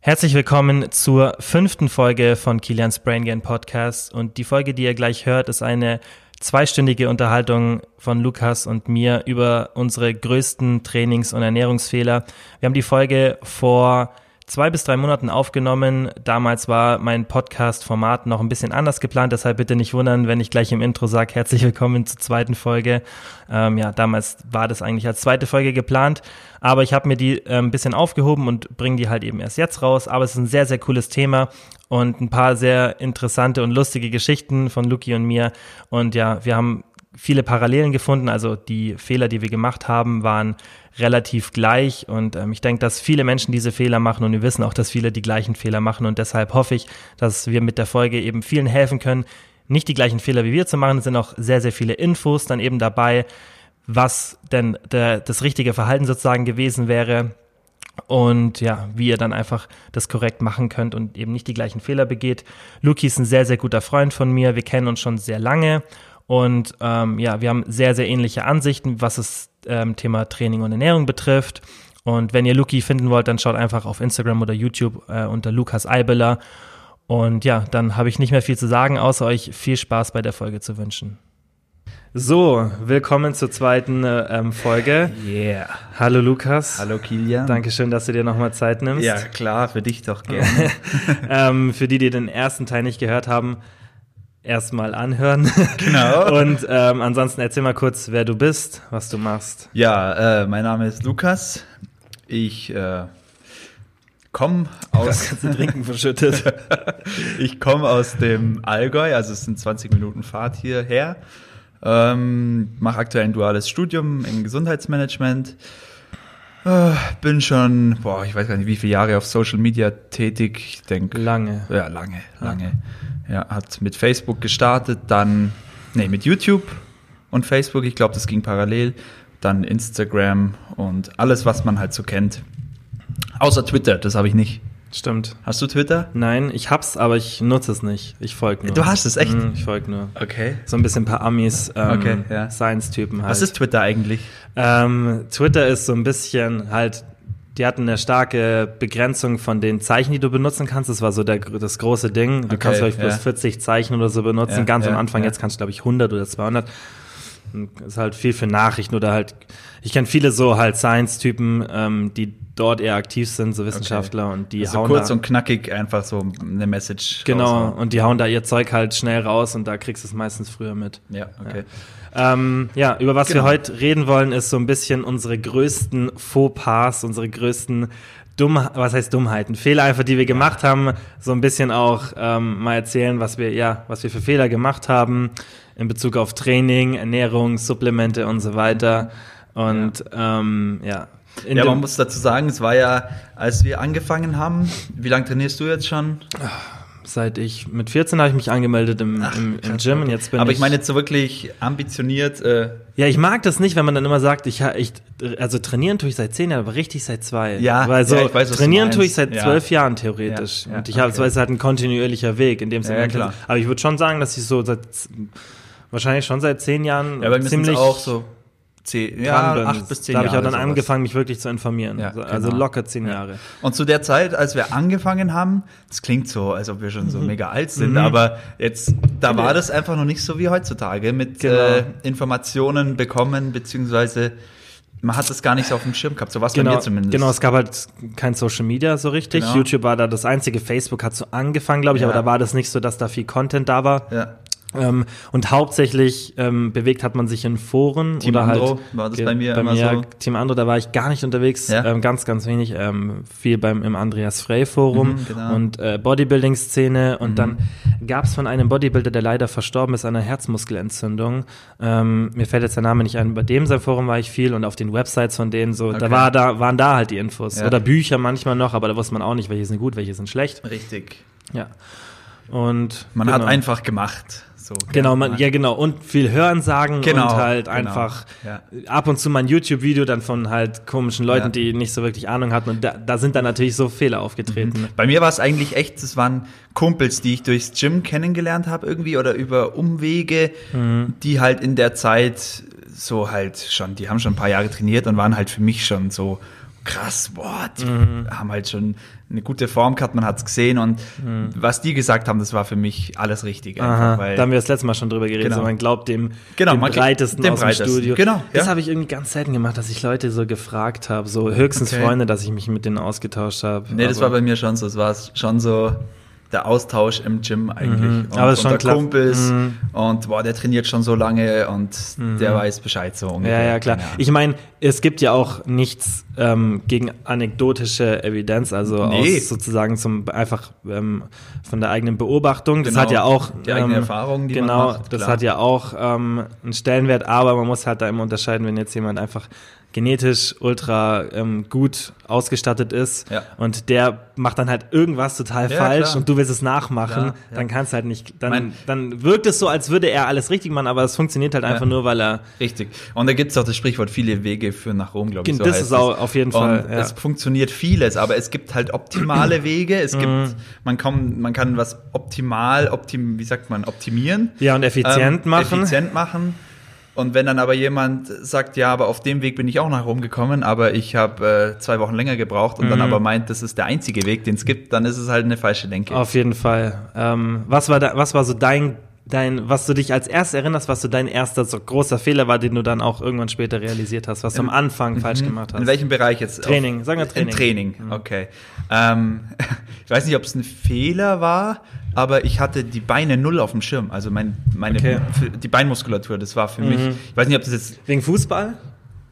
Herzlich willkommen zur fünften Folge von Kilians Brain Gain Podcast. Und die Folge, die ihr gleich hört, ist eine zweistündige Unterhaltung von Lukas und mir über unsere größten Trainings- und Ernährungsfehler. Wir haben die Folge vor zwei bis drei Monaten aufgenommen. Damals war mein Podcast-Format noch ein bisschen anders geplant, deshalb bitte nicht wundern, wenn ich gleich im Intro sage, herzlich willkommen zur zweiten Folge. Ähm, ja, damals war das eigentlich als zweite Folge geplant, aber ich habe mir die äh, ein bisschen aufgehoben und bringe die halt eben erst jetzt raus. Aber es ist ein sehr, sehr cooles Thema und ein paar sehr interessante und lustige Geschichten von Luki und mir. Und ja, wir haben viele Parallelen gefunden. Also die Fehler, die wir gemacht haben, waren relativ gleich. Und ähm, ich denke, dass viele Menschen diese Fehler machen und wir wissen auch, dass viele die gleichen Fehler machen. Und deshalb hoffe ich, dass wir mit der Folge eben vielen helfen können, nicht die gleichen Fehler wie wir zu machen. Es sind auch sehr, sehr viele Infos dann eben dabei, was denn der, das richtige Verhalten sozusagen gewesen wäre. Und ja, wie ihr dann einfach das korrekt machen könnt und eben nicht die gleichen Fehler begeht. Luki ist ein sehr, sehr guter Freund von mir. Wir kennen uns schon sehr lange und ähm, ja, wir haben sehr, sehr ähnliche Ansichten, was das ähm, Thema Training und Ernährung betrifft. Und wenn ihr Luki finden wollt, dann schaut einfach auf Instagram oder YouTube äh, unter Lukas Eibeler. Und ja, dann habe ich nicht mehr viel zu sagen, außer euch viel Spaß bei der Folge zu wünschen. So, willkommen zur zweiten äh, ähm, Folge. Yeah. Hallo Lukas. Hallo Kilian. Dankeschön, dass du dir nochmal Zeit nimmst. Ja, klar, für dich doch gerne. ähm, für die, die den ersten Teil nicht gehört haben, erstmal anhören. Genau. Und ähm, ansonsten erzähl mal kurz, wer du bist, was du machst. Ja, äh, mein Name ist Lukas. Ich äh, komme aus. Trinken verschüttet. ich komme aus dem Allgäu, also es sind 20 Minuten Fahrt hierher. Ähm, Mache aktuell ein duales Studium im Gesundheitsmanagement. Äh, bin schon, boah, ich weiß gar nicht, wie viele Jahre auf Social Media tätig. Ich denke. Lange. Ja, lange, lange. Ja, hat mit Facebook gestartet, dann, nee, mit YouTube und Facebook, ich glaube, das ging parallel, dann Instagram und alles, was man halt so kennt. Außer Twitter, das habe ich nicht. Stimmt. Hast du Twitter? Nein, ich hab's, aber ich nutze es nicht. Ich folge nur. Du hast es echt? Mhm, ich folge nur. Okay. So ein bisschen ein paar Amis, ähm, Okay, ja. Science-Typen halt. Was ist Twitter eigentlich? Ähm, Twitter ist so ein bisschen halt, die hatten eine starke Begrenzung von den Zeichen, die du benutzen kannst. Das war so der, das große Ding. Du Okay, kannst, glaube ich, bloß ja. 40 Zeichen oder so benutzen. Ja, Ganz am ja, Anfang, ja. jetzt kannst du, glaube ich, 100 oder 200. Ist halt viel für Nachrichten oder halt, ich kenne viele so halt Science-Typen, ähm, die dort eher aktiv sind, so Wissenschaftler und die so hauen kurz da, und knackig einfach so eine Message. Genau, raushauen. und die hauen da ihr Zeug halt schnell raus und da kriegst du es meistens früher mit. Ja, okay. Ähm, ja, über was Genau. wir heute reden wollen, ist so ein bisschen unsere größten Fauxpas, unsere größten Dumm, was heißt Dummheiten, Fehler einfach, die wir gemacht haben, so ein bisschen auch ähm, mal erzählen, was wir ja, was wir für Fehler gemacht haben in Bezug auf Training, Ernährung, Supplemente und so weiter. Und ja, ähm, ja. In Ja, man muss dazu sagen, es war ja, als wir angefangen haben, wie lange trainierst du jetzt schon? seit ich mit 14 habe ich mich angemeldet im, im, im krass, Gym und jetzt bin Aber ich. ich meine jetzt so wirklich ambitioniert. Äh, Ja, ich mag das nicht, wenn man dann immer sagt, ich, ich also trainieren tue ich seit zehn Jahren, aber richtig seit zwei. Ja, weil so ja, ich weiß, trainieren tue ich seit Ja. zwölf Jahren theoretisch. Ja, ja, und ich habe, okay. es ist halt ein kontinuierlicher Weg in dem Sinne. Ja, ja, klar. Aber ich würde schon sagen, dass ich so seit wahrscheinlich schon seit zehn Jahren ja, ziemlich auch so zehn, ja, bin. acht bis zehn Da habe Jahre. ich auch dann sowas. angefangen, mich wirklich zu informieren. Ja, So, also genau. locker zehn Jahre. Und zu der Zeit, als wir angefangen haben, das klingt so, als ob wir schon so mega alt sind, aber jetzt, da war das einfach noch nicht so wie heutzutage mit Genau. äh, Informationen bekommen, beziehungsweise man hat das gar nicht so auf dem Schirm gehabt, so was bei mir zumindest. Genau, es gab halt kein Social Media so richtig. Genau. YouTube war da das einzige. Facebook hat so angefangen, glaube ich, Ja. aber da war das nicht so, dass da viel Content da war. Ja. Ähm, und hauptsächlich ähm, bewegt hat man sich in Foren Team oder Andro halt war das bei mir bei immer mir so. Team Andro, da war ich gar nicht unterwegs, Ja. ähm, ganz ganz wenig, ähm, viel beim im Andreas Frey Forum Mhm, genau. und äh, Bodybuilding Szene und dann gab es von einem Bodybuilder, der leider verstorben ist, an einer Herzmuskelentzündung. Ähm, mir fällt jetzt der Name nicht ein. Bei dem sein Forum war ich viel und auf den Websites von denen so, da Okay. war da waren da halt die Infos Ja. oder Bücher manchmal noch, aber da wusste man auch nicht, welche sind gut, welche sind schlecht. Richtig. Ja. Und Man hat genau. einfach gemacht. So, Genau, man, ja genau. Und viel hören sagen Genau, und halt genau, einfach ja. ab und zu mal ein YouTube-Video dann von halt komischen Leuten, Ja. die nicht so wirklich Ahnung hatten. Und da, da sind dann natürlich so Fehler aufgetreten. Bei mir war es eigentlich echt, das waren Kumpels, die ich durchs Gym kennengelernt habe irgendwie oder über Umwege, Mhm. die halt in der Zeit so halt schon, die haben schon ein paar Jahre trainiert und waren halt für mich schon so krass, boah, die Mhm. haben halt schon eine gute Form gehabt, man hat es gesehen und Mhm. was die gesagt haben, das war für mich alles richtig. Weil, da haben wir das letzte Mal schon drüber geredet. Genau. Man glaubt dem, Genau, dem breitesten dem aus dem breitesten. Studio. Genau, Das ja. habe ich irgendwie ganz selten gemacht, dass ich Leute so gefragt habe. So höchstens Okay. Freunde, dass ich mich mit denen ausgetauscht habe. nee, das war bei mir schon so, es war schon so der Austausch im Gym eigentlich. Und, Aber ist schon klar. Kumpels Mhm. und boah, der trainiert schon so lange und der weiß Bescheid so Ja, ungefähr. ja, klar. Keine Ahnung. Ich meine, es gibt ja auch nichts ähm, gegen anekdotische Evidenz, also Nee. aus sozusagen zum einfach ähm, von der eigenen Beobachtung. Das Genau, hat ja auch die eigene ähm, Erfahrung, die man genau, macht, das klar. hat ja auch ähm, einen Stellenwert, aber man muss halt da immer unterscheiden, wenn jetzt jemand einfach genetisch ultra ähm, gut ausgestattet ist Ja. und der macht dann halt irgendwas total Ja, falsch klar. und du willst es nachmachen, ja. dann kannst halt nicht, dann, Mein- dann wirkt es so, als würde er alles richtig machen, aber es funktioniert halt einfach nur, weil er Richtig. Und da gibt es auch das Sprichwort, viele Wege führen nach Rom, glaube ich. So Das heißt ist auch auf jeden Fall. Es funktioniert vieles, aber es gibt halt optimale Wege. Es Mhm. gibt, man kann, man kann was optimal, optim, wie sagt man, optimieren. Ja, und effizient ähm, machen. Effizient machen. Und wenn dann aber jemand sagt, ja, aber auf dem Weg bin ich auch nach Rom gekommen, aber ich habe äh, zwei Wochen länger gebraucht und Mhm. dann aber meint, das ist der einzige Weg, den es gibt, dann ist es halt eine falsche Denke. Auf jeden Fall. Ähm, was war da, was war so dein, dein, was du dich als erstes erinnerst, was so dein erster so großer Fehler war, den du dann auch irgendwann später realisiert hast, was du am Anfang falsch gemacht hast? In welchem Bereich jetzt? Training, Auf- sagen wir Training. Im Training, okay. Ähm, ich weiß nicht, ob es ein Fehler war, aber ich hatte die Beine null auf dem Schirm. Also mein, meine, Okay. die Beinmuskulatur, das war für mich, ich weiß nicht, ob das jetzt, Wegen Fußball?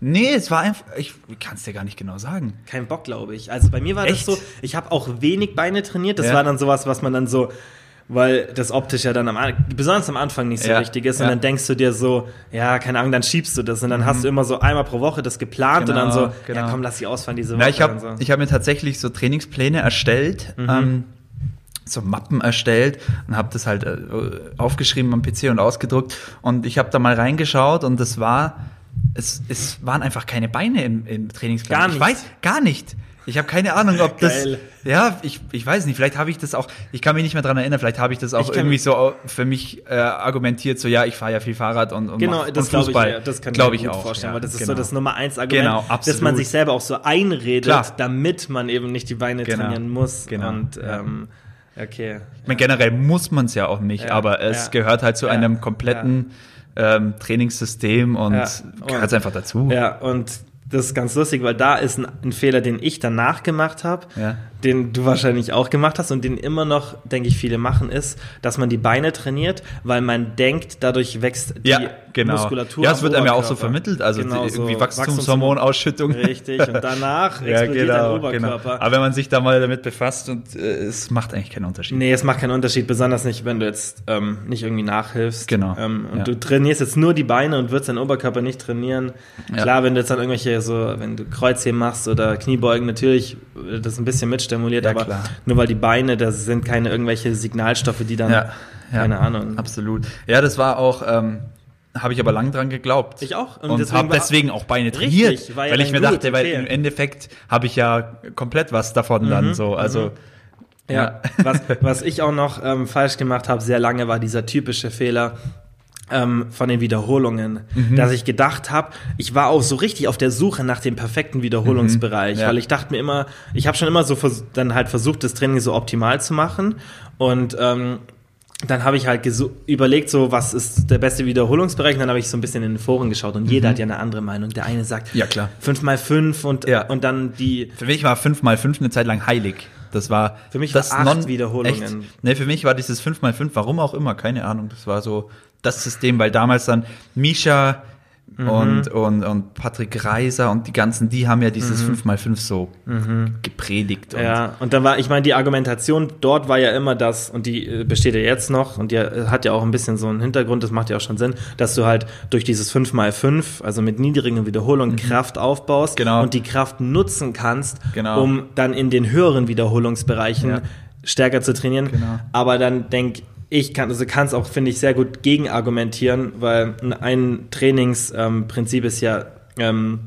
nee, es war einfach, ich kann es dir gar nicht genau sagen. Kein Bock, glaube ich. Also bei mir war Echt? das so, ich habe auch wenig Beine trainiert. Das Ja. war dann sowas, was man dann so, weil das optisch ja dann am, besonders am Anfang nicht so Ja, richtig ist. Und ja. dann denkst du dir so, ja, keine Ahnung, dann schiebst du das. Und dann hast du immer so einmal pro Woche das geplant und dann so, Mhm. Genau, ja genau. komm, lass sie ausfallen diese Woche. Na, ich habe so. ich hab mir tatsächlich so Trainingspläne erstellt, ähm, so Mappen erstellt und habe das halt äh, aufgeschrieben am PC und ausgedruckt. Und ich habe da mal reingeschaut und das war, es, es waren einfach keine Beine im, im Trainingsplan. Gar Ich nicht? weiß gar nicht. Ich habe keine Ahnung, ob das. Geil. Ja, ich, ich weiß nicht. Vielleicht habe ich das auch. Ich kann mich nicht mehr dran erinnern. Vielleicht habe ich das auch Ich irgendwie so für mich äh, argumentiert. So ja, ich fahre ja viel Fahrrad und, und Genau, das glaube ich, ja, das kann Glaub ich mir gut auch, vorstellen, ja, weil das ist genau. so das Nummer eins Argument, Genau, dass man sich selber auch so einredet, Klar. damit man eben nicht die Beine Genau, trainieren muss. genau, Und ja. Okay. Ich meine, generell muss man es ja auch nicht, Ja, aber es ja. gehört halt zu Ja, einem kompletten ähm, Trainingssystem und gehört einfach dazu. Ja, und das ist ganz lustig, weil da ist ein, ein Fehler, den ich danach gemacht habe, Ja. Den du wahrscheinlich auch gemacht hast und den immer noch, denke ich, viele machen, ist, dass man die Beine trainiert, weil man denkt, dadurch wächst die Ja, genau. Muskulatur. ja, es wird einem ja auch so vermittelt, also Genau, so irgendwie Wachstumshormonausschüttung. Richtig, und danach Ja, explodiert genau, dein genau. Oberkörper. Aber wenn man sich da mal damit befasst und äh, es macht eigentlich keinen Unterschied. Nee, es macht keinen Unterschied, besonders nicht, wenn du jetzt ähm, nicht irgendwie nachhilfst. Genau, Ähm, und ja. du trainierst jetzt nur die Beine und würdest deinen Oberkörper nicht trainieren. Klar, wenn du jetzt dann irgendwelche so, wenn du Kreuzheben machst oder Kniebeugen, natürlich wird das ein bisschen mitstimuliert, Ja, aber klar. nur weil die Beine, das sind keine irgendwelche Signalstoffe, die dann, Ja, ja. keine Ahnung. Absolut. Ja, das war auch, ähm, habe ich aber lang dran geglaubt. Ich auch. Und Und, deswegen habe deswegen auch Beine Richtig, trainiert. ja weil ich mir Blut, dachte, weil okay. im Endeffekt habe ich ja komplett was davon dann so. Also, Ja, was, was ich auch noch ähm, falsch gemacht habe, sehr lange, war dieser typische Fehler ähm, von den Wiederholungen. Mhm. Dass ich gedacht habe, ich war auch so richtig auf der Suche nach dem perfekten Wiederholungsbereich, Mhm. Ja. weil ich dachte mir immer, ich habe schon immer so vers dann halt versucht, das Training so optimal zu machen und ähm, dann habe ich halt überlegt, so was ist der beste Wiederholungsbereich. Und dann habe ich so ein bisschen in den Foren geschaut und jeder hat ja eine andere Meinung. Der eine sagt Mhm. Ja, klar. 5 mal 5 und, Ja. und dann die Für mich war 5x5 eine Zeit lang heilig. Das war Für mich das war acht Non- Wiederholungen. Echt? Nee, für mich war dieses 5x5, warum auch immer, keine Ahnung. Das war so das System, weil damals dann Misha Mhm. und, und, und Patrick Reiser und die ganzen, die haben ja dieses 5x5 so gepredigt. Und Mhm. Ja, und dann war, ich meine, die Argumentation dort war ja immer das, und die äh, besteht ja jetzt noch, und die äh, hat ja auch ein bisschen so einen Hintergrund, das macht ja auch schon Sinn, dass du halt durch dieses 5x5, also mit niedrigen Wiederholungen, Kraft aufbaust Mhm. Genau. und die Kraft nutzen kannst, Genau. um dann in den höheren Wiederholungsbereichen Ja. stärker zu trainieren. Genau. Aber dann denk ich kann, also kann es auch, finde ich, sehr gut gegenargumentieren, weil ein Trainingsprinzip ähm, ist ja, ähm,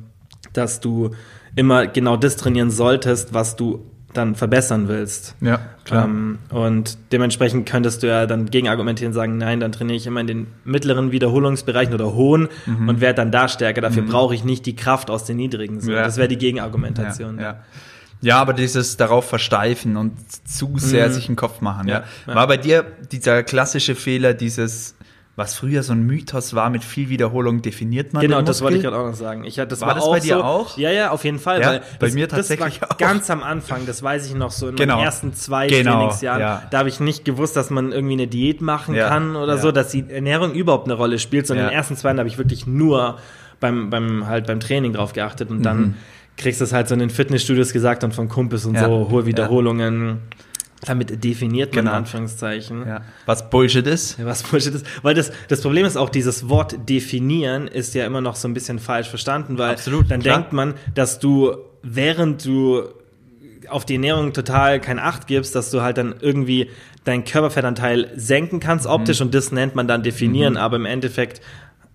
dass du immer genau das trainieren solltest, was du dann verbessern willst. ja, klar. Ähm, und dementsprechend könntest du ja dann gegenargumentieren und sagen, nein, dann trainiere ich immer in den mittleren Wiederholungsbereichen oder hohen Mhm. und werde dann da stärker. Dafür brauche ich nicht die Kraft aus den niedrigen. So, Ja. Das wäre die Gegenargumentation. Ja, ja. Ja, aber dieses darauf versteifen und zu sehr Mhm. sich einen Kopf machen. Ja, Ja. War bei dir dieser klassische Fehler, dieses, was früher so ein Mythos war, mit viel Wiederholung definiert man Genau, das wollte ich gerade auch noch sagen. Ich, hatte- das War war, das auch bei dir so, auch? Ja, ja, auf jeden Fall. Ja, bei das, mir das tatsächlich war auch. Ganz am Anfang, das weiß ich noch so in Genau. meinen ersten zwei Genau, Trainingsjahren. ja. Da habe ich nicht gewusst, dass man irgendwie eine Diät machen Ja, kann oder so, dass die Ernährung überhaupt eine Rolle spielt. Sondern in den ersten zwei habe ich wirklich nur beim, beim, halt beim Training drauf geachtet und dann kriegst du es halt so in den Fitnessstudios gesagt und von Kumpels und Mhm. Ja, so, hohe ja. Wiederholungen. Damit definiert man Genau. in Anführungszeichen. Ja. Was Bullshit ist? Was Bullshit ist. Weil das, das Problem ist auch, dieses Wort definieren ist ja immer noch so ein bisschen falsch verstanden, weil Absolut, dann klar. denkt man, dass du, während du auf die Ernährung total kein Acht gibst, dass du halt dann irgendwie deinen Körperfettanteil senken kannst Mhm. optisch und das nennt man dann definieren, aber im Endeffekt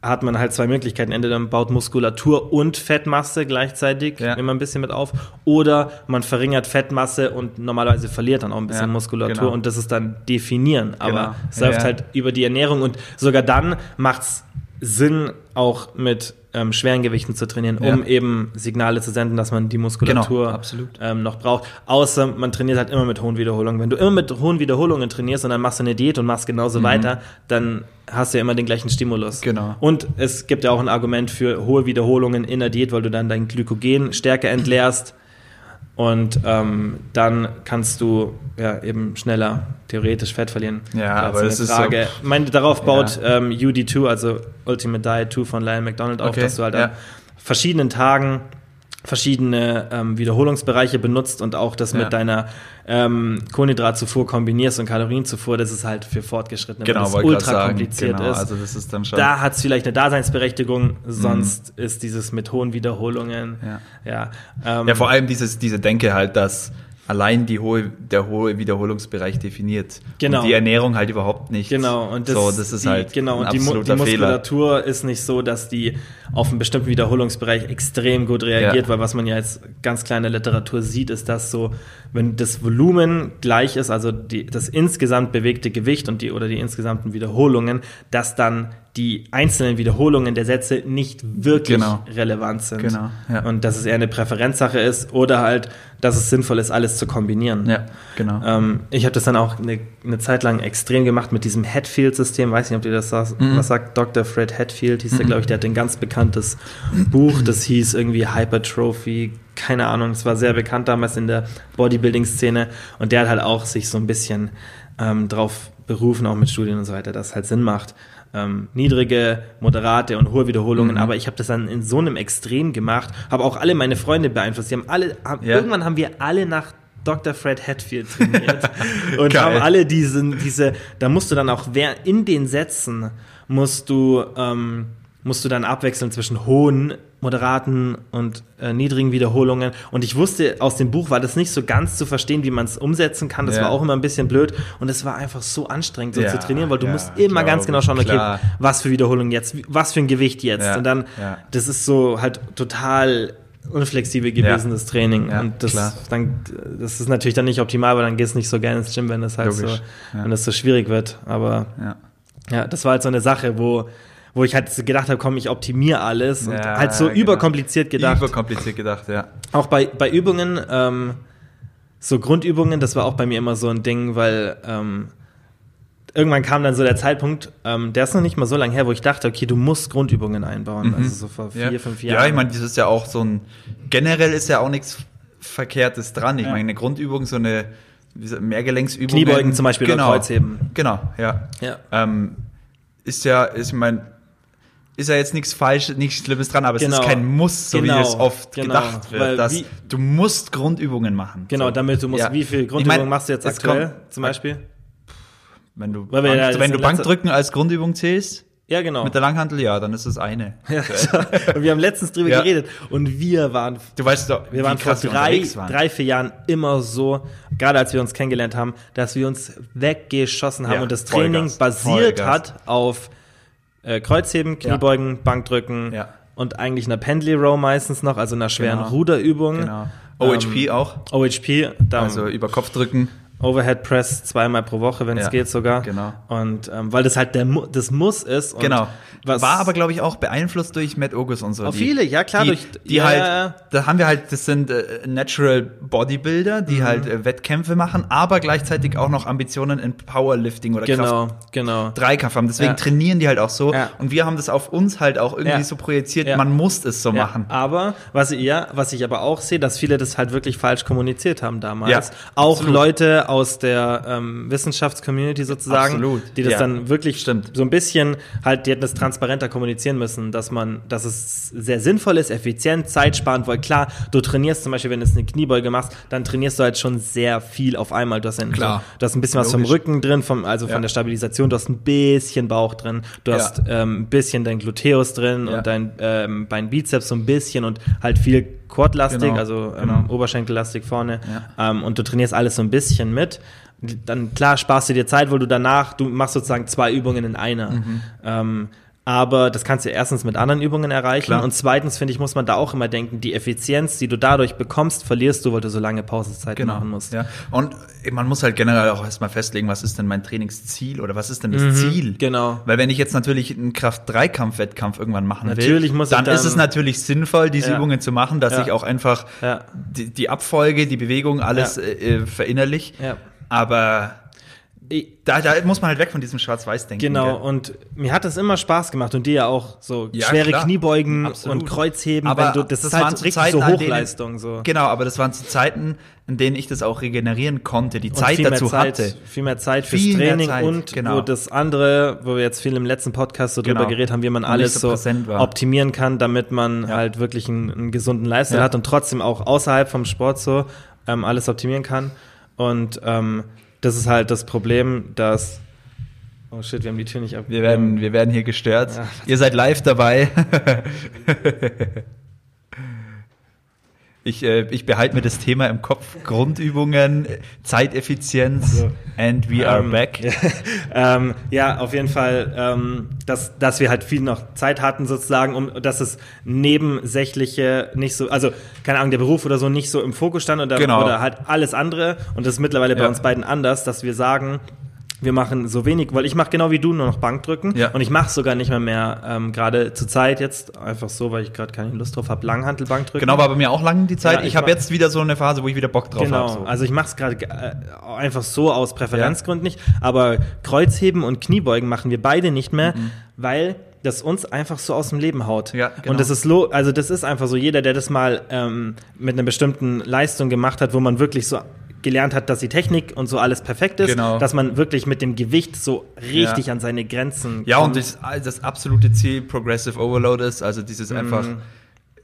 hat man halt zwei Möglichkeiten. Entweder man baut Muskulatur und Fettmasse gleichzeitig Ja. immer ein bisschen mit auf oder man verringert Fettmasse und normalerweise verliert dann auch ein bisschen Ja, Muskulatur genau. und das ist dann definieren. Aber Genau. es läuft Ja. halt über die Ernährung und sogar dann macht's Sinn, auch mit ähm, schweren Gewichten zu trainieren, um Ja. eben Signale zu senden, dass man die Muskulatur Genau, absolut. ähm, noch braucht. Außer man trainiert halt immer mit hohen Wiederholungen. Wenn du immer mit hohen Wiederholungen trainierst und dann machst du eine Diät und machst genauso weiter, dann hast du ja immer den gleichen Stimulus. Mhm. Genau. Und es gibt ja auch ein Argument für hohe Wiederholungen in der Diät, weil du dann dein Glykogen stärker entleerst. Und ähm, dann kannst du ja eben schneller theoretisch Fett verlieren. Ja, aber so das ist so- Frage. Ich meine, darauf baut Ja. ähm, UD2, also Ultimate Diet 2 von Lyle McDonald auf, Okay, dass du halt ja. an verschiedenen Tagen verschiedene ähm, Wiederholungsbereiche benutzt und auch das Ja. mit deiner ähm, Kohlenhydratzufuhr kombinierst und Kalorienzufuhr, das ist halt für Fortgeschrittene, weil Genau, das wollte ich ultra sagen. kompliziert Genau, ist. also das ist dann schon. Da hat es vielleicht eine Daseinsberechtigung, sonst ist dieses mit hohen Wiederholungen. Ja. Ja, ähm, Ja, vor allem dieses, diese Denke halt, dass allein die hohe, der hohe Wiederholungsbereich definiert. Genau. Und die Ernährung halt überhaupt nicht. Genau, und das, so, das ist die, halt genau, und die, Mu- die absoluter Fehler. Muskulatur ist nicht so, dass die auf einen bestimmten Wiederholungsbereich extrem gut reagiert, Ja. weil was man ja jetzt ganz kleine Literatur sieht, ist, dass so, wenn das Volumen gleich ist, also die, das insgesamt bewegte Gewicht und die oder die insgesamten Wiederholungen, dass dann die einzelnen Wiederholungen der Sätze nicht wirklich Genau. relevant sind. Genau, ja. Und dass es eher eine Präferenzsache ist oder halt, dass es sinnvoll ist, alles zu kombinieren. Ja, genau. Ähm, ich habe das dann auch eine, eine Zeit lang extrem gemacht mit diesem Hatfield-System. Weiß nicht, ob ihr das sagst. Mhm. Was sagt Dr. Fred Hatfield? Hieß der, glaube ich, der hat ein ganz bekanntes Buch. Das hieß irgendwie Hypertrophy. Keine Ahnung. Es war sehr bekannt damals in der Bodybuilding-Szene. Und der hat halt auch sich so ein bisschen ähm, drauf berufen, auch mit Studien und so weiter, dass es halt Sinn macht. Ähm, niedrige, moderate und hohe Wiederholungen, Mhm. aber ich habe das dann in so einem Extrem gemacht, habe auch alle meine Freunde beeinflusst. Die haben alle, haben, Ja. irgendwann haben wir alle nach Dr. Fred Hatfield trainiert und Geil. haben alle diesen, diese, da musst du dann auch wer in den Sätzen musst du ähm, musst du dann abwechseln zwischen hohen, moderaten und äh, niedrigen Wiederholungen. Und ich wusste, aus dem Buch war das nicht so ganz zu verstehen, wie man es umsetzen kann. Das Ja. war auch immer ein bisschen blöd. Und es war einfach so anstrengend, so Ja, zu trainieren, weil du ja, musst immer glaub ganz genau schauen, okay, klar. was für Wiederholungen jetzt, was für ein Gewicht jetzt. Und dann, das ist so halt total unflexibel gewesen, das Training. Und das, klar. dann, das ist natürlich dann nicht optimal, weil dann gehst du nicht so gerne ins Gym, wenn das halt Logisch, so, wenn das so schwierig wird. Aber ja. ja, das war halt so eine Sache, wo, wo ich halt gedacht habe, komm, ich optimiere alles und Ja, halt so genau. überkompliziert gedacht. Überkompliziert gedacht, ja. auch bei, bei Übungen, ähm, so Grundübungen, das war auch bei mir immer so ein Ding, weil ähm, irgendwann kam dann so der Zeitpunkt, ähm, der ist noch nicht mal so lange her, wo ich dachte, okay, du musst Grundübungen einbauen. Also so vor vier, Mhm. ja. fünf Jahren. Ja, ich meine, das ist ja auch so ein, generell ist ja auch nichts Verkehrtes dran. Ich Ja. meine, eine Grundübung, so eine Mehrgelenksübung. Kniebeugen zum Beispiel oder genau, Kreuzheben. Genau, ja. Ja. Ähm, ist ja, ist, ich meine, ist ja jetzt nichts Falsches, nichts Schlimmes dran, aber Genau. es ist kein Muss, so Genau, wie es oft genau. gedacht wird, Weil dass wie- du musst Grundübungen machen. Genau, so. damit du musst, Ja. wie viel Ich Grundübungen mein, machst du jetzt aktuell kommt- zum Beispiel? Wenn du, Bank, ja wenn du Bankdrücken als Grundübung zählst, Ja, genau. mit der Langhantel, ja, dann ist es eine. Ja, und wir haben letztens drüber Ja. geredet und wir waren Du weißt doch, Wir waren vor drei, waren. drei, vier Jahren immer so, gerade als wir uns kennengelernt haben, dass wir uns weggeschossen haben Ja, und das Training Vollgas, basiert Vollgas. hat auf äh, Kreuzheben, Kniebeugen, Bankdrücken Ja. und eigentlich einer Pendley Row meistens noch, also einer schweren Genau. Ruderübung. Genau. OHP Ähm, auch. OHP, da, Also über Kopf drücken. Overhead Press zweimal pro Woche, wenn es Ja, geht sogar. genau. Und ähm, weil das halt der Mu das Muss ist. Genau. War aber, glaube ich, auch beeinflusst durch Matt Ogus und so. Auf viele, ja, klar, Die, durch- die ja, halt, ja, da haben wir halt, das sind äh, Natural Bodybuilder, die Mhm. halt äh, Wettkämpfe machen, aber gleichzeitig auch noch Ambitionen in Powerlifting oder genau, Kraft. genau. Dreikampf haben. Deswegen trainieren die halt auch so. Und wir haben das auf uns halt auch irgendwie so projiziert, man muss es so Ja, machen. aber was ich, ja, was ich aber auch sehe, dass viele das halt wirklich falsch kommuniziert haben damals. Auch absolut. Leute aus der ähm, Wissenschaftscommunity sozusagen, Absolut, die das ja. dann wirklich Stimmt. so ein bisschen halt, die hätten das transparenter kommunizieren müssen, dass man, dass es sehr sinnvoll ist, effizient, zeitsparend, weil klar, du trainierst zum Beispiel, wenn du eine Kniebeuge machst, dann trainierst du halt schon sehr viel auf einmal. Du hast, ein, Klar. Du hast ein bisschen was vom Logisch. Rücken drin, vom, also von Ja. der Stabilisation, du hast ein bisschen Bauch drin, du Ja. hast ähm, ein bisschen dein Gluteus drin und dein ähm, Bein Bizeps so ein bisschen und halt viel Quadlastik, Genau, also ähm, genau. Oberschenkellastik vorne. Ähm, und du trainierst alles so ein bisschen mit. Dann klar sparst du dir Zeit, weil du danach, du machst sozusagen zwei Übungen in einer. Mhm. Ähm, aber das kannst du erstens mit anderen Übungen erreichen Klar. und zweitens finde ich, muss man da auch immer denken, die Effizienz, die du dadurch bekommst, verlierst du, weil du so lange Pausezeiten machen musst. Genau. Ja. Und äh, man muss halt generell auch erstmal festlegen, was ist denn mein Trainingsziel oder was ist denn das Ziel? genau. Weil wenn ich jetzt natürlich einen Kraft-3-Kampf-Wettkampf irgendwann machen Natürlich will, muss dann, dann- ist es natürlich sinnvoll, diese Ja. Übungen zu machen, dass Ja. ich auch einfach die, die Abfolge, die Bewegung, alles äh, äh, verinnerlich. Ja. Aber da, da muss man halt weg von diesem Schwarz-Weiß-Denken. Genau, gell? und mir hat das immer Spaß gemacht und dir ja auch so Ja, schwere klar. Kniebeugen Absolut. und Kreuzheben, Aber wenn du, das, das ist halt waren richtig Zeiten, so an denen- Hochleistung. So. Genau, aber das waren zu Zeiten, in denen ich das auch regenerieren konnte, die Und Zeit viel mehr dazu Zeit, hatte. Viel mehr Zeit fürs Viel Training Zeit, und genau. wo das andere, wo wir jetzt viel im letzten Podcast so drüber Genau. geredet haben, wie man Und alles so optimieren kann, damit man Ja. halt wirklich einen, einen gesunden Lifestyle Ja. hat und trotzdem auch außerhalb vom Sport so ähm, alles optimieren kann. Und ähm, das ist halt das Problem, dass Oh shit, wir haben die Tür nicht ab. Wir werden, wir werden hier gestört. Ja. Ihr seid live dabei. ich, äh, ich behalte mir das Thema im Kopf. Grundübungen, Zeiteffizienz So. and we are Ähm, back. Ja, ähm, ja, auf jeden Fall, ähm, dass, dass wir halt viel noch Zeit hatten sozusagen, um dass es nebensächliche nicht so, also keine Ahnung, der Beruf oder so nicht so im Fokus stand oder, Genau. oder halt alles andere. Und das ist mittlerweile bei Ja. uns beiden anders, dass wir sagen, wir machen so wenig, weil ich mache genau wie du nur noch Bankdrücken Ja. und ich mache sogar nicht mehr mehr, ähm, gerade zur Zeit jetzt, einfach so, weil ich gerade keine Lust drauf habe, Langhantelbankdrücken. Genau, war bei mir auch lang die Zeit. Ja, ich ich habe jetzt wieder so eine Phase, wo ich wieder Bock drauf Genau, habe. So. also ich mache es gerade äh, einfach so aus Präferenzgründen nicht, aber Kreuzheben und Kniebeugen machen wir beide nicht mehr, weil das uns einfach so aus dem Leben haut. Ja, genau. Und das ist lo also das ist einfach so, jeder, der das mal ähm, mit einer bestimmten Leistung gemacht hat, wo man wirklich so gelernt hat, dass die Technik und so alles perfekt ist, Genau. dass man wirklich mit dem Gewicht so richtig Ja. an seine Grenzen Ja, und das, das absolute Ziel Progressive Overload ist, also dieses einfach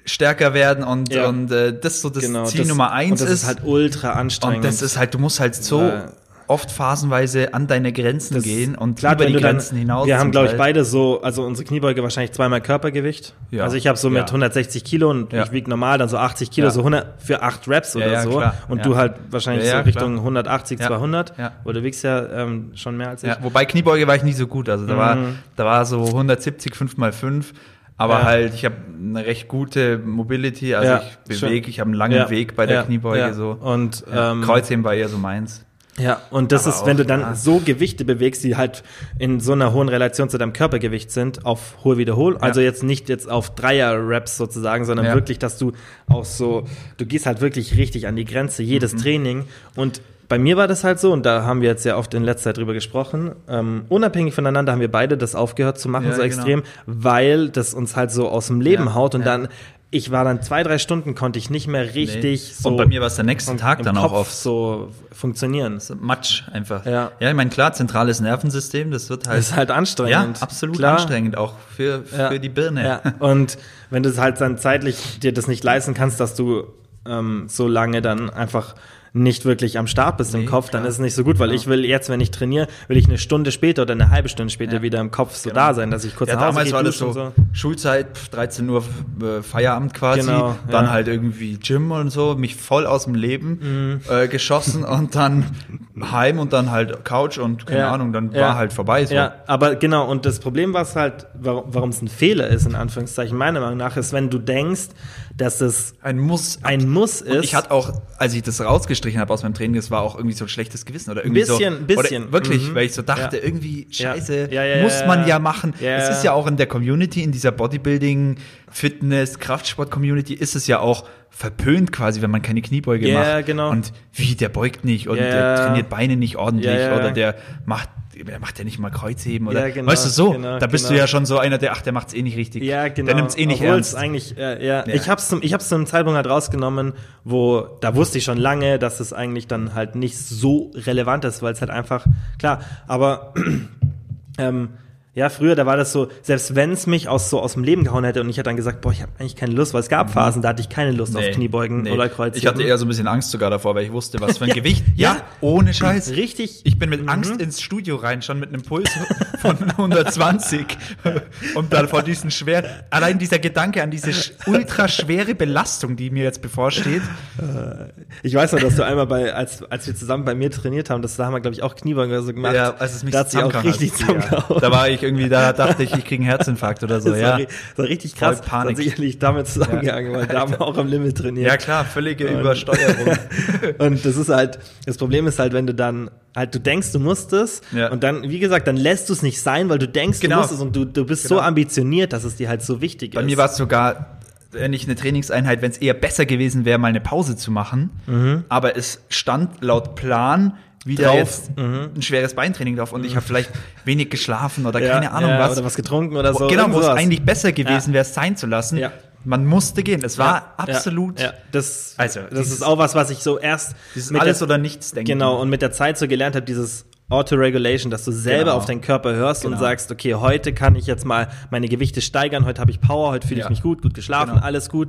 stärker werden und, Mhm. Ja. und äh, das so das Genau, Ziel das- Nummer eins und das ist. ist halt ultra anstrengend. und das ist halt, du musst halt so Weil- oft phasenweise an deine Grenzen Das- gehen und Klar, über die du dann- Grenzen hinaus. Wir haben, glaube ich, beide so, also unsere Kniebeuge wahrscheinlich zweimal Körpergewicht. Ja. Also ich habe so mit Ja. 160 Kilo und Ja. ich wiege normal dann so 80 Kilo, so 100 für 8 Reps oder so. klar. Und du halt wahrscheinlich so Richtung klar. 180, Ja. 200. Ja. Weil du wiegst ja ähm, schon mehr als ich. Wobei Kniebeuge war ich nie so gut. Also da war, Mhm. da war so 170, 5 mal 5 Aber Ja. halt, ich habe eine recht gute Mobility, also Ja, ich bewege, ich habe einen langen Ja, Weg bei der Kniebeuge so. Und ähm, Kreuzheben war eher so meins. Ja, und das Aber ist, wenn du dann ja. so Gewichte bewegst, die halt in so einer hohen Relation zu deinem Körpergewicht sind, auf hohe Wiederhol, also jetzt nicht jetzt auf Dreier-Raps sozusagen, sondern Ja. wirklich, dass du auch so, du gehst halt wirklich richtig an die Grenze, jedes Mhm. Training. Und bei mir war das halt so, und da haben wir jetzt ja oft in letzter Zeit drüber gesprochen, ähm, unabhängig voneinander haben wir beide das aufgehört zu machen, Ja, so genau. extrem, weil das uns halt so aus dem Leben Ja, haut und ja. dann, ich war dann zwei, drei Stunden, konnte ich nicht mehr richtig Nee. so. Und bei mir war es der nächsten im- Tag dann Kopf auch oft. so funktionieren. So Matsch einfach. Ja. ja, ich meine, klar, zentrales Nervensystem, das wird halt. Das ist halt ja, anstrengend. absolut Klar. anstrengend, auch für, für Ja. die Birne. Ja. Und wenn du es halt dann zeitlich dir das nicht leisten kannst, dass du ähm, so lange dann einfach nicht wirklich am Start bist im Nee, Kopf, dann ist es nicht so gut, weil ich will jetzt, wenn ich trainiere, will ich eine Stunde später oder eine halbe Stunde später Ja. wieder im Kopf so Genau. da sein, dass ich kurz Ja, nach Hause damals gehe, war das so, und Schulzeit, pf, 13 Uhr äh, Feierabend quasi, Genau, dann ja. halt irgendwie Gym und so, mich voll aus dem Leben Mhm. äh, geschossen und dann heim und dann halt Couch und keine Ja. Ahnung, dann Ja. war halt vorbei. So. Ja, aber genau, und das Problem, was halt, warum es ein Fehler ist, in Anführungszeichen, meiner Meinung nach, ist, wenn du denkst, dass es Ein Muss. ein Muss ist. Und ich hatte auch, als ich das rausgestrichen habe aus meinem Training, das war auch irgendwie so ein schlechtes Gewissen oder irgendwie Bisschen, so. bisschen. Oder wirklich, Mhm. weil ich so dachte, Ja. irgendwie. Scheiße, Ja, muss man ja. machen. Es ist ja auch in der Community, in dieser Bodybuilding, Fitness, Kraftsport-Community ist es ja auch verpönt quasi, wenn man keine Kniebeuge Ja, macht. genau. Und wie, der beugt nicht und der trainiert Beine nicht ordentlich oder der macht der macht ja nicht mal Kreuzheben oder Ja, genau, weißt du so, genau, da bist genau. du ja schon so einer, der ach, der macht's eh nicht richtig. Ja, genau. Der nimmt's eh nicht Obwohl ernst. eigentlich, äh, ja, Ja. ich hab's zum, ich hab's zu einem Zeitpunkt halt rausgenommen, wo, da wusste ich schon lange, dass es eigentlich dann halt nicht so relevant ist, weil es halt einfach, klar, aber, ähm, ja, früher, da war das so, selbst wenn es mich aus so aus dem Leben gehauen hätte und ich hätte dann gesagt, boah, ich habe eigentlich keine Lust, weil es gab Phasen, da hatte ich keine Lust auf Kniebeugen nee. oder Kreuzheben. Ich hatte eher so ein bisschen Angst sogar davor, weil ich wusste, was für ein Ja, Gewicht. ja. ohne Scheiß. Richtig. Ich bin mit Angst ins Studio rein, schon mit einem Puls von 120. Und dann vor diesen schwer, allein dieser Gedanke an diese ultra schwere Belastung, die mir jetzt bevorsteht. Ich weiß noch, dass du einmal bei, als, als wir zusammen bei mir trainiert haben, das da haben wir, glaube ich, auch Kniebeugen oder so gemacht. Ja, als es mich da hat sie auch richtig. Ja. Da war ich irgendwie, da dachte ich, ich kriege einen Herzinfarkt oder so, Das ja. war, das war richtig Voll krass. Panik. Das hat sicherlich damit zusammengehangen, weil da haben wir auch am Limit trainiert. Ja klar, völlige Und- Übersteuerung. Und das ist halt, das Problem ist halt, wenn du dann halt, du denkst, du musst es Ja. und dann, wie gesagt, dann lässt du es nicht sein, weil du denkst, Genau. du musst es und du, du bist so Genau. ambitioniert, dass es dir halt so wichtig Bei ist. mir war es sogar, wenn ich eine Trainingseinheit, wenn es eher besser gewesen wäre, mal eine Pause zu machen. Aber es stand laut Plan wieder Drauf. jetzt ein schweres Beintraining drauf und ich habe vielleicht wenig geschlafen oder ja, keine Ahnung ja, was. Oder was getrunken oder so. genau, wo es eigentlich besser gewesen wäre, es sein zu lassen. Man musste gehen. Es war absolut. Das, Also, das dieses- ist auch was, was ich so erst dieses mit alles der, oder nichts denken. Genau, und mit der Zeit so gelernt habe, dieses Auto-Regulation, dass du selber Genau. auf deinen Körper hörst und Genau. sagst, okay, heute kann ich jetzt mal meine Gewichte steigern, heute habe ich Power, heute fühle ich Ja. mich gut, gut geschlafen, Genau. alles gut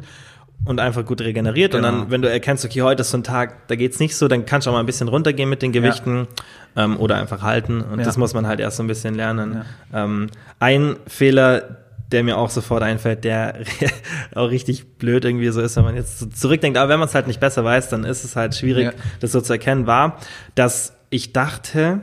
und einfach gut regeneriert. Und Genau. dann, wenn du erkennst, okay, heute ist so ein Tag, da geht's nicht so, dann kannst du auch mal ein bisschen runtergehen mit den Gewichten ähm, oder einfach halten. Und Ja. das muss man halt erst so ein bisschen lernen. Ähm, ein Fehler, der mir auch sofort einfällt, der auch richtig blöd irgendwie so ist, wenn man jetzt so zurückdenkt. Aber wenn man es halt nicht besser weiß, dann ist es halt schwierig, Ja. das so zu erkennen, war, dass ich dachte,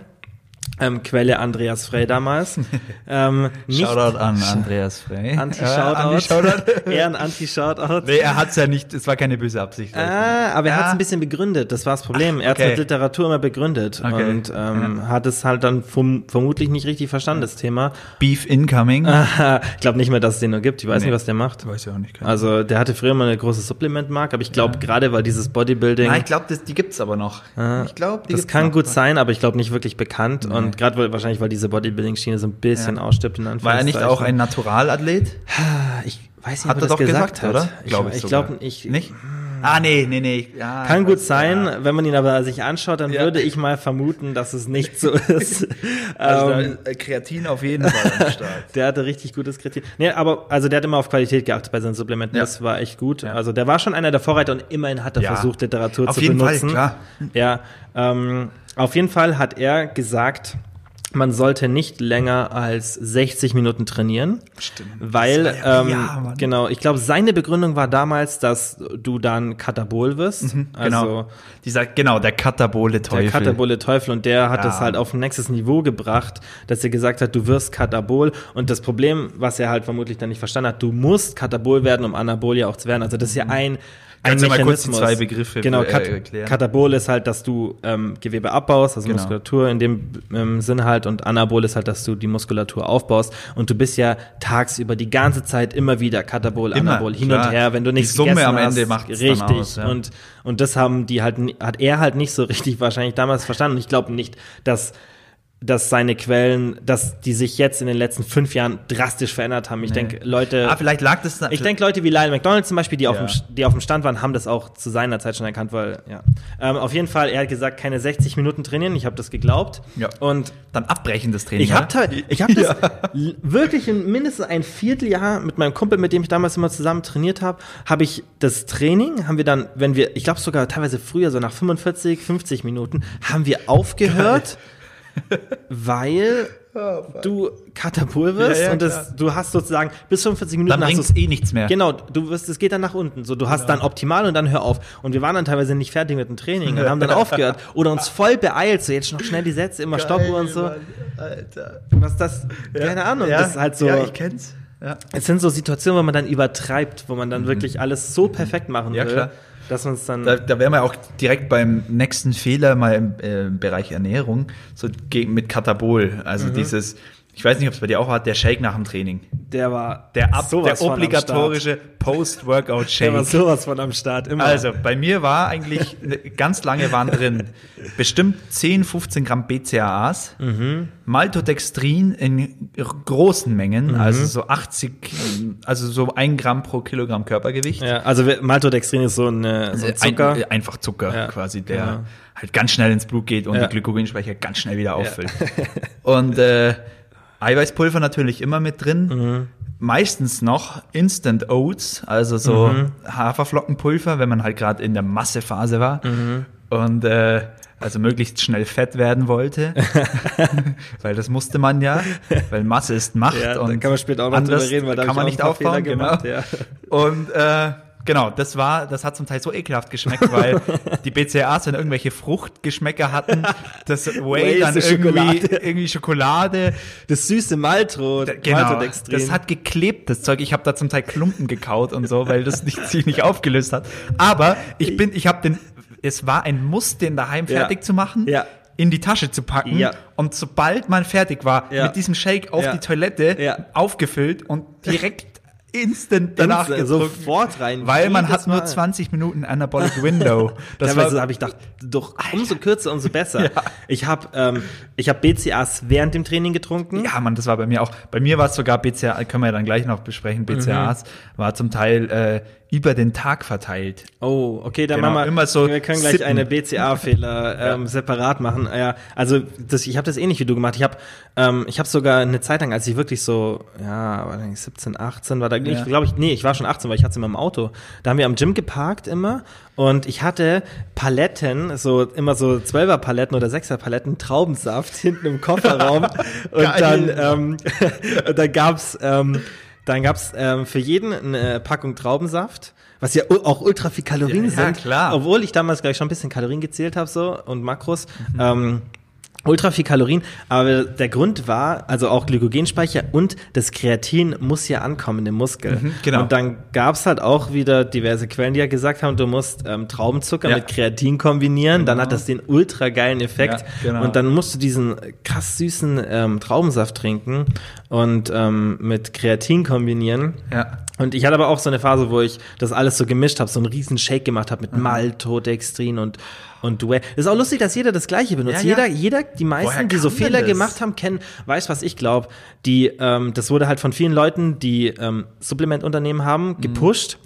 ähm, Quelle Andreas Frey damals, ähm, nicht Shoutout an Andreas Frey. Anti-Shoutout. Äh. Eher ein Anti-Shoutout. nee, er hat's ja nicht, es war keine böse Absicht. Ah, aber er Ja. hat es ein bisschen begründet, das war das Problem. Er hat okay. mit Literatur immer begründet Okay. und ähm, hat es halt dann vom, vermutlich nicht richtig verstanden, das Thema. Beef incoming. ich glaube nicht mehr, dass es den nur gibt. Ich weiß Nee. nicht, was der macht. Weiß ich auch nicht. Also der hatte früher mal eine große Supplementmarke, aber ich glaube gerade, weil dieses Bodybuilding, Nein, ich glaube, die gibt's aber noch. ich glaube, die das kann noch. gut sein, aber ich glaube nicht wirklich bekannt. Und gerade weil, wahrscheinlich, weil diese Bodybuilding-Schiene so ein bisschen Ja. ausstirbt in War er nicht Anführungszeichen. auch ein Naturalathlet? Ich weiß nicht, Hat ob er das doch gesagt, gesagt, hat. oder? Ich, Glaub ich glaube, ich, Nicht? Ah, nee, nee, nee. Ja, Kann ich gut sein, ja. wenn man ihn aber sich anschaut, dann Ja. würde ich mal vermuten, dass es nicht so ist. Also ähm, äh, Kreatin auf jeden Fall am Start. der hatte richtig gutes Kritik. Nee, aber also der hat immer auf Qualität geachtet bei seinen Supplementen. Das war echt gut. Also der war schon einer der Vorreiter und immerhin hat er versucht, Literatur Auf zu jeden Fall, benutzen. klar. Ja, ähm, auf jeden Fall hat er gesagt, man sollte nicht länger als 60 Minuten trainieren. Stimmt. Weil, Das ja- ähm, ja, genau, ich glaube, seine Begründung war damals, dass du dann Katabol wirst. Genau. Also, Dieser, genau, der katabole Teufel. der Katabole Teufel und der hat Ja. es halt auf ein nächstes Niveau gebracht, dass er gesagt hat, du wirst Katabol und das Problem, was er halt vermutlich dann nicht verstanden hat, du musst Katabol werden, um Anabol ja auch zu werden. Also das ist ja ein ein Kannst du mal kurz die zwei Begriffe, genau, äh, erklären? Katabol ist halt, dass du ähm, Gewebe abbaust, also Genau. Muskulatur in dem ähm, Sinn halt und Anabol ist halt, dass du die Muskulatur aufbaust und du bist ja tagsüber die ganze Zeit immer wieder Katabol, Immer, Anabol, hin klar. und her, wenn du Die nichts Summe gegessen am Ende macht's dann richtig aus, ja. und und das haben die halt, hat er halt nicht so richtig wahrscheinlich damals verstanden. Und ich glaube nicht, dass, dass seine Quellen, dass die sich jetzt in den letzten fünf Jahren drastisch verändert haben. Ich denke, Leute, Ah, vielleicht lag das ich denke, Leute wie Lyle McDonald zum Beispiel, die, auf Ja. dem, die auf dem Stand waren, haben das auch zu seiner Zeit schon erkannt, weil, ja. Ähm, auf jeden Fall, er hat gesagt, keine 60 Minuten trainieren. Ich habe das geglaubt. Ja. Und dann abbrechen das Training. ich habe oder? ich hab das l- wirklich in mindestens ein Vierteljahr mit meinem Kumpel, mit dem ich damals immer zusammen trainiert habe, habe ich das Training, haben wir dann, wenn wir, ich glaube sogar teilweise früher, so nach 45, 50 Minuten, haben wir aufgehört, weil du Katapult wirst Ja, ja, und das, du hast sozusagen bis 45 Minuten Dann du's- eh nichts mehr. Genau, du wirst, es geht dann nach unten. So, du hast dann optimal und dann hör auf. Und wir waren dann teilweise nicht fertig mit dem Training und haben dann aufgehört oder uns voll beeilt. So jetzt noch schnell die Sätze, immer Stoppuhr und so. Mann, Alter. Was das? Keine Ahnung. Ja, das ist halt so. Ja, ich kenn's. Ja. es sind so Situationen, wo man dann übertreibt, wo man dann wirklich alles so perfekt machen Mhm. Ja, will, klar. Dass man es dann. Da, da wären wir auch direkt beim nächsten Fehler mal im äh, Bereich Ernährung, so gegen, mit Katabol. Also Mhm. dieses, ich weiß nicht, ob es bei dir auch war, der Shake nach dem Training. der war Der, ab, der obligatorische Start. Der war Post-Workout-Shake. sowas von am Start. Immer. Also, bei mir war eigentlich, ne, ganz lange waren drin bestimmt 10, 15 Gramm BCAAs, Mhm. Maltodextrin in großen Mengen, Mhm. also so 80, also so ein Gramm pro Kilogramm Körpergewicht. ja, also Maltodextrin ist so, eine, so ein Zucker. Ein, äh, einfach Zucker Ja, quasi, der genau. halt ganz schnell ins Blut geht und Ja. die Glykogenspeicher ganz schnell wieder auffüllt. und äh, Eiweißpulver natürlich immer mit drin. Mhm. Meistens noch Instant Oats, also so Mhm. Haferflockenpulver, wenn man halt gerade in der Massephase war. Mhm. Und äh, also möglichst schnell fett werden wollte. weil das musste man ja, weil Masse ist Macht. Ja, und kann man später auch noch drüber reden, weil da kann man ich nicht auch ein paar aufbauen. Genau. gemacht, ja. Und äh, genau, das war, das hat zum Teil so ekelhaft geschmeckt, weil die BCAAs dann irgendwelche Fruchtgeschmäcker hatten. Das Whey dann irgendwie Schokolade. Irgendwie Schokolade. Das süße Maltro, Genau, Maltodextrin. das hat geklebt, das Zeug. Ich habe da zum Teil Klumpen gekaut und so, weil das nicht, sich nicht aufgelöst hat. Aber ich bin, ich habe den, es war ein Muss, den daheim Ja. fertig zu machen. Ja. In die Tasche zu packen Ja. und sobald man fertig war, Ja. mit diesem Shake auf Ja. die Toilette aufgefüllt und direkt instant danach getrunken. sofort rein. Weil man hat nur Mal. 20 Minuten Anabolic Window. Das Teilweise war, habe ich gedacht, doch umso kürzer, umso besser. Ja. Ich habe ähm, ich hab BCAs während dem Training getrunken. ja, Mann, das war bei mir auch. Bei mir war es sogar BCA, können wir ja dann gleich noch besprechen, BCAAs, war zum Teil äh, über den Tag verteilt. Oh, okay, dann Genau, machen wir, immer so wir können gleich sippen. eine BCA-Fehler ähm, separat machen. Ja, also das, ich habe das ähnlich wie du gemacht. Ich habe ähm, ich habe sogar eine Zeit lang, als ich wirklich so, ja, war ich 17, 18 war da, Ja. ich glaube ich, nee, ich war schon 18, weil ich hatte es immer im Auto. Da haben wir am Gym geparkt immer und ich hatte Paletten, so immer so 12er Paletten oder 6er Paletten Traubensaft hinten im Kofferraum und Geil. dann ähm, und dann gab's ähm, dann gab's ähm, für jeden eine Packung Traubensaft, was ja auch ultra viel Kalorien Ja, ja, sind. klar. Obwohl ich damals gleich schon ein bisschen Kalorien gezählt habe so und Makros. Ähm, Ultra viel Kalorien, aber der Grund war, also auch Glykogenspeicher und das Kreatin muss ja ankommen im Muskel. genau. Und dann gab's halt auch wieder diverse Quellen, die ja gesagt haben, du musst ähm, Traubenzucker Ja. mit Kreatin kombinieren, dann Genau. hat das den ultra geilen Effekt. Ja, genau. Und dann musst du diesen krass süßen ähm, Traubensaft trinken und ähm, mit Kreatin kombinieren. Ja. Und ich hatte aber auch so eine Phase, wo ich das alles so gemischt habe, so einen riesen Shake gemacht habe mit Mhm. Maltodextrin und und Whey. Das ist auch lustig, dass jeder das Gleiche benutzt. Ja, ja. Jeder, jeder, die meisten, die so Fehler das? gemacht haben, kennen, weiß, was ich glaube. Die, ähm, das wurde halt von vielen Leuten, die ähm, Supplementunternehmen haben, Mhm. gepusht.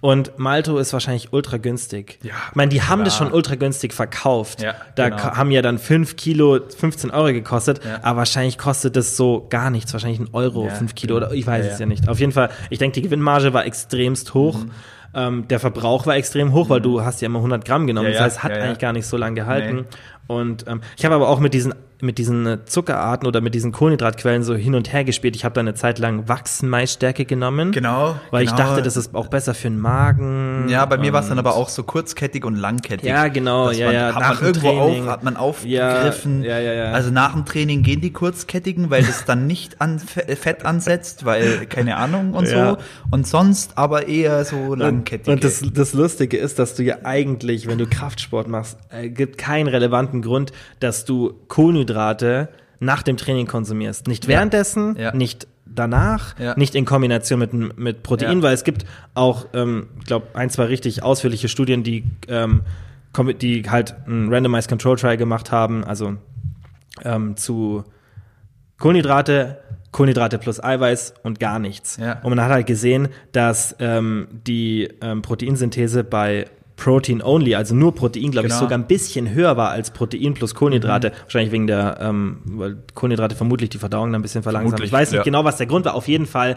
Und Malto ist wahrscheinlich ultra günstig. Ja, ich meine, die haben das klar. schon ultra günstig verkauft. Ja, da genau. haben ja dann 5 Kilo 15 Euro gekostet, Ja. aber wahrscheinlich kostet das so gar nichts, wahrscheinlich ein Euro, Ja, 5 Kilo genau. oder ich weiß Ja, es ja. ja nicht. Auf jeden Fall, ich denke, die Gewinnmarge war extremst hoch. Mhm. Ähm, der Verbrauch war extrem hoch, weil du hast ja immer 100 Gramm genommen. Ja, das heißt, hat eigentlich gar nicht so lange gehalten. Nee. Und ähm, ich habe aber auch mit diesen mit diesen äh, Zuckerarten oder mit diesen Kohlenhydratquellen so hin und her gespielt. Ich habe da eine Zeit lang Wachsenmaisstärke genommen. Genau, Weil genau. ich dachte, das ist auch besser für den Magen. Ja, bei mir war es dann und- aber auch so kurzkettig und langkettig. Ja, genau, ja, man, ja, Hat nach man dem irgendwo Training. auf, hat man aufgegriffen. Ja, ja, ja, ja. Also nach dem Training gehen die kurzkettigen, weil das dann nicht an Fe- Fett ansetzt, weil keine Ahnung und Ja. so. Und sonst aber eher so langkettige. Und das, das Lustige ist, dass du ja eigentlich, wenn du Kraftsport machst, äh, gibt keinen relevanten Grund, dass du Kohlenhydrate nach dem Training konsumierst. Nicht währenddessen, Ja. nicht danach, Ja. nicht in Kombination mit, mit Protein, Ja. weil es gibt auch, ähm, ich glaube, ein, zwei richtig ausführliche Studien, die, ähm, die halt ein Randomized Control Trial gemacht haben, also ähm, zu Kohlenhydrate, Kohlenhydrate plus Eiweiß und gar nichts. Ja. Und man hat halt gesehen, dass ähm, die ähm, Proteinsynthese bei Protein only, also nur Protein, glaube ich, Genau. sogar ein bisschen höher war als Protein plus Kohlenhydrate. Wahrscheinlich wegen der, ähm, weil Kohlenhydrate vermutlich die Verdauung dann ein bisschen verlangsamen. Vermutlich, Ich weiß nicht ja. genau, was der Grund war. Auf jeden Fall,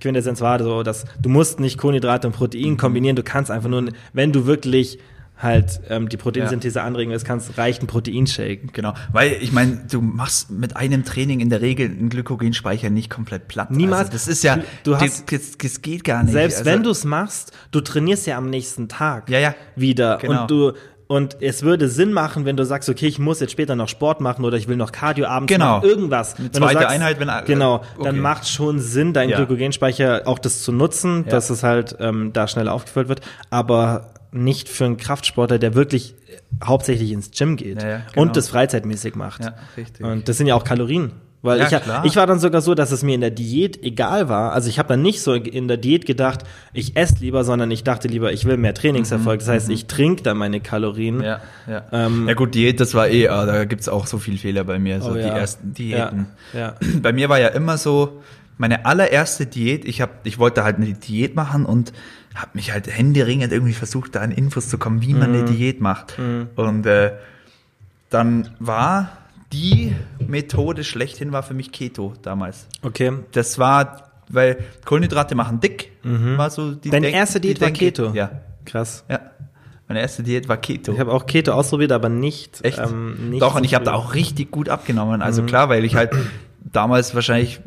Quintessenz war so, dass du musst nicht Kohlenhydrate und Protein kombinieren. Du kannst einfach nur, wenn du wirklich halt ähm, die Proteinsynthese anregen willst, kannst reicht ein Proteinshake. Genau, weil ich meine, du machst mit einem Training in der Regel einen Glykogenspeicher nicht komplett platt. Niemals. Also das ist ja, Du- hast- das, das geht gar nicht. Selbst Also- wenn du es machst, du trainierst ja am nächsten Tag Ja, ja. wieder Genau. und du und es würde Sinn machen, wenn du sagst, okay, ich muss jetzt später noch Sport machen oder ich will noch Cardio abends Genau. machen, irgendwas. Eine zweite Einheit, wenn- genau, okay. dann macht schon Sinn, deinen Ja. Glykogenspeicher auch das zu nutzen, Ja. dass es halt ähm, da schneller aufgefüllt wird, aber nicht für einen Kraftsportler, der wirklich hauptsächlich ins Gym geht Ja, ja, genau. und das freizeitmäßig macht. Ja, richtig. Und das sind ja auch Kalorien. Weil Ja, ich, klar. ich war dann sogar so, dass es mir in der Diät egal war. Also ich habe dann nicht so in der Diät gedacht, ich esse lieber, sondern ich dachte lieber, ich will mehr Trainingserfolg. Das heißt, ich trinke dann meine Kalorien. Mhm, Ja, ja. Ähm, ja gut, Diät, das war eh, ah, da gibt's auch so viel Fehler bei mir, so Oh die ja. ersten Diäten. Ja, ja. Bei mir war ja immer so, meine allererste Diät, ich hab, ich wollte halt eine Diät machen und habe mich halt händeringend irgendwie versucht, da an Infos zu kommen, wie man Mhm. eine Diät macht. Und äh, dann war die Methode schlechthin war für mich Keto damals. Okay. Das war, weil Kohlenhydrate machen dick, war so die Deine Denk- erste die Diät war Denke- Keto? Ja, Krass. ja. Meine erste Diät war Keto. Ich habe auch Keto ausprobiert, aber nicht. Echt? Ähm, nicht Doch, und so ich habe da auch richtig gut abgenommen. Mhm. Also klar, weil ich halt damals wahrscheinlich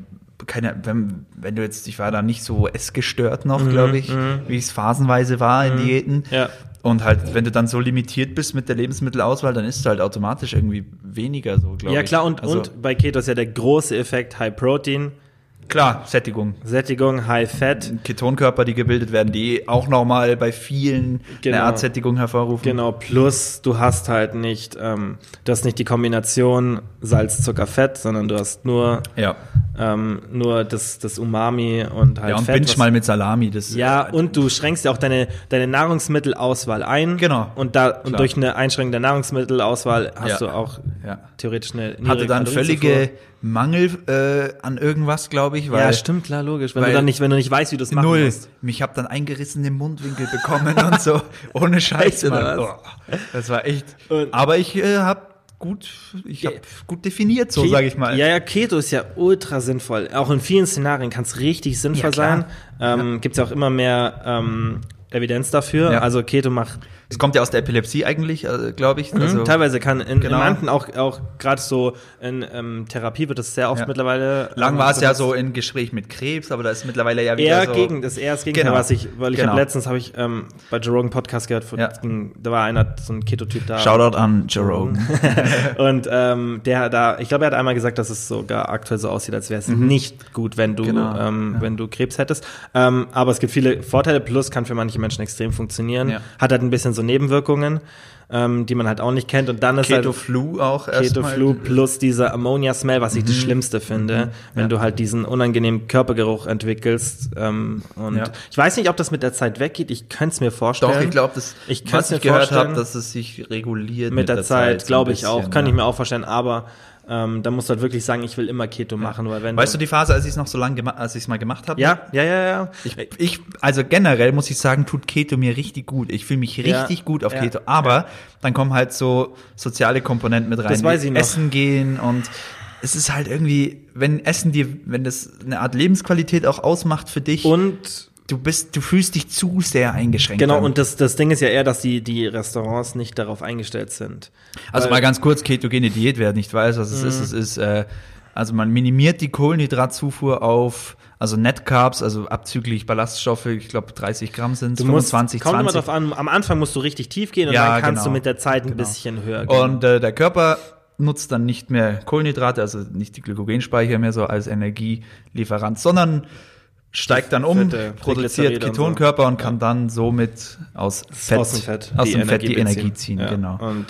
keine, wenn, wenn du jetzt, ich war da nicht so essgestört noch, glaube ich, wie es phasenweise war in Diäten. Mhm. Ja. Und halt, wenn du dann so limitiert bist mit der Lebensmittelauswahl, dann isst du halt automatisch irgendwie weniger so, glaube ich. Ja, klar, und, also, und bei Keto ist ja der große Effekt High Protein, Klar, Sättigung. Sättigung, High Fat. Ketonkörper, die gebildet werden, die auch nochmal bei vielen Genau. eine Art Sättigung hervorrufen. Genau, plus du hast halt nicht, ähm, du hast nicht die Kombination Salz, Zucker, Fett, sondern du hast nur, Ja. ähm, nur das, das Umami und halt Ja, und Fett. binge mal mit Salami. Das, ja, und du schränkst ja auch deine, deine Nahrungsmittelauswahl ein. Genau. Und da, und Klar. durch eine Einschränkung der Nahrungsmittelauswahl hast Ja. du auch Ja. theoretisch eine hatte dann völlige Mangel äh, an irgendwas, glaube ich, weil Ja, stimmt, klar, logisch. Wenn weil- du dann nicht, wenn du nicht weißt, wie du es machen null. musst. Mich hab dann eingerissene Mundwinkel bekommen und so ohne Scheiße. Oh, das war echt. Und- Aber ich äh, habe gut, ich habe gut definiert, so sage ich mal. Ja, ja, Keto ist ja ultra sinnvoll. Auch in vielen Szenarien kann es richtig sinnvoll Ja, sein. Ähm, Gibt es ja auch immer mehr ähm, Evidenz dafür. Ja. Also Keto macht Es kommt ja aus der Epilepsie eigentlich, äh, glaube ich. Also, teilweise kann in, Genau. in manchen auch auch gerade so in ähm, Therapie wird das sehr oft Ja. mittlerweile. lang ähm, war es ja so in Gespräch mit Krebs, aber da ist mittlerweile ja wieder Eher so. gegen das eher das Gegenteil, Genau. was ich, weil ich Genau. habe letztens habe ich ähm, bei Joe Rogan Podcast gehört, von, Ja. da war einer so ein Keto-Typ da. Shoutout an Joe Rogan. Und ähm, der da, ich glaube, er hat einmal gesagt, dass es sogar aktuell so aussieht, als wäre es nicht gut, wenn du, Mhm. Genau, ähm, wenn du Krebs hättest. Ähm, aber es gibt viele Vorteile, plus kann für manche Menschen extrem funktionieren. Ja. Hat halt ein bisschen so Nebenwirkungen, ähm, die man halt auch nicht kennt. Und dann ist Keto halt Flu auch Keto. Flu plus dieser Ammonia-Smell, was ich Mhm. das Schlimmste finde, wenn du halt diesen unangenehmen Körpergeruch entwickelst. Ähm, und Ja. ich weiß nicht, ob das mit der Zeit weggeht. Ich könnte es mir vorstellen. Doch, ich glaube, das, Ich was kann's mir gehört habe, vorstellen. dass es sich reguliert mit der Zeit, so ein glaube ich auch. Kann ja. ich mir auch vorstellen. Aber ähm, da musst du halt wirklich sagen, ich will immer Keto machen, weil wenn Weißt du die Phase, als ich es noch so lange gemacht, als ich es mal gemacht habe? ja, ja, ja, ja. Ich, ich, also generell muss ich sagen, tut Keto mir richtig gut. Ich fühle mich Ja, richtig gut auf ja, Keto. Aber dann kommen halt so soziale Komponenten mit rein. Das weiß ich noch. Essen gehen und es ist halt irgendwie, wenn Essen dir, wenn das eine Art Lebensqualität auch ausmacht für dich, Und du bist, du fühlst dich zu sehr eingeschränkt. genau, dann. und das, das Ding ist ja eher, dass die, die Restaurants nicht darauf eingestellt sind. Also mal ganz kurz, ketogene Diät, wer nicht weiß, was es ist, Mhm. es ist, äh, also man minimiert die Kohlenhydratzufuhr auf, also Net Carbs, also abzüglich Ballaststoffe, ich glaube 30 Gramm sind es, Du musst, 25, kommt immer 20. drauf an, am Anfang musst du richtig tief gehen und Ja, dann kannst genau. du mit der Zeit ein Genau. bisschen höher gehen. Und äh, der Körper nutzt dann nicht mehr Kohlenhydrate, also nicht die Glykogenspeicher mehr so als Energielieferant, sondern steigt dann um, Fette, produziert Triglyceride und Ketonkörper und, kann dann somit aus Fett, aus dem Fett, aus dem Fett die Energie ziehen, Ja. genau. Und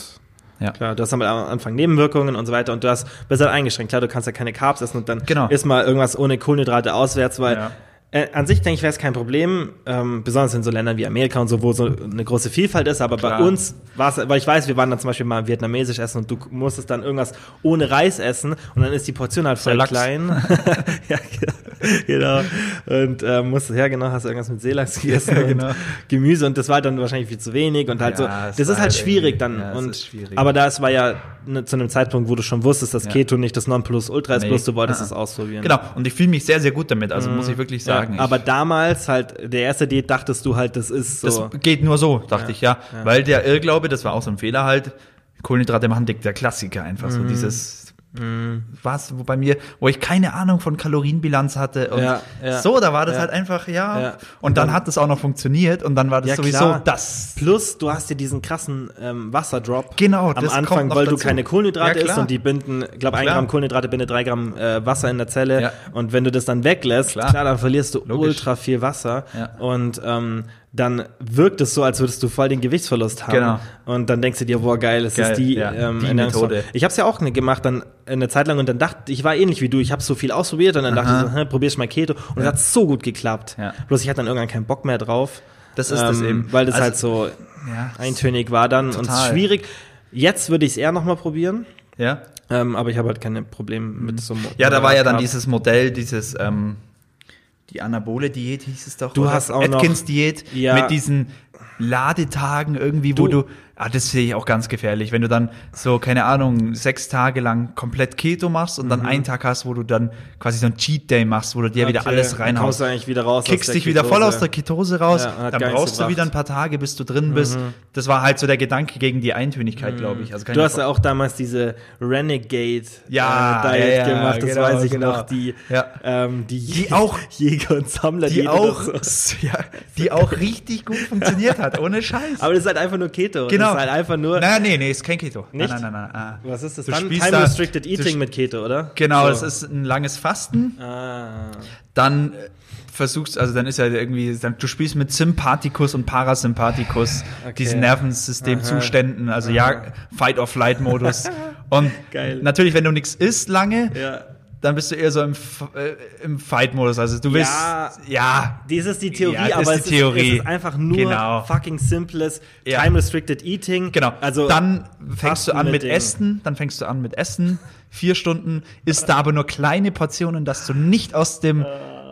Ja. klar, du hast dann am Anfang Nebenwirkungen und so weiter und du hast, bist halt eingeschränkt. Klar, du kannst ja keine Carbs essen und dann Genau. isst mal irgendwas ohne Kohlenhydrate auswärts, weil Ja. Äh, an sich denke ich, wäre es kein Problem, ähm, besonders in so Ländern wie Amerika und so, wo so eine große Vielfalt ist, aber Klar. bei uns war es, weil ich weiß, wir waren dann zum Beispiel mal vietnamesisch essen und du musstest dann irgendwas ohne Reis essen und dann ist die Portion halt voll klein. ja, genau. Und äh, musst, ja genau, hast irgendwas mit Seelachs gegessen Ja, genau. und Gemüse und das war dann wahrscheinlich viel zu wenig und halt Ja, so. es Das ist halt halt schwierig dann. ja, es und, schwierig. Aber das war ja ne, zu einem Zeitpunkt, wo du schon wusstest, dass. Keto nicht das Nonplusultra ist, Nee. bloß du wolltest es ausprobieren. Genau, und ich fühle mich sehr, sehr gut damit, also muss ich wirklich sagen. Ja, aber damals halt, der erste Diät dachtest du halt, das ist so. das geht nur so, dachte ich, ja. Weil der Irrglaube, das war auch so ein Fehler halt, Kohlenhydrate machen dick, der Klassiker einfach, Mhm. so dieses was, wo bei mir, wo ich keine Ahnung von Kalorienbilanz hatte und Ja, ja. so, da war das Ja. halt einfach, ja. Und dann hat das auch noch funktioniert und dann war das sowieso klar. das. Plus, du hast dir diesen krassen ähm, Wasserdrop Genau, am das Anfang, weil du dazu. keine Kohlenhydrate isst und die binden, ich glaube, ein. Gramm Kohlenhydrate bindet drei Gramm äh, Wasser in der Zelle. Und wenn du das dann weglässt, klar, Klar. dann verlierst du Logisch. ultra viel Wasser. Und ähm, dann wirkt es so, als würdest du voll den Gewichtsverlust haben. Genau. Und dann denkst du dir, boah, geil, es Geil, ist die, ja, ähm, die. Methode. Ich habe es ja auch ne, gemacht, dann eine Zeit lang und dann dachte ich, war ähnlich wie du, ich habe so viel ausprobiert und dann dachte Aha. ich so, hä, probierst mal Keto und es hat so gut geklappt. Ja. Bloß ich hatte dann irgendwann keinen Bock mehr drauf. Das ist das eben. Weil das Also- halt so Ja. eintönig war dann und Total. schwierig. Jetzt würde ich es eher nochmal probieren, Ja. ähm, aber ich habe halt keine Probleme mit so Mo- Ja, da war ja dann dieses Modell, dieses, ähm, die anabole Diät hieß es doch. Du hast auch noch- Atkins-Diät Ja. mit diesen Ladetagen irgendwie, wo Du- du, ah, das sehe ich auch ganz gefährlich, wenn du dann so, keine Ahnung, sechs Tage lang komplett Keto machst und dann einen Tag hast, wo du dann quasi so ein Cheat Day machst, wo du dir wieder Mhm. Okay, alles dann kommst reinhaust. du eigentlich wieder raus. aus Kickst dich wieder voll aus der Ketose raus, Ja, dann brauchst du gebracht. Mhm. wieder ein paar Tage, bis du drin bist. Das war halt so der Gedanke gegen die Eintönigkeit, glaube ich. Also Du hast ja auch damals diese Renegade Ja, äh, Diet ja, gemacht, das genau, weiß ich genau. noch, die, ähm, die, Die auch- Jäger und Sammler die oder auch, so. die auch richtig gut funktioniert hat, ohne Scheiß. Aber das ist halt einfach nur Keto. Genau. Das ist halt einfach nur. Nein, nee, nee, ist kein Keto. Nicht? Nein, nein, nein, nein. ah. was ist das Du dann? spielst Time Restricted Eating mit Keto, oder? Genau, so. das ist ein langes Fasten. Ah. Dann äh, versuchst, also dann ist ja irgendwie, dann, du spielst mit Sympathikus und Parasympathikus, Okay. diesen Nervensystemzuständen, also ja, Fight-or-Flight-Modus. und Geil. natürlich, wenn du nichts isst lange, Ja. Dann bist du eher so im, äh, im Fight-Modus. Also du bist, Ja. ja, Dies ist die Theorie, Ja, das aber ist es, die Theorie. Ist, es ist einfach nur Genau. fucking simples Ja. Time-Restricted Eating. Genau. Also dann fängst du an mit mit Essen, dann fängst du an mit Essen, vier Stunden, isst da aber nur kleine Portionen, dass du nicht aus dem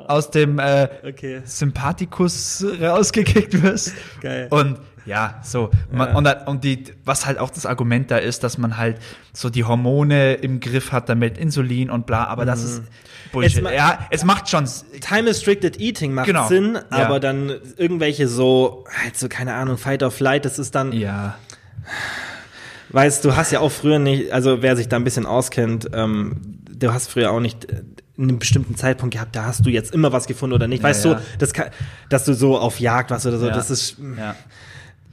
aus dem äh, Okay. Sympathikus rausgekickt wirst. Geil. Und ja, so. Man, Ja. Und, und die, was halt auch das Argument da ist, dass man halt so die Hormone im Griff hat, damit Insulin und bla, aber das ist Bullshit. Mhm. Es ja, es macht schon. Time-Restricted Eating macht Genau. Sinn, Ja. aber dann irgendwelche so, halt so, keine Ahnung, Fight or Flight, das ist dann, Ja. weißt du, hast ja auch früher nicht, also wer sich da ein bisschen auskennt, ähm, du hast früher auch nicht äh, einen bestimmten Zeitpunkt gehabt, da hast du jetzt immer was gefunden oder nicht. Ja, weißt ja. du, das kann, dass du so auf Jagd warst oder so, Ja. das ist, ja.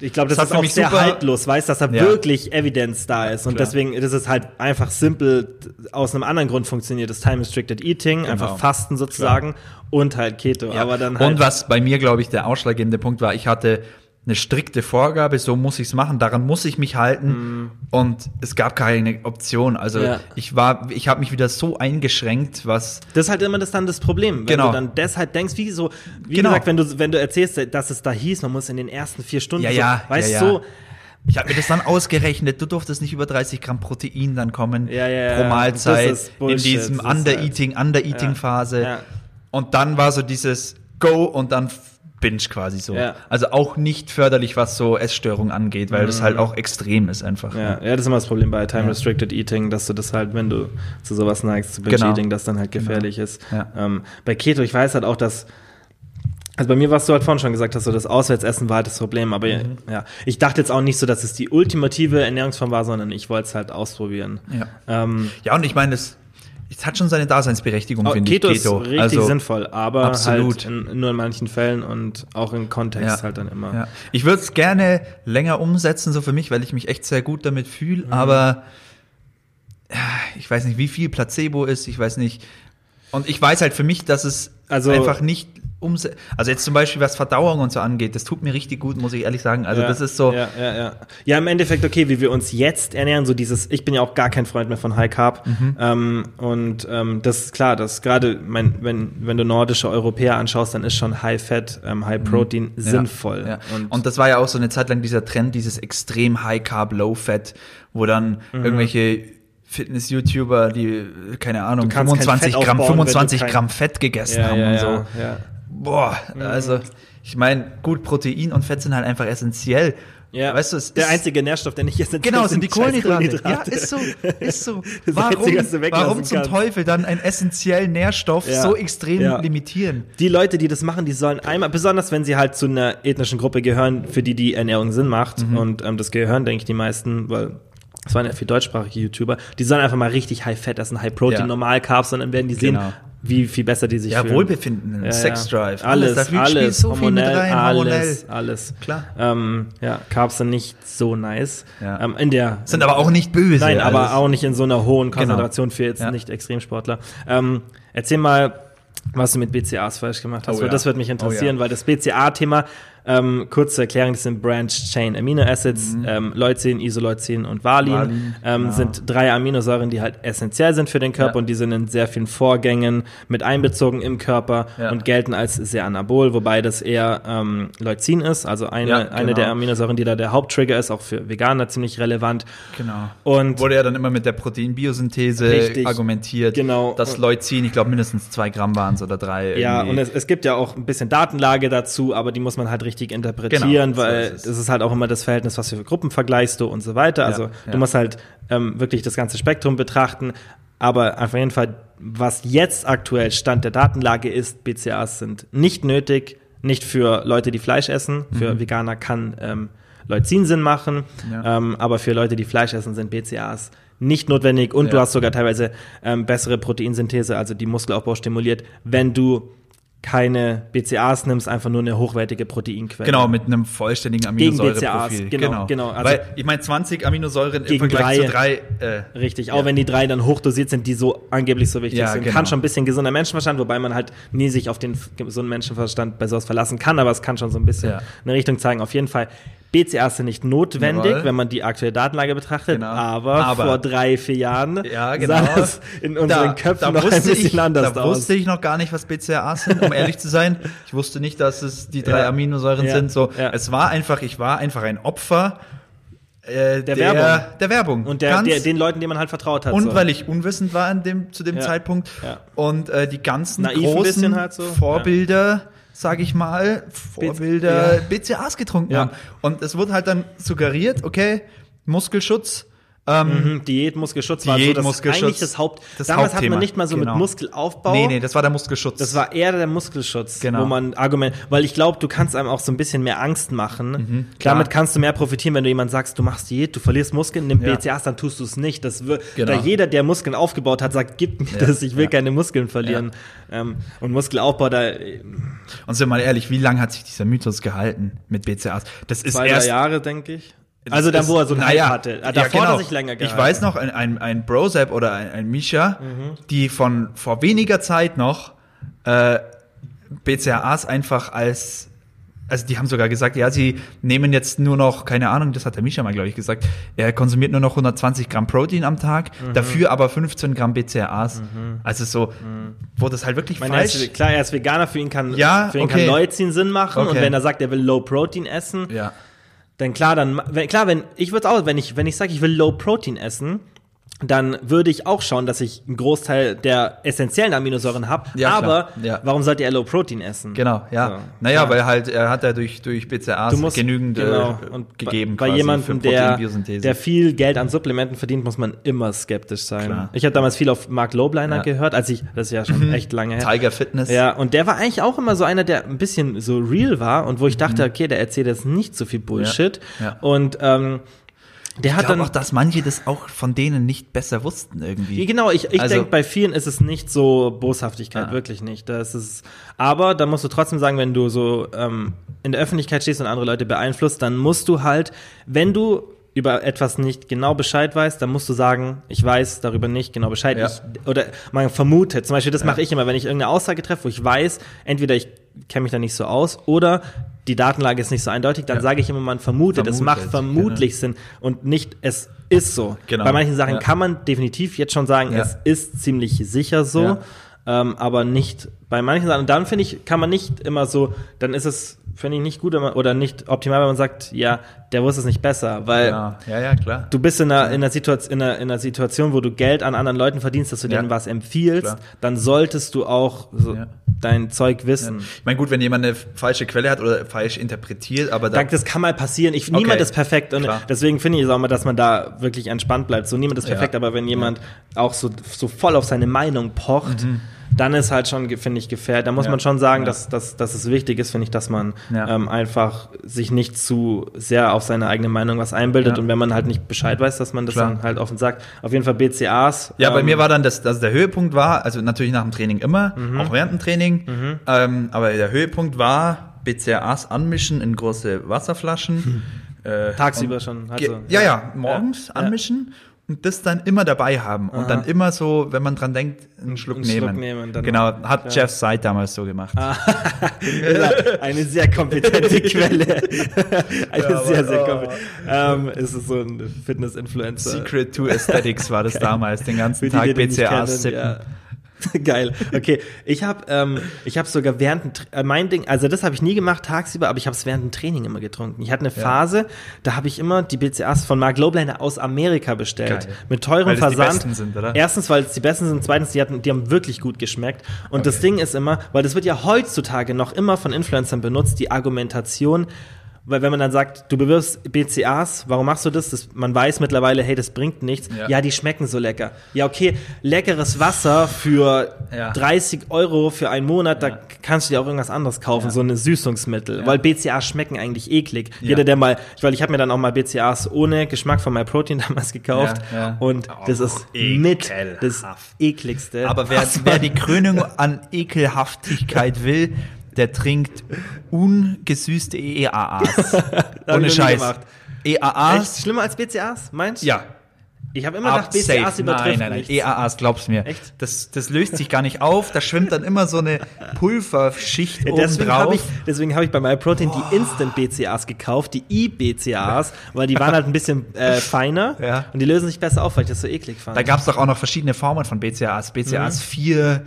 Ich glaube, das, Das ist auch sehr haltlos, weißt, dass da Ja. wirklich Evidenz da ist. Und Klar. deswegen ist es halt einfach simpel, aus einem anderen Grund funktioniert das Time-Restricted Eating, einfach Fasten sozusagen und halt Keto. Genau. Ja. Aber dann halt, Und was bei mir, glaube ich, der ausschlaggebende Punkt war, ich hatte eine strikte Vorgabe, so muss ich es machen, daran muss ich mich halten und es gab keine Option. Also Mhm. Ja. ich war, ich habe mich wieder so eingeschränkt, was Das ist halt immer das dann das Problem. Wenn Genau. du dann deshalb denkst, wie so, wie Genau. gesagt, wenn du, wenn du erzählst, dass es da hieß, man muss in den ersten vier Stunden, Ja, so, ja, weißt ja, du, ja. so, ich habe mir das dann ausgerechnet, du durftest nicht über 30 Gramm Protein dann kommen Ja, ja, pro. Mahlzeit in diesem ist Under-Eating, Under-Eating-Phase. Ja. Und dann war so dieses Go und dann Binge quasi so. Ja. Also auch nicht förderlich, was so Essstörungen angeht, weil das halt auch extrem ist einfach. Mhm. ja, ja, das ist immer das Problem bei Time-Restricted Eating, dass du das halt, wenn du zu sowas neigst, zu Genau. Binge-Eating, das dann halt gefährlich ist. Ja. Ähm, bei Keto, ich weiß halt auch, dass also bei mir, was du halt vorhin schon gesagt hast, so das Auswärtsessen war halt das Problem, aber Mhm. ja, ich dachte jetzt auch nicht so, dass es die ultimative Ernährungsform war, sondern ich wollte es halt ausprobieren. Ja. Ähm, Ja, und ich meine, es, es hat schon seine Daseinsberechtigung, Oh, finde ich. Keto. ist richtig also, sinnvoll, aber absolut. halt in, nur in manchen Fällen und auch im Kontext Ja. halt dann immer. Ja. Ich würde es gerne länger umsetzen, so für mich, weil ich mich echt sehr gut damit fühle, Mhm. aber ich weiß nicht, wie viel Placebo ist, ich weiß nicht. Und ich weiß halt für mich, dass es Also- einfach nicht umse Also jetzt zum Beispiel, was Verdauung und so angeht, das tut mir richtig gut, muss ich ehrlich sagen. Also ja, das ist so, Ja, ja, ja. Ja, im Endeffekt, okay, wie wir uns jetzt ernähren, so dieses, ich bin ja auch gar kein Freund mehr von High Carb. Mhm. Ähm, und ähm, das ist klar, dass gerade, mein, wenn, wenn du nordische Europäer anschaust, dann ist schon High Fat, ähm, High Protein Ja, sinnvoll. Ja. Und, Und, das war ja auch so eine Zeit lang dieser Trend, dieses extrem High Carb, Low Fat, wo dann Mhm. irgendwelche Fitness-YouTuber, die, keine Ahnung, Du kannst kein 25 Fett Gramm, aufbauen, wenn du 25 kein- Gramm Fett gegessen Ja, haben ja, und ja, so. ja. Boah, also ich meine, gut, Protein und Fett sind halt einfach essentiell. Ja, Weißt du, es der ist, einzige Nährstoff, der nicht essentiell Genau, sind die scheiß Kohlenhydrate. Ja, ist so, ist so. Warum, Einzige, warum zum kannst. Teufel dann einen essentiellen Nährstoff Ja. so extrem Ja. limitieren? Die Leute, die das machen, die sollen einmal, besonders wenn sie halt zu einer ethnischen Gruppe gehören, für die die Ernährung Sinn macht, Mhm. und ähm, das gehören, denke ich, die meisten, weil es waren ja viel deutschsprachige YouTuber, die sollen einfach mal richtig High Fat essen, High Protein, Ja. Normal Carbs, und dann werden die sehen, Genau. Wie viel besser die sich Ja, fühlen. Wohlbefinden, Ja, Sexdrive, alles, spielt alles, so hormonell, rein, alles, hormonell. alles. Klar. Ähm, ja, Carbs sind nicht so nice. Ja. Ähm, in der Sind aber auch nicht böse. Nein, aber also- auch nicht in so einer hohen Konzentration für jetzt Ja. nicht Extremsportler. Ähm, erzähl mal, was du mit BCAs falsch gemacht hast, Oh weil ja. das wird mich interessieren, Oh ja. weil das BCA-Thema, ähm, kurze Erklärung, das sind Branched Chain Amino Acids, ähm, Leucin, Isoleucin und Valin, Mhm. Valin, ähm, genau. sind drei Aminosäuren, die halt essentiell sind für den Körper Ja. und die sind in sehr vielen Vorgängen mit einbezogen im Körper Ja. und gelten als sehr anabol, wobei das eher ähm, Leucin ist, also eine, Ja, eine genau. der Aminosäuren, die da der Haupttrigger ist, auch für Veganer ziemlich relevant. Genau. Und Wurde ja dann immer mit der Proteinbiosynthese Richtig. argumentiert. Genau. Das Leucin, ich glaube mindestens zwei Gramm waren es oder drei. Ja, irgendwie. und es, es gibt ja auch ein bisschen Datenlage dazu, aber die muss man halt richtig interpretieren, Genau, so weil ist es. das ist halt auch immer das Verhältnis, was für Gruppen vergleichst du und so weiter. Also ja. du musst halt ähm, wirklich das ganze Spektrum betrachten. Aber auf jeden Fall, was jetzt aktuell Stand der Datenlage ist, BCAs sind nicht nötig, nicht für Leute, die Fleisch essen. Für Veganer kann ähm, Leucin Sinn machen, Mhm. Ja. ähm, aber für Leute, die Fleisch essen, sind BCAs nicht notwendig und du Ja. hast sogar teilweise ähm, bessere Proteinsynthese, also die Muskelaufbau stimuliert, wenn du keine BCAs nimmst, einfach nur eine hochwertige Proteinquelle. Genau, mit einem vollständigen Gegen Aminosäureprofil. BCAAs, genau, genau. Also- Weil, ich meine, 20 Aminosäuren im Vergleich drei. zu drei. Äh, Richtig, auch Ja. wenn die drei dann hochdosiert sind, die so angeblich so wichtig Ja, sind. genau. Kann schon ein bisschen gesunder Menschenverstand, wobei man halt nie sich auf den gesunden Menschenverstand bei sowas verlassen kann, aber es kann schon so ein bisschen Ja. eine Richtung zeigen. Auf jeden Fall, BCAs sind nicht notwendig, Jawohl. wenn man die aktuelle Datenlage betrachtet, Genau. aber, Aber- vor drei, vier Jahren Ja, genau. sah es in unseren Köpfen noch ein bisschen ich, anders da aus. wusste ich noch gar nicht, was BCAAs sind, um ehrlich zu sein. Ich wusste nicht, dass es die drei Ja. Aminosäuren Ja. sind. So, Ja. es war einfach, ich war einfach ein Opfer äh, der, Werbung. Der Werbung. Und der, der, den Leuten, denen man halt vertraut hat. und so. weil ich unwissend war dem, zu dem Ja. Zeitpunkt. Ja. Und äh, die ganzen Naiv großen halt so. Vorbilder, sag ich mal, Vorbilder ja. BCAAs getrunken Ja. haben. Und es wurde halt dann suggeriert, okay, Muskelschutz. Ähm, Mhm, Diät, Muskelschutz war Diät, so das Muskelschutz, eigentlich das Haupt. das Damals hat Hauptthema, man nicht mal so genau. mit Muskelaufbau. Nee, nee, das war der Muskelschutz. Das war eher der Muskelschutz, Genau. wo man Argument, weil ich glaube, du kannst einem auch so ein bisschen mehr Angst machen. Mhm. Damit kannst du mehr profitieren, wenn du jemand sagst, du machst Diät, du verlierst Muskeln, nimm Ja. BCAs, dann tust du es nicht. Das wird, Genau. da jeder, der Muskeln aufgebaut hat, sagt, gib mir Ja, das, ich will ja. keine Muskeln verlieren. Ähm, und Muskelaufbau, da Und sind wir mal ehrlich, wie lange hat sich dieser Mythos gehalten mit BCAAs? Das ist zwei, drei erst Jahre, denke ich. Also dann, wo er so einen naja, hatte. ja, Davor hat genau. er sich länger Ich gehalten. weiß noch, ein, ein, ein Brosep oder ein, ein Misha, Mhm. die von vor weniger Zeit noch äh, BCAAs einfach als also die haben sogar gesagt, ja, sie nehmen jetzt nur noch, keine Ahnung, das hat der Misha mal, glaube ich, gesagt, er konsumiert nur noch 120 Gramm Protein am Tag, Mhm. dafür aber 15 Gramm BCAAs. Also so, wo das halt wirklich Ich meine, er falsch ist, klar, er ist Veganer, für ihn kann, Ja, für ihn okay. kann Leucin Sinn machen. Und Okay. wenn er sagt, er will Low Protein essen, Ja, Dann klar, dann wenn, klar, wenn ich würde auch, wenn ich wenn ich sage, ich will Low Protein essen, dann würde ich auch schauen, dass ich einen Großteil der essentiellen Aminosäuren habe. Ja, aber. Ja. warum sollte er Low Protein essen? genau, ja. So. Naja, Ja. weil halt, er hat ja durch, durch BCAAs Du musst genügend genau, äh, und gegeben bei, bei jemandem, der, der viel Geld an Supplementen verdient, muss man immer skeptisch sein. Klar. Ich habe damals viel auf Mark Lobliner Ja. gehört, als ich, das ist ja schon echt lange her. Tiger Fitness. Ja, und der war eigentlich auch immer so einer, der ein bisschen so real war und wo ich dachte, Mhm. okay, der erzählt jetzt nicht so viel Bullshit. Und ähm, der Ich hat dann auch, dass manche das auch von denen nicht besser wussten irgendwie. Genau, ich, ich Also- denke, bei vielen ist es nicht so Boshaftigkeit, Ja. wirklich nicht. Das ist, aber da musst du trotzdem sagen, wenn du so ähm, in der Öffentlichkeit stehst und andere Leute beeinflusst, dann musst du halt, wenn du über etwas nicht genau Bescheid weißt, dann musst du sagen, ich weiß darüber nicht genau Bescheid. Ja. Ich, oder man vermutet. Zum Beispiel, das Ja. mache ich immer, wenn ich irgendeine Aussage treffe, wo ich weiß, entweder ich kenne mich da nicht so aus oder die Datenlage ist nicht so eindeutig, dann Ja. sage ich immer, man vermutet. Es macht Vermutet, vermutlich Sinn und nicht, es ist so. Genau. Bei manchen Sachen Ja. kann man definitiv jetzt schon sagen, Ja. es ist ziemlich sicher so, ähm, aber nicht Bei manchen Sachen, und dann finde ich, kann man nicht immer so, dann ist es, finde ich nicht gut wenn man, oder nicht optimal, wenn man sagt, ja, der wusste es nicht besser, weil Ja, ja, ja, klar. du bist in einer, in, einer Situation, in, einer, in einer Situation, wo du Geld an anderen Leuten verdienst, dass du denen was empfiehlst, Klar. dann solltest du auch so dein Zeug wissen. Ich meine, gut, wenn jemand eine falsche Quelle hat oder falsch interpretiert, aber Dank, das kann mal passieren. Ich, Niemand Okay. ist perfekt und Klar. deswegen finde ich es auch mal, dass man da wirklich entspannt bleibt. So niemand ist perfekt, aber wenn jemand auch so, so voll auf seine Meinung pocht, dann ist halt schon, finde ich, gefährlich. Da muss Mhm. Ja. man schon sagen, Ja. dass, dass, dass es wichtig ist, finde ich, dass man Ja. ähm, einfach sich nicht zu sehr auf seine eigene Meinung was einbildet und wenn man halt nicht Bescheid weiß, dass man das Klar. dann halt offen sagt. Auf jeden Fall BCAs. Ja, bei ähm, mir war dann das, also der Höhepunkt war, also natürlich nach dem Training immer, Mhm. auch während dem Training, ähm, aber der Höhepunkt war BCAAs anmischen in große Wasserflaschen. äh, Tagsüber schon, also, ja, ja. morgens anmischen und das dann immer dabei haben und dann immer so, wenn man dran denkt, einen Schluck einen nehmen. Schluck nehmen, genau, hat ja. Jeff Seid damals so gemacht. eine sehr kompetente Quelle. eine Ja, sehr, sehr oh. kompetente. Ähm, es ist so ein Fitness-Influencer. Secret to Aesthetics war das damals, den ganzen Tag kennen, sippen. ja. Geil. Okay, ich habe ähm, ich habe sogar während äh, mein Ding, also das habe ich nie gemacht tagsüber, aber ich habe es während dem Training immer getrunken. Ich hatte eine Phase, da habe ich immer die BCAs von Mark Lobliner aus Amerika bestellt Geil. mit teurem Weil die Versand. besten sind, oder? Erstens, weil es die besten sind, zweitens, die hatten die haben wirklich gut geschmeckt und das Ding ist immer, weil das wird ja heutzutage noch immer von Influencern benutzt, die Argumentation weil wenn man dann sagt, du bewirbst BCAs, warum machst du das? das? Man weiß mittlerweile, hey, das bringt nichts. Ja. Ja, die schmecken so lecker. Ja, okay, leckeres Wasser für Ja. 30 Euro für einen Monat, Ja. da kannst du dir auch irgendwas anderes kaufen, so eine Süßungsmittel. Weil BCAs schmecken eigentlich eklig. Jeder, der mal, weil ich habe mir dann auch mal BCAs ohne Geschmack von MyProtein damals gekauft. Und das Oh, ist mit das ekligste. Aber wer, wer die Krönung an Ekelhaftigkeit will, der trinkt ungesüßte EAAs. Ohne Scheiß. EAAs? Echt schlimmer als BCAs, meinst du? Ja. Ich habe immer gedacht, BCAs safe. übertreffen Nein, nein, nein. EAAs, glaub's mir. Echt? Das, das löst sich gar nicht auf. Da schwimmt dann immer so eine Pulverschicht Ja, oben deswegen habe ich, drauf. deswegen hab ich bei MyProtein die Instant BCAs gekauft, die E-BCAs, weil die waren halt ein bisschen äh, feiner Ja. und die lösen sich besser auf, weil ich das so eklig fand. Da gab's doch auch noch verschiedene Formen von BCAAs. BCAs 4,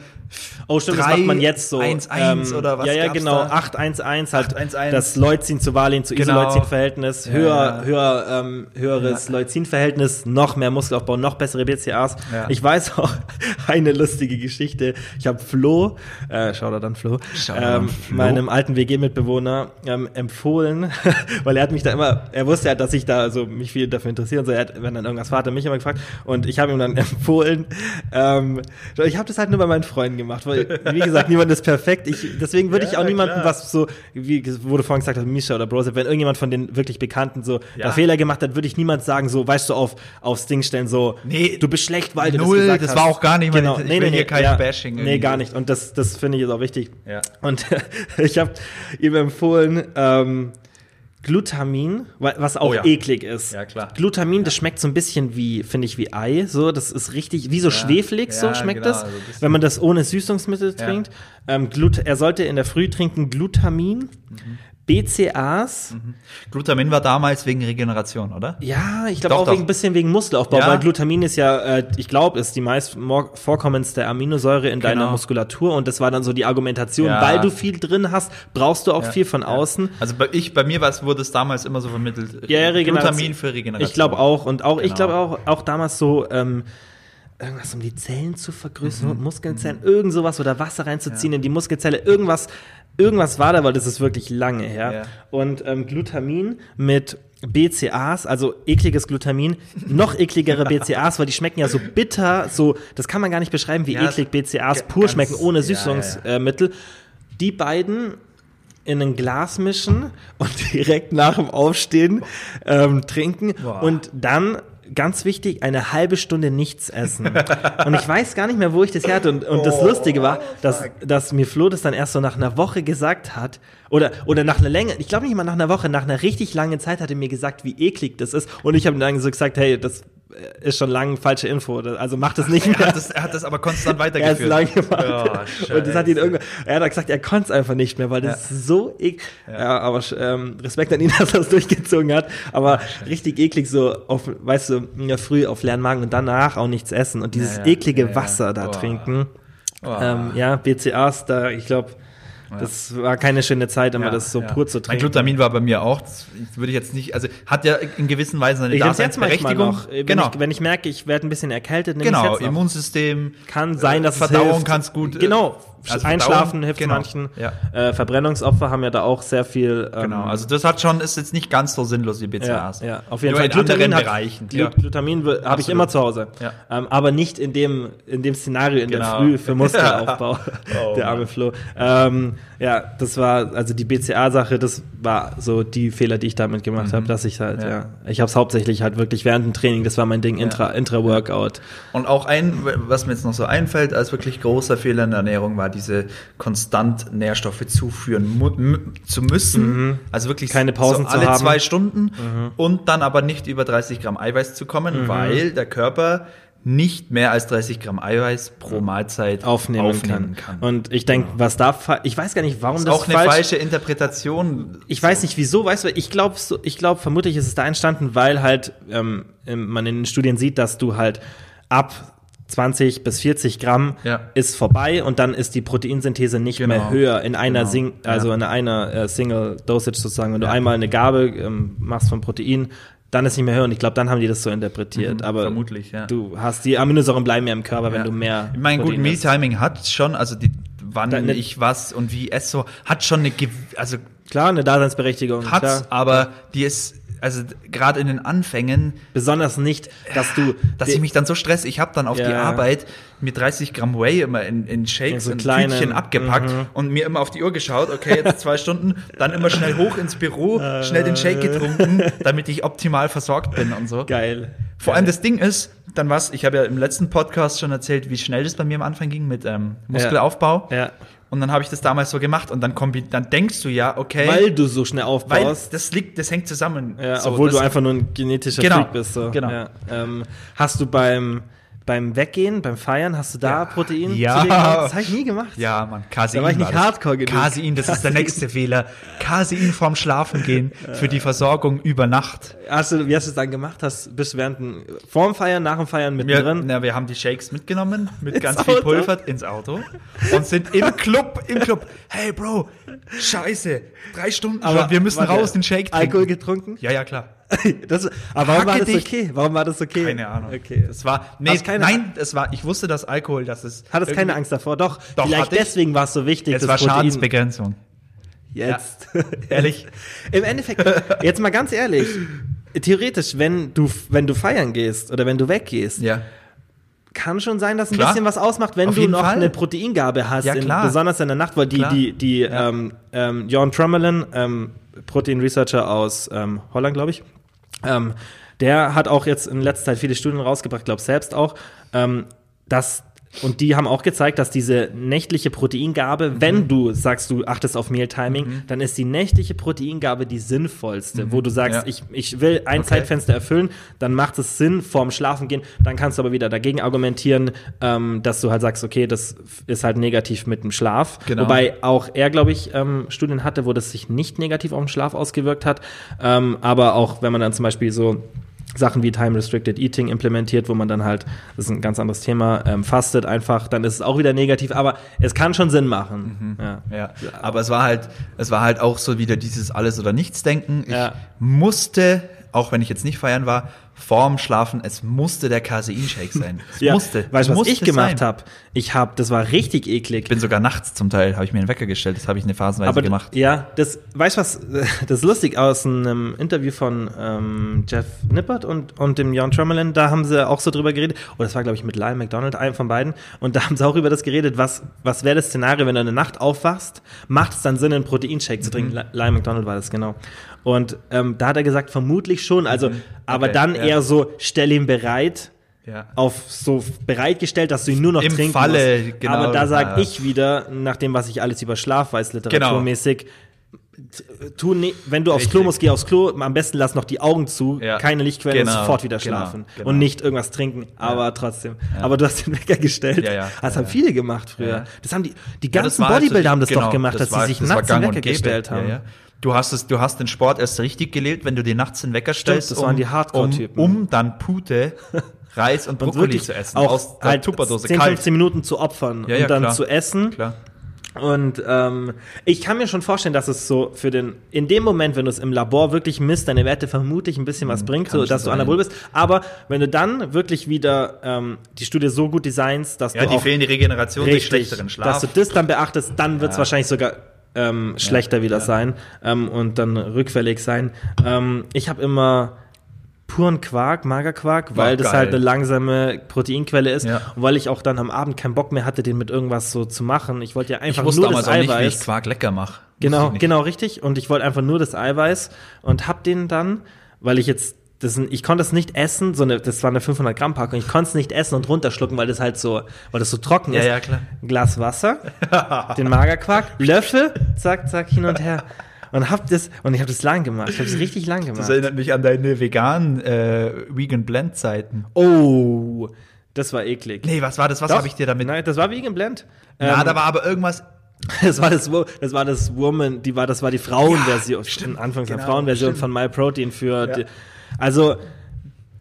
Oh, stimmt, das 3, macht man jetzt so. 1-1 oder was Ja, ja, genau. da? 8-1-1, halt 8-1-1. das Leucin zu Valin zu Genau. Isoleucin-Verhältnis. Ja, höher, ja. höher, ähm, höheres Leucin-Verhältnis, noch mehr Muskelaufbau, noch bessere BCAs. Ja. Ich weiß auch eine lustige Geschichte. Ich habe Flo, äh, schau da dann Flo, ähm, Flo. meinem alten WG-Mitbewohner ähm, empfohlen, weil er hat mich da immer, er wusste ja, dass ich da so mich viel dafür interessiere und so. Er hat, wenn dann irgendwas war, hat er mich immer gefragt und ich habe ihm dann empfohlen. Ähm, ich habe das halt nur bei meinen Freunden gemacht, weil wie gesagt, niemand ist perfekt. Ich, deswegen würde ich Ja, auch niemanden klar. was so, wie wurde vorhin gesagt, Misha oder Brosep, wenn irgendjemand von den wirklich Bekannten so Ja. da Fehler gemacht hat, würde ich niemand sagen, so, weißt du, auf, aufs Ding stellen, so, Nee, du bist schlecht, weil du null, das gesagt das hast. war auch gar nicht meine- genau. ich nee, will nee, hier kein ja, Bashing Nee, gar nicht. Und das, das finde ich ist auch wichtig. Ja. Und ich habe ihm empfohlen, ähm, Glutamin, wa- was auch Oh ja. eklig ist. Ja, klar. Glutamin, das schmeckt so ein bisschen wie, finde ich, wie Ei. So, das ist richtig, wie so schwefelig, so Ja, schmeckt genau, das. also wenn man das ohne Süßungsmittel Ja. trinkt. Ähm, Glut er sollte in der Früh trinken Glutamin, Mhm. BCAs. Glutamin war damals wegen Regeneration, oder? Ja, ich glaube auch doch. wegen, ein bisschen wegen Muskelaufbau, Ja. weil Glutamin ist ja, äh, ich glaube, ist die meist vorkommendste Aminosäure in deiner Genau. Muskulatur und das war dann so die Argumentation, Ja. weil du viel drin hast, brauchst du auch Ja. viel von Ja. außen. Also bei, ich, bei mir war's, wurde es damals immer so vermittelt. Ja, ja. Glutamin für Regeneration. Ich glaube auch und auch, ich Genau. glaube auch, auch damals so, ähm, irgendwas, um die Zellen zu vergrößern, Mhm. Muskelzellen, irgend sowas oder Wasser reinzuziehen in die Muskelzelle, irgendwas, irgendwas war da, weil das ist wirklich lange her. Ja. Und ähm, Glutamin mit BCAs, also ekliges Glutamin, noch ekligere BCAs, weil die schmecken ja so bitter, so, das kann man gar nicht beschreiben, wie Ja, eklig BCAs pur ganz- schmecken, ohne ja, ja. Süßungsmittel. Die beiden in ein Glas mischen und direkt nach dem Aufstehen ähm, trinken Boah. und dann ganz wichtig, eine halbe Stunde nichts essen. und ich weiß gar nicht mehr, wo ich das her hatte. Und, und das Oh, Lustige war, dass, dass mir Flo das dann erst so nach einer Woche gesagt hat. Oder, oder nach einer Länge, ich glaube nicht mal nach einer Woche, nach einer richtig langen Zeit hat er mir gesagt, wie eklig das ist. Und ich habe dann so gesagt, hey, das ist schon lange falsche Info. Also mach das nicht Er mehr. hat das, er hat das aber konstant Er hat weitergeführt. es lang gemacht. Oh, und das hat ihn irgendwann, er hat gesagt, er konnte es einfach nicht mehr, weil das ist so eklig. Ja. aber ähm, Respekt an ihn, dass er es durchgezogen hat. Aber richtig eklig, so auf, weißt du, der Früh auf leeren Magen und danach auch nichts essen und dieses Ja, ja. eklige Ja, ja. Wasser da Boah. trinken. Oh. Ähm, ja, BCAs, da, ich glaube, das war keine schöne Zeit, immer Ja, das so ja. pur zu Mein trinken. Glutamin war bei mir auch, das würde ich jetzt nicht, also hat ja in gewissen Weisen seine ich es Daseinsberechtigung. noch. Wenn, Genau, ich, wenn ich merke, ich werde ein bisschen erkältet, nehme ich genau. Immunsystem. Kann sein, dass Verdauung es hilft. kann's gut, äh, Genau. Also Einschlafen hilft genau, manchen. ja. Äh, Verbrennungsopfer haben ja da auch sehr viel. Ähm, Genau, also das hat schon, ist jetzt nicht ganz so sinnlos wie ja, BCAAs. ja, auf jeden Nur Fall. in Glutamin Bereichen. Klar. Glutamin habe ich immer zu Hause. Ja. Ähm, aber nicht in dem, in dem Szenario in der Genau. Früh für Muskelaufbau. Oh, der arme Flo. Ähm, ja, das war, also die BCA-Sache, das war so die Fehler, die ich damit gemacht habe, dass ich halt, ja, Mhm. Ja. ich habe es hauptsächlich halt wirklich während dem Training, das war mein Ding, Intra, Intra-Workout. Und auch ein, was mir jetzt noch so einfällt, als wirklich großer Fehler in der Ernährung war, diese konstant Nährstoffe zuführen zu müssen. Also wirklich Mhm. Keine Pausen so zu alle haben. Mhm. zwei Stunden und dann aber nicht über 30 Gramm Eiweiß zu kommen, weil der Körper nicht mehr als 30 Gramm Eiweiß pro Mahlzeit Aufnehmen, kann. Und ich denke, was da, ich weiß gar nicht, warum Das das, ist auch eine falsch falsche Interpretation. Ich weiß nicht wieso, weißt du, ich glaube, so, ich glaube, vermutlich ist es da entstanden, weil halt ähm, man in den Studien sieht, dass du halt ab 20 bis 40 Gramm Ja. ist vorbei und dann ist die Proteinsynthese nicht Genau. mehr höher in einer Genau. Sing also Ja. in einer äh, Single Dosage sozusagen. Wenn du einmal eine Gabe ähm, machst von Protein, dann ist nicht mehr höher und ich glaube, dann haben die das so interpretiert. Mhm, Aber vermutlich, ja. du hast die Aminosäuren bleiben ja im Körper, wenn Ja. du mehr. Ich meine, gut. Mealtiming hat schon, also die, wann Deine- ich was und wie esse, so, hat schon eine, also Klar, eine Daseinsberechtigung. hat's, klar. aber die ist, also gerade in den Anfängen, Besonders nicht, dass du. dass ich mich dann so stress, ich habe dann auf die Ja. Arbeit mir 30 Gramm Whey immer in, in Shakes so und kleinen- Tütchen abgepackt Mhm. und mir immer auf die Uhr geschaut, okay, jetzt zwei Stunden, dann immer schnell hoch ins Büro, schnell den Shake getrunken, damit ich optimal versorgt bin und so. Geil. Vor allem das Ding ist, dann was, ich habe ja im letzten Podcast schon erzählt, wie schnell das bei mir am Anfang ging mit ähm, Muskelaufbau. Ja. Und dann habe ich das damals so gemacht und dann, kombi dann denkst du ja, okay, Weil du so schnell weil aufbaust. das liegt, das hängt zusammen. Ja, So, obwohl du einfach nur ein genetischer Genau, Freak bist. So. genau. Ja. Ähm, hast du beim, beim Weggehen, beim Feiern, hast du da Ja. Protein Ja. Das habe ich nie gemacht. Ja, Mann, Casein. Da war ich nicht das. hardcore genug. Casein, das ist der nächste Fehler. Casein vorm Schlafengehen für die Versorgung über Nacht. Hast du, wie hast du es dann gemacht? Hast, bist du während dem, vorm Feiern, nach dem Feiern Wir, mittendrin? na, wir haben die Shakes mitgenommen mit Ins ganz viel Auto? Pulver ins Auto und sind im Club, im Club. Hey Bro, scheiße, drei Stunden schon, wir müssen raus, den Shake trinken. Alkohol getrunken? Ja, ja, klar. Das, aber warum war das okay? Warum war das okay? Keine Ahnung. Okay. Das war, nee, keine- nein, es war, ich wusste, dass Alkohol, das ist. Hattest keine Angst davor? Doch. Doch, Vielleicht deswegen war es so wichtig, Es das war Protein- Schadensbegrenzung. Jetzt. Ehrlich. Im Endeffekt, jetzt mal ganz ehrlich, theoretisch, wenn du, wenn du feiern gehst oder wenn du weggehst, Ja. kann schon sein, dass ein Klar. bisschen was ausmacht, wenn Auf du noch Fall. eine Proteingabe hast, Ja, in, besonders in der Nacht, weil die, Klar. die, die, Ja. ähm, ähm, Jon Trummerlin, ähm, Protein-Researcher aus ähm, Holland, glaube ich, ähm, der hat auch jetzt in letzter Zeit viele Studien rausgebracht, glaube selbst auch, ähm, dass und die haben auch gezeigt, dass diese nächtliche Proteingabe, Mhm. wenn du sagst, du achtest auf Mealtiming, dann ist die nächtliche Proteingabe die sinnvollste, wo du sagst, Mhm. Ja. ich, ich will ein Okay. Zeitfenster erfüllen, dann macht es Sinn vorm Schlafen gehen. Dann kannst du aber wieder dagegen argumentieren, ähm, dass du halt sagst, okay, das ist halt negativ mit dem Schlaf. Genau. Wobei auch er, glaube ich, ähm, Studien hatte, wo das sich nicht negativ auf den Schlaf ausgewirkt hat. Ähm, aber auch wenn man dann zum Beispiel so Sachen wie Time-Restricted Eating implementiert, wo man dann halt, das ist ein ganz anderes Thema, ähm, fastet einfach, dann ist es auch wieder negativ, aber es kann schon Sinn machen. Ja. Ja, aber es war halt, es war halt auch so wieder dieses Alles- oder Nichts-Denken. Ich Ja. musste, auch wenn ich jetzt nicht feiern war, vorm Schlafen, es musste der Casein-Shake sein. Es Ja, musste. Weißt du, was ich gemacht habe? Ich habe, das war richtig eklig. Ich bin sogar nachts zum Teil, habe ich mir einen Wecker gestellt, das habe ich eine Phasenweise aber gemacht. ja, das, weißt du was, das ist lustig aus einem Interview von ähm, Jeff Nippert und, und dem Jon Trummerlin, da haben sie auch so drüber geredet, oder das war glaube ich mit Lyle McDonald, einem von beiden, und da haben sie auch über das geredet, was, was wäre das Szenario, wenn du in der Nacht aufwachst, macht es dann Sinn, einen Proteinshake zu Mhm. trinken? Lyle McDonald war das, genau. Und ähm, da hat er gesagt, vermutlich schon, also, aber Mhm. Okay, dann ja. eher so, stell ihn bereit, Ja. auf so bereitgestellt, dass du ihn nur noch Im trinken Falle, musst. genau, Aber da sage ja. ich wieder, nach dem, was ich alles über Schlaf weiß, literaturmäßig, t- tu ne, wenn du aufs Klo musst, geh aufs Klo, am besten lass noch die Augen zu, Ja. keine Lichtquelle und Genau, sofort wieder genau, schlafen. genau. Und nicht irgendwas trinken, aber trotzdem. Aber du hast den Wecker gestellt. Das haben viele gemacht früher. Das haben die, die das ganzen war halt so Bodybuilder die- haben das genau, doch gemacht, dass war- sie sich das nachts den Wecker gestellt haben. Ja, ja. Du hast es, du hast den Sport erst richtig gelebt, wenn du dir nachts den Wecker stellst, das waren die Hardcore-Typen. um, um dann Pute, Reis und Brokkoli zu essen auch aus der halt Tupperdose 10, kalt. 15 Minuten zu opfern Ja, ja, und dann klar. zu essen. Klar. Und ähm, ich kann mir schon vorstellen, dass es so für den, in dem Moment, wenn du es im Labor wirklich misst, deine Werte vermutlich ein bisschen was bringt, Mhm, kann so dass du anabol bist. Aber wenn du dann wirklich wieder ähm, die Studie so gut designst, dass Ja, du die auch fehlende Regeneration durch richtig, schlechteren dass Schlaf. du das dann beachtest, dann wird es Ja. wahrscheinlich sogar ähm, schlechter wieder ja. sein ähm, und dann rückfällig sein. Ähm, ich habe immer puren Quark, Magerquark, weil Oh, das geil. halt eine langsame Proteinquelle ist Ja. und weil ich auch dann am Abend keinen Bock mehr hatte, den mit irgendwas so zu machen. Ich wollte ja einfach nur das auch nicht, wie Eiweiß. ich Quark lecker mache. Genau, genau, richtig. Und ich wollte einfach nur das Eiweiß und hab den dann, weil ich jetzt, das, ich konnte es nicht essen, so eine, das war eine 500 Gramm Packung, ich konnte es nicht essen und runterschlucken, weil das halt so, weil das so trocken Ja, ist. ja, klar. Ein Glas Wasser, den Magerquark, Löffel, zack, zack, hin und her. Und hab das, und ich habe das lang gemacht. Ich habe es richtig lang Das gemacht. erinnert mich an deine veganen äh, Vegan Blend Zeiten. Oh, das war eklig. Nee, was war das? Was habe ich dir damit? Nein, das war Vegan Blend. Na, Ähm, da war aber irgendwas. Das war das, das war das Woman, die war, das war die Frauenversion, Ja, stimmt, Anfangs genau, Frauenversion stimmt. von MyProtein für, Ja. die, also,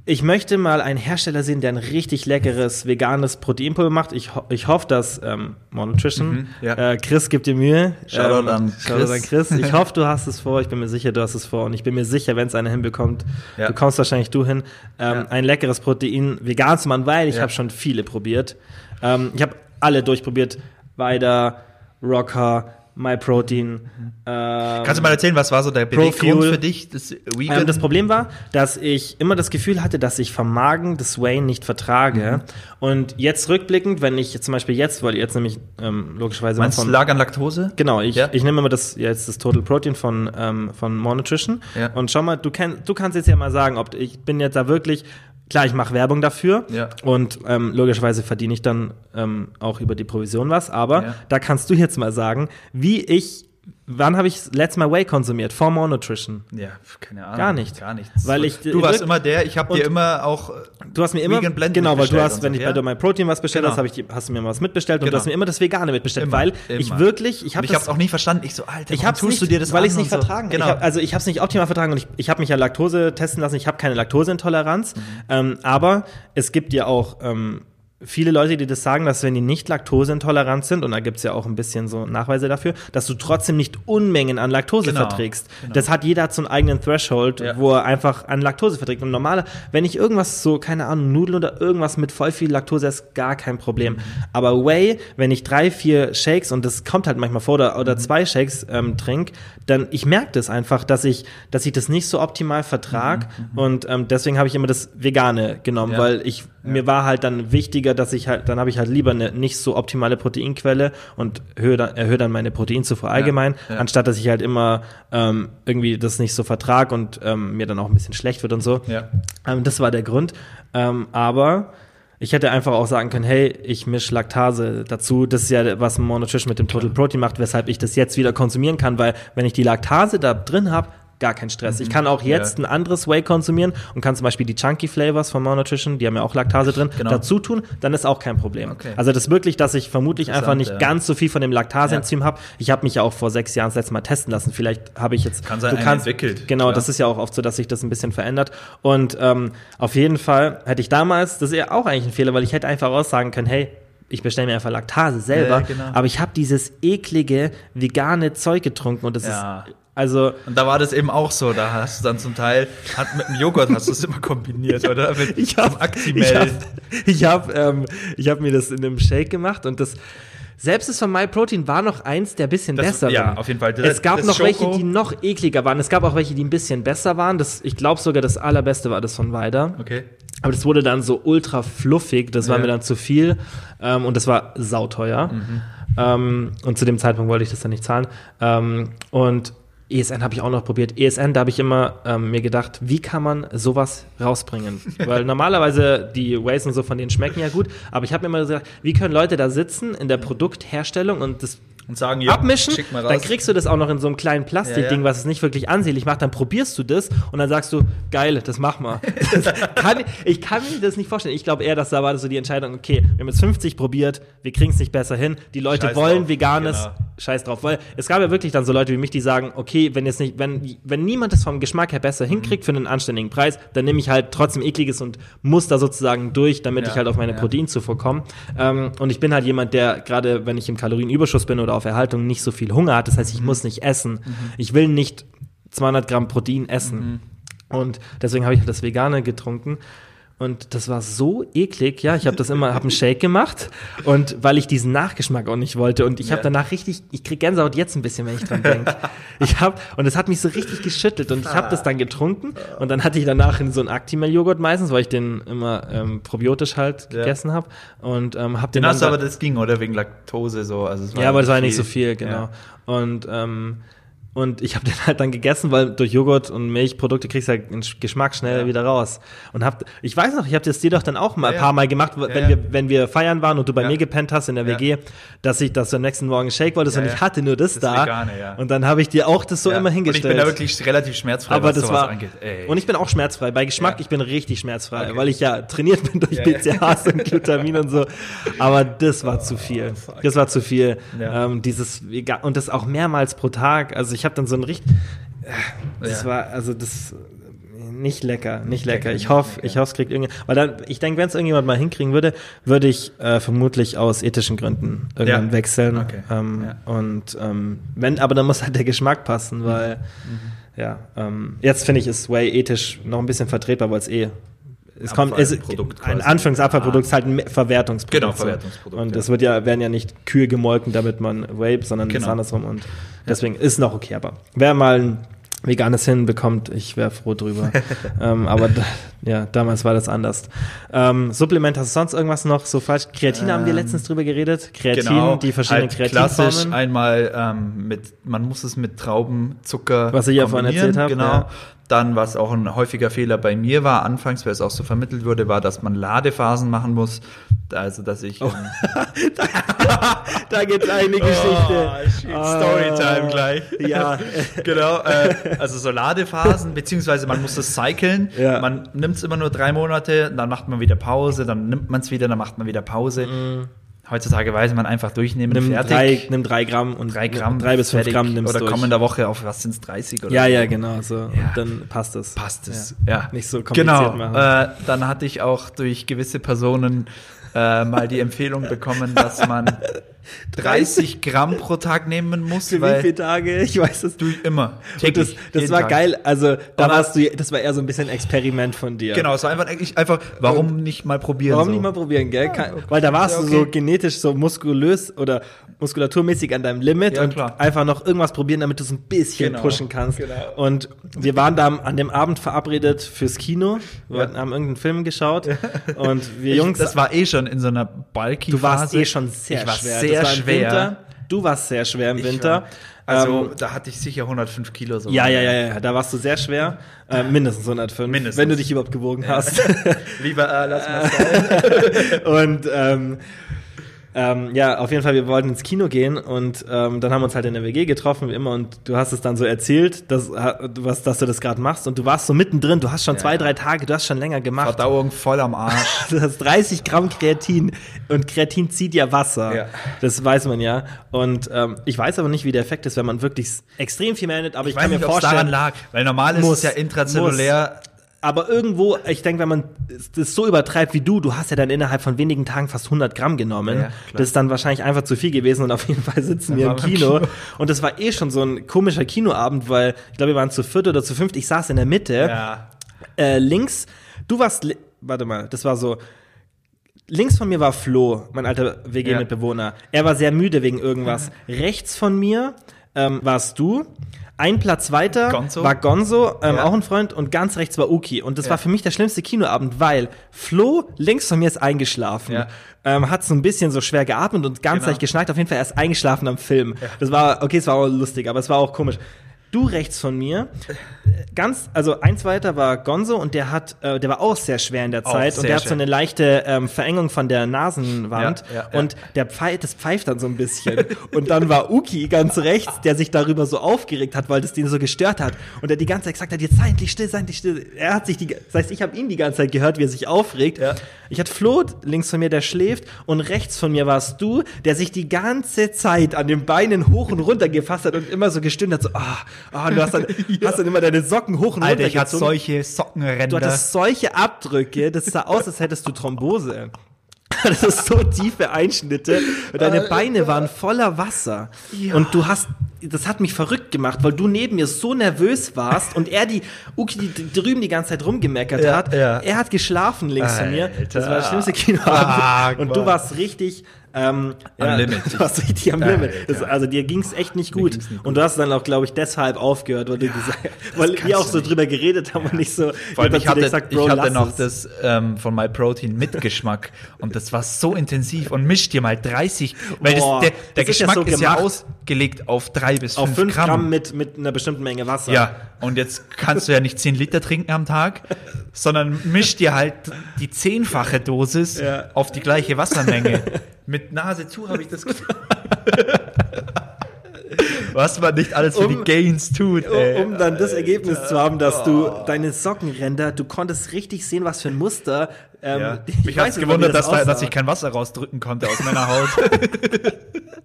ich möchte mal einen Hersteller sehen, der ein richtig leckeres veganes Proteinpulver macht. Ich, ho ich hoffe, dass ähm, Monotrition, Mhm, ja. äh, Chris gibt dir Mühe. Shoutout ähm, an Chris. an Chris. Ich hoffe, du hast es vor. Ich bin mir sicher, du hast es vor. Und ich bin mir sicher, wenn es einer hinbekommt, Ja. du kommst wahrscheinlich du hin, ähm, Ja. ein leckeres Protein vegan zu machen, weil ich habe schon viele probiert. Ähm, ich habe alle durchprobiert. Weider, Rocker, MyProtein. Ähm, Kannst du mal erzählen, was war so der Beweggrund für dich? Das ähm, das Problem war, dass ich immer das Gefühl hatte, dass ich vom Magen das Whey nicht vertrage. Mhm. Und jetzt rückblickend, wenn ich zum Beispiel jetzt, weil jetzt nämlich ähm, logischerweise Meinst du von lag an Laktose? Genau, ich, Ja. ich nehme immer das jetzt das Total Protein von ähm, von More Nutrition Ja. und schau mal, du kenn, du kannst jetzt ja mal sagen, ob ich bin jetzt da wirklich klar, ich mache Werbung dafür Ja. und ähm, logischerweise verdiene ich dann ähm, auch über die Provision was, aber Ja. da kannst du jetzt mal sagen, wie ich wann habe ich letzte Mal Whey konsumiert vor More Nutrition? Ja, keine Ahnung. Gar nicht. Gar nichts. Weil ich- du warst immer der, ich habe dir Und- immer auch. äh, Du hast mir immer genau, weil du hast, und wenn so, ich ja. bei My Protein was bestellt Genau. hast, ich hast du mir was mitbestellt und Genau. du hast mir immer das Vegane mitbestellt, Immer, weil ich immer. wirklich, ich habe Und ich habe auch nie verstanden. Ich so, Alter, Ich hab's tust nicht, du dir das weil ich es nicht und so? vertragen. Genau. Hab, also ich habe es nicht optimal vertragen und ich, ich habe mich ja Laktose testen lassen. Ich habe keine Laktoseintoleranz, Mhm. ähm, aber es gibt ja auch ähm, viele Leute, die das sagen, dass wenn die nicht laktoseintolerant sind und da gibt's ja auch ein bisschen so Nachweise dafür, dass du trotzdem nicht Unmengen an Laktose Genau, verträgst. genau. Das hat jeder so einen eigenen Threshold, Ja. wo er einfach an Laktose verträgt. Und normaler, wenn ich irgendwas so, keine Ahnung, Nudeln oder irgendwas mit voll viel Laktose ist, gar kein Problem. Aber Whey, wenn ich drei, vier Shakes und das kommt halt manchmal vor oder, Mhm. oder zwei Shakes ähm, trink, dann ich merke das einfach, dass ich, dass ich das nicht so optimal vertrag und ähm, deswegen habe ich immer das Vegane genommen, Mhm, Ja. weil ich mir war halt dann wichtiger, dass ich halt, dann habe ich halt lieber eine nicht so optimale Proteinquelle und erhöhe dann, erhöhe dann meine Proteinzufuhr allgemein, ja. anstatt dass ich halt immer ähm, irgendwie das nicht so vertrag und ähm, mir dann auch ein bisschen schlecht wird und so. Ja. Ähm, das war der Grund. Ähm, aber ich hätte einfach auch sagen können, hey, ich mische Laktase dazu. Das ist ja, was More Nutrition mit dem Total Protein macht, weshalb ich das jetzt wieder konsumieren kann, weil wenn ich die Laktase da drin habe, gar kein Stress. Ich kann auch jetzt Ja. ein anderes Whey konsumieren und kann zum Beispiel die Chunky Flavors von More Nutrition, die haben ja auch Laktase drin, Genau. dazu tun, dann ist auch kein Problem. Okay. Also das ist wirklich, dass ich vermutlich einfach nicht ja. ganz so viel von dem Laktaseenzym habe. Ich habe mich ja auch vor sechs Jahren das letzte Mal testen lassen. Vielleicht habe ich jetzt Kann sein, einen entwickelt, Genau, klar. das ist ja auch oft so, dass sich das ein bisschen verändert. Und ähm, auf jeden Fall hätte ich damals, das ist ja auch eigentlich ein Fehler, weil ich hätte einfach auch sagen können, hey, ich bestelle mir einfach Laktase selber, Ja, genau. aber ich habe dieses eklige vegane Zeug getrunken und das Ja. ist also Und da war das eben auch so. Da hast du dann zum Teil, hat, mit dem Joghurt hast du es immer kombiniert, oder? Mit ich habe dem Actimel. ich hab, ich hab, ähm, ich hab mir das in einem Shake gemacht und das selbst das von MyProtein war noch eins der bisschen Das- besser ja, waren. auf jeden Fall. Das- Es gab noch welche, Schoko- die noch ekliger waren. Es gab auch welche, die ein bisschen besser waren. Das, ich glaube sogar, das allerbeste war das von Weider. Okay. Aber das wurde dann so ultra fluffig, das war Ja. mir dann zu viel ähm, und das war sauteuer. Ähm, und zu dem Zeitpunkt wollte ich das dann nicht zahlen. Ähm, und ESN habe ich auch noch probiert. ESN, da habe ich immer ähm, mir gedacht, wie kann man sowas rausbringen? Weil normalerweise die Ways und so von denen schmecken ja gut, aber ich habe mir immer gesagt, wie können Leute da sitzen in der Produktherstellung und das Und sagen, ja, abmischen, dann kriegst du das auch noch in so einem kleinen Plastikding, Ja, ja. was es nicht wirklich ansehnlich macht, dann probierst du das und dann sagst du, geil, das mach mal. Das kann, ich- kann mir das nicht vorstellen. Ich glaube eher, dass da war so die Entscheidung, okay, wir haben jetzt 50 probiert, wir kriegen es nicht besser hin, die Leute Scheiß wollen drauf, Veganes, genau. scheiß drauf. Weil es gab ja wirklich dann so Leute wie mich, die sagen, okay, wenn jetzt nicht, wenn, wenn niemand das vom Geschmack her besser hinkriegt für einen anständigen Preis, dann nehme ich halt trotzdem ekliges und muss da sozusagen durch, damit Ja, ich halt auf meine. Proteinzufuhr komme. Ähm, und ich bin halt jemand, der gerade, wenn ich im Kalorienüberschuss bin oder auf Erhaltung, nicht so viel Hunger hat. Das heißt, ich Mhm. muss nicht essen. Ich will nicht 200 Gramm Protein essen. Mhm. Und deswegen habe ich das Vegane getrunken. Und das war so eklig, ja. Ich habe das immer, habe einen Shake gemacht und weil ich diesen Nachgeschmack auch nicht wollte und ich habe Ja. danach richtig, ich krieg Gänsehaut jetzt ein bisschen, wenn ich dran denke. ich habe und es hat mich so richtig geschüttelt und ich habe das dann getrunken und dann hatte ich danach so einen Actimel-Joghurt meistens, weil ich den immer ähm, probiotisch halt Ja. gegessen habe und ähm, habe Den den, hast du aber, das ging, oder? Wegen Laktose so. Also es ja, aber das war nicht so viel. viel, genau. Ja. Und, ähm, und ich habe den halt dann gegessen, weil durch Joghurt und Milchprodukte kriegst du ja den Sch- Geschmack schnell Ja. wieder raus. Und hab, ich weiß noch, ich habe das dir doch dann auch mal Ja, ein paar Mal gemacht, wenn, Ja, ja. Wir, wenn wir feiern waren und du bei mir gepennt hast in der. WG, dass ich, dass du am nächsten Morgen Shake wolltest und ich hatte nur das, Das da. Vegane, ja. Und dann habe ich dir auch das so immer Und ich hingestellt. bin da wirklich relativ schmerzfrei, aber was das war angeht. Ey. und ich bin auch schmerzfrei. Bei Geschmack, ich bin richtig schmerzfrei, Okay. weil ich ja trainiert bin durch. BCAAs und Glutamin und so. Aber das war zu viel. Das war zu viel. Ähm, dieses und das auch mehrmals pro Tag. Also ich habe dann so ein richtig. Das Ja. war also das nicht lecker, nicht lecker. Ich hoffe, ich hoffe, es kriegt irgendwie. Weil dann, ich denke, wenn es irgendjemand mal hinkriegen würde, würde ich äh, vermutlich aus ethischen Gründen irgendwann Ja. wechseln. Okay. Ähm, Ja. Und ähm, wenn, aber dann muss halt der Geschmack passen, weil ja, ähm, jetzt finde ich es Whey ethisch noch ein bisschen vertretbar, weil es eh es kommt, es, ein. Anführungsabfallprodukt ist halt ein Verwertungsprodukt. Genau. Verwertungsprodukt, Und ja. es wird ja, werden ja nicht Kühe gemolken, damit man Vape, sondern es ist Genau. andersrum und deswegen ist noch okay, aber wer mal ein veganes hinbekommt, ich wäre froh drüber. ähm, aber ja, damals war das anders. Ähm, Supplement, hast du sonst irgendwas noch so falsch? Kreatin haben wir Ähm, letztens drüber geredet. Kreatin, genau, die verschiedenen halt klassisch Kreatinformen. einmal ähm, mit, man muss es mit Traubenzucker Was ich ja vorhin erzählt habe, Genau. ja. Dann, was auch ein häufiger Fehler bei mir war, anfangs, weil es auch so vermittelt wurde, war, dass man Ladephasen machen muss. Also, dass ich. Oh. ähm, da gibt's eine Geschichte. Oh, shit, Storytime gleich. Ja, genau, äh, also so Ladephasen, beziehungsweise man muss es cyclen. Ja. Man nimmt es immer nur drei Monate, dann macht man wieder Pause, dann nimmt man es wieder, dann macht man wieder Pause. Heutzutage weiß man einfach durchnehmen, nimm fertig. drei, nimm drei Gramm und drei Gramm, drei bis fünf fertig. Gramm nimmst Oder durch. kommen in der Woche auf, was sind es, 30 oder Ja, so. ja, genau so. Und Ja. dann passt es. Passt es, Ja. ja. Nicht so kompliziert Genau, machen. äh, dann hatte ich auch durch gewisse Personen äh, mal die Empfehlung bekommen, dass man 30 Gramm pro Tag nehmen muss, Für wie viele Tage? Ich weiß es. du immer, Und das, täglich, das jeden war Tag. geil. Also, da dann- warst du, das war eher so ein bisschen Experiment von dir. Genau, es war einfach eigentlich einfach, warum nicht mal probieren? Warum so? nicht mal probieren, gell? Kein- Weil da warst Ja, du so okay. genetisch, so muskulös oder muskulaturmäßig an deinem Limit Ja, und klar. einfach noch irgendwas probieren, damit du es ein bisschen Genau, pushen kannst. genau. Und wir waren da an dem Abend verabredet fürs Kino. Wir Ja. haben irgendeinen Film geschaut und wir Ich, Jungs, das war eh schon in so einer bulky du warst eh schon sehr schwer. Sehr das war im schwer. Winter. Du warst sehr schwer im Ich Winter. War, also Ähm, da hatte ich sicher 105 Kilo so. ja, ja, ja, ja, da warst du sehr schwer. Äh, mindestens 105, Mindestens. wenn du dich überhaupt gewogen hast. Lieber äh, lass mal sein. und ähm, ähm, ja, auf jeden Fall, wir wollten ins Kino gehen und ähm, dann haben wir uns halt in der WG getroffen, wie immer, und du hast es dann so erzählt, dass, was, dass du das gerade machst und du warst so mittendrin, du hast schon zwei, drei Tage, du hast schon länger gemacht. Verdauung voll am Arsch. Du hast 30 Gramm Kreatin und Kreatin zieht ja Wasser. Ja. Das weiß man ja. Und ähm, ich weiß aber nicht, wie der Effekt ist, wenn man wirklich extrem viel mehr nimmt, aber ich, Ich kann mir nicht, es vorstellen, daran lag, weil normal ist Muss, es ja intrazellulär. Aber irgendwo, ich denke, wenn man das so übertreibt wie du, du hast ja dann innerhalb von wenigen Tagen fast 100 Gramm genommen. Ja, das ist dann wahrscheinlich einfach zu viel gewesen und auf jeden Fall sitzen wir im waren wir im Kino. Kino. Und das war eh schon so ein komischer Kinoabend, weil ich glaube, wir waren zu viert oder zu fünft. Ich saß in der Mitte. Ja. Äh, links, du warst, li- warte mal, das war so. Links von mir war Flo, mein alter WG-Mitbewohner. Er war sehr müde wegen irgendwas. Rechts von mir ähm, warst du. Ein Platz weiter Gonzo. war Gonzo, ähm, Ja. auch ein Freund, und ganz rechts war Uki. Und das Ja. war für mich der schlimmste Kinoabend, weil Flo links von mir ist eingeschlafen. Ja. Ähm, hat so ein bisschen so schwer geatmet und ganz Genau. leicht geschnarcht. Auf jeden Fall erst eingeschlafen am Film. Das war, okay, es war auch lustig, aber es war auch komisch. Du rechts von mir. Ganz, also eins weiter war Gonzo und der hat, äh, der war auch sehr schwer in der Zeit und der hat so eine leichte ähm, Verengung von der Nasenwand Ja, ja, und der pfeift, das pfeift dann so ein bisschen. und dann war Uki ganz rechts, der sich darüber so aufgeregt hat, weil das den so gestört hat und der die ganze Zeit gesagt hat, jetzt sei endlich still, sei endlich still. Er hat sich die, das heißt, ich habe ihn die ganze Zeit gehört, wie er sich aufregt. Ja. Ich hatte Flo links von mir, der schläft und rechts von mir warst du, der sich die ganze Zeit an den Beinen hoch und runter gefasst hat und immer so gestöhnt hat, so, ah, ah, du hast dann, hast dann immer deine Socken hoch und Alter, ich hatte solche Du Sockenränder. hattest solche Abdrücke, das sah aus, als hättest du Thrombose. Das ist so tiefe Einschnitte. Und deine Beine waren voller Wasser. Und du hast, das hat mich verrückt gemacht, weil du neben mir so nervös warst und er die, Uki die, drüben die ganze Zeit rumgemeckert Ja, hat. ja. Er hat geschlafen links von mir. Das war das Alter. schlimmste Kinoabend. Fuck, Und du warst richtig, ähm, ja, Limit. Du warst richtig am Limit. Alter. Das, also dir ging's echt nicht gut. nicht Und du hast dann auch, glaube ich, deshalb aufgehört, weil du gesagt, weil wir auch so nicht. drüber geredet haben und nicht so. Vor allem, ich hatte, gesagt, ich Bro, hatte lass noch es. das ähm, von MyProtein mit Geschmack und das war so intensiv und misch dir mal 30, weil das, Boah, der, der das ist ja Geschmack so ist ja ausgelegt auf drei bis auf fünf 5 Gramm, Gramm. mit, mit einer bestimmten Menge Wasser. Ja, und jetzt kannst du ja nicht 10 Liter trinken am Tag, sondern misch dir halt die zehnfache Dosis Ja. auf die gleiche Wassermenge. Mit Nase zu habe ich das getan. Was man nicht alles für Um- die Gains tut. ey. Um dann das Ergebnis zu haben, dass du deine Sockenränder, du konntest richtig sehen, was für ein Muster. Ähm, Ja. ich Mich hat es gewundert, dass, da- aussah. dass ich kein Wasser rausdrücken konnte aus meiner Haut.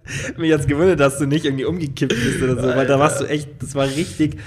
Mich hat's gewundert, dass du nicht irgendwie umgekippt bist oder so, weil da warst du echt, das war richtig,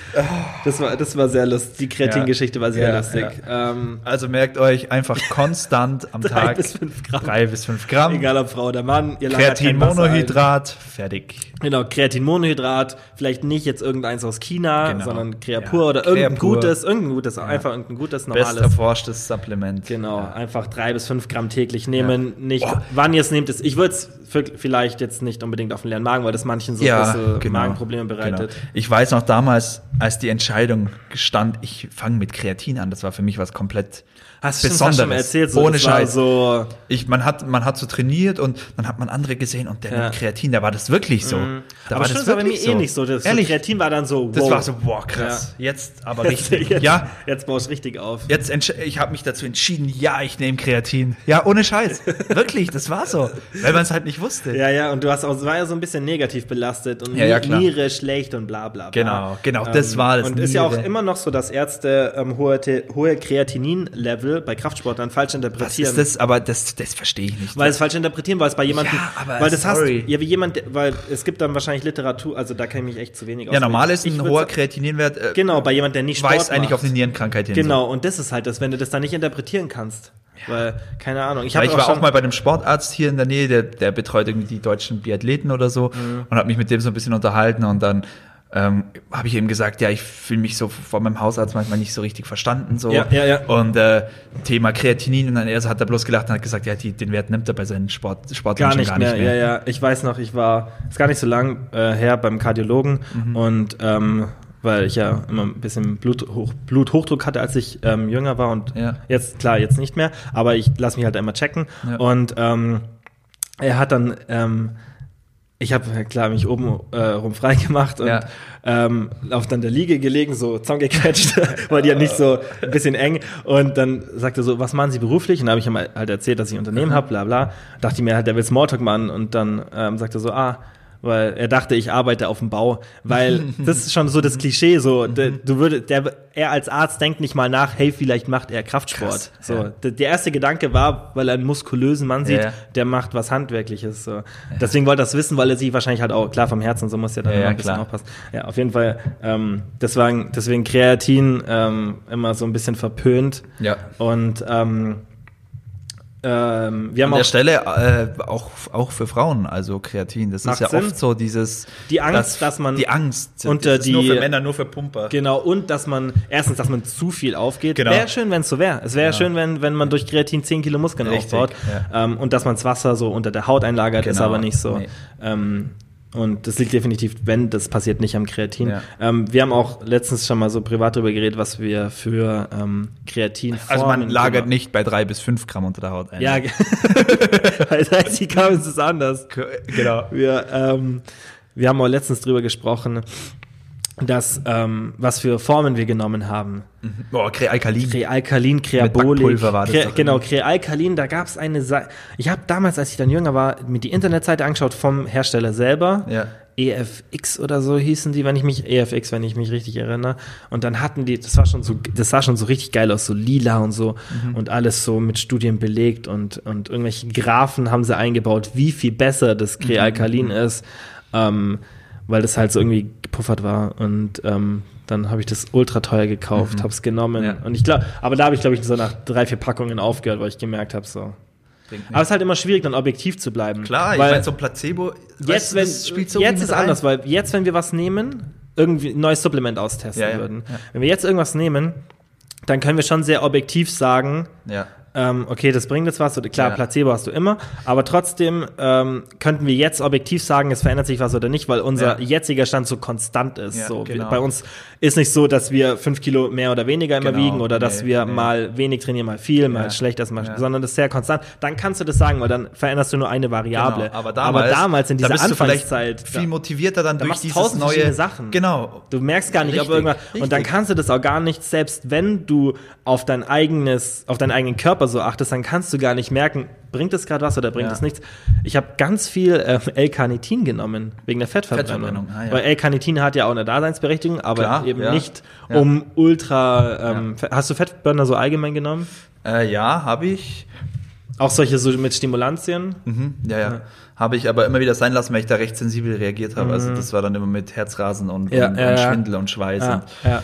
das war, das war sehr lustig. Die Kreatin-Geschichte war sehr Ja, lustig. Ähm, Also merkt euch einfach konstant am drei Tag bis fünf Gramm. drei bis fünf Gramm. Egal ob Frau oder Mann, ihr. Kreatinmonohydrat, fertig. Genau, Kreatinmonohydrat, vielleicht nicht jetzt irgendeins aus China, Genau. sondern Creapur Ja, oder irgendein Creapur. gutes, irgendein gutes, einfach irgendein gutes, Best normales. erforschtes Supplement. Genau, einfach drei bis fünf Gramm täglich nehmen. Nicht, Boah. wann ihr es nehmt, ist, ich würde es vielleicht jetzt nicht unbedingt auf den leeren Magen, weil das manchen so Ja, ein bisschen genau. Magenprobleme bereitet. Genau. Ich weiß noch damals, als die Entscheidung stand, ich fange mit Kreatin an, das war für mich was komplett Hast Besonderes. schon mal erzählt, so, Ohne Scheiß. so, Ich, man, hat, man hat so trainiert und dann hat man andere gesehen und der Ja. mit Kreatin, da war das wirklich so. Da aber war das war bei mir wirklich eh nicht so. Das Ehrlich, so Kreatin war dann so, wow. das war so, boah, krass. Jetzt aber richtig. jetzt, ja, jetzt baust du richtig auf. Jetzt ich habe mich dazu entschieden, ja, ich nehme Kreatin. Ja, ohne Scheiß. Wirklich, das war so. Weil man es halt nicht wusste. Ja, ja, und du hast auch, es war ja so ein bisschen negativ belastet und Ja, ja. Niere schlecht und bla bla bla. Genau, genau, das war das, Und ist ja auch Niere. immer noch so, dass Ärzte ähm, hohe, hohe Kreatinin-Level bei Kraftsportlern falsch interpretieren. ist das? Aber das, das verstehe ich nicht. Weil es falsch interpretieren, weil es bei jemandem, Ja, aber weil das sorry. hast, ja, wie jemand, weil es gibt dann wahrscheinlich Literatur, also da kenne ich mich echt zu wenig aus. ja, normal ist ein hoher Kreatininwert. Äh, Genau, bei jemand, der nicht Sport weist eigentlich macht. auf eine Nierenkrankheit hin. Genau, und das ist halt das, wenn du das dann nicht interpretieren kannst. Weil, keine Ahnung. Ich, ich war schon- auch mal bei einem Sportarzt hier in der Nähe, der, der betreut irgendwie die deutschen Biathleten oder so Mhm. und habe mich mit dem so ein bisschen unterhalten und dann ähm, habe ich ihm gesagt, ja, ich fühle mich so vor meinem Hausarzt manchmal nicht so richtig verstanden so Ja, ja, ja. und äh, Thema Kreatinin und dann er hat er bloß gelacht und hat gesagt, ja, die, den Wert nimmt er bei seinen Sport, Sportlern Gar nicht, schon mehr. Ja, ja. Ich weiß noch, ich war, ist gar nicht so lang äh, her beim Kardiologen Mhm. und ähm, weil ich ja immer ein bisschen Bluthoch, Bluthochdruck hatte, als ich ähm, jünger war und Ja. jetzt, klar, jetzt nicht mehr, aber ich lasse mich halt immer checken Ja. und ähm, er hat dann, ähm, ich habe klar mich oben äh, rum frei gemacht und Ja. ähm, auf dann der Liege gelegen, so zusammengequetscht, weil die ja nicht so ein bisschen eng. Und dann sagte er so, was machen Sie beruflich? Und dann habe ich ihm halt erzählt, dass ich ein Unternehmen habe, bla bla. Dachte ich mir halt, der will Smalltalk machen und dann ähm, sagte er so, ah, weil er dachte, ich arbeite auf dem Bau, weil das ist schon so das Klischee, so der, du würde, der, er als Arzt denkt nicht mal nach, hey, vielleicht macht er Kraftsport. Krass, so, ja. der, der erste Gedanke war, weil er einen muskulösen Mann sieht, Ja, ja. der macht was Handwerkliches. So. Deswegen wollte er das wissen, weil er sich wahrscheinlich halt auch, klar vom Herzen, so muss ja dann Ja, ja, ein bisschen klar. aufpassen. Ja, auf jeden Fall, ähm, deswegen, deswegen Kreatin ähm, immer so ein bisschen verpönt. Ja. Und ähm, ähm, wir haben An der auch Stelle äh, auch, auch für Frauen, also Kreatin. Das ist ja Sinn. oft so dieses Die Angst, dass man die Angst unter das ist nur die- für Männer, nur für Pumper. Genau, und dass man, erstens, dass man zu viel aufgeht. Genau. Wäre schön, wenn es so wäre. Es wäre schön, wenn, wenn man durch Kreatin 10 Kilo Muskeln Richtig, aufbaut. ja. Ähm, und dass man das Wasser so unter der Haut einlagert, ist Genau, aber nicht so. nee. Ähm, und das liegt definitiv, wenn, das passiert nicht am Kreatin. Ja. Ähm, wir haben auch letztens schon mal so privat darüber geredet, was wir für ähm, Kreatin Also man lagert nicht bei drei bis fünf Gramm unter der Haut ein. Ja, als IC kam ist es anders. genau. Wir, ähm, wir haben auch letztens drüber gesprochen. Dass, ähm, was für Formen wir genommen haben. Boah, Krealkalin. Krealkalin, Kreabolik. Das Kre genau. Krealkalin, da gab es eine Seite. Ich habe damals, als ich dann jünger war, mir die Internetseite angeschaut vom Hersteller selber. Ja. EFX oder so hießen die, wenn ich mich, EFX, wenn ich mich richtig erinnere. Und dann hatten die, das war schon so, das sah schon so richtig geil aus, so lila und so Mhm. und alles so mit Studien belegt und, und irgendwelche Graphen haben sie eingebaut, wie viel besser das Mhm. Krealkalin ist, ähm, weil das halt so irgendwie gepuffert war und ähm, dann habe ich das ultra teuer gekauft, habe es genommen Mhm. Ja. und ich glaube, aber da habe ich glaube ich so nach drei, vier Packungen aufgehört, weil ich gemerkt habe so. Aber es ist halt immer schwierig, dann objektiv zu bleiben. Klar, ich weil meine, so ein Placebo. jetzt, weißt wenn, das spielt so jetzt ist rein. anders, weil jetzt, wenn wir was nehmen, irgendwie ein neues Supplement austesten Ja, ja, würden. Wenn wir jetzt irgendwas nehmen, dann können wir schon sehr objektiv sagen, Ja. Ähm, okay, das bringt jetzt was, oder klar, Ja. Placebo hast du immer, aber trotzdem ähm, könnten wir jetzt objektiv sagen, es verändert sich was oder nicht, weil unser jetziger Stand so konstant ist. So, genau. Bei uns ist nicht so, dass wir fünf Kilo mehr oder weniger immer Genau, wiegen oder dass nee, wir nee. mal wenig trainieren, mal viel, mal Ja. schlecht essen, mal Ja. sondern das ist sehr konstant. Dann kannst du das sagen, weil dann veränderst du nur eine Variable. Genau, aber damals, damals in da dieser bist du vielleicht Anfangszeit, viel da- motivierter dann da durch machst du dieses tausend neue verschiedene Sachen. Genau. Du merkst gar nicht, ob Richtig, irgendwas. richtig. Und dann kannst du das auch gar nicht, selbst wenn du auf dein eigenes, auf deinen eigenen Körper so achtest, dann kannst du gar nicht merken, bringt es gerade was oder bringt Ja. es nichts. Ich habe ganz viel ähm, L-Carnitin genommen, wegen der Fettverbrennung. Fettverbrennung, ah, ja. Weil L-Carnitin hat ja auch eine Daseinsberechtigung, aber Klar, eben ja. nicht Ja. um ultra. Ähm, Hast du Fettburner so allgemein genommen? Äh, ja, habe ich. Auch solche so mit Stimulantien? Mhm, ja, ja. Habe ich aber immer wieder sein lassen, weil ich da recht sensibel reagiert habe. Also das war dann immer mit Herzrasen und, Mhm. Ja, und, ja, und ja. Schwindel und Schweiß. Ja, Und, ja.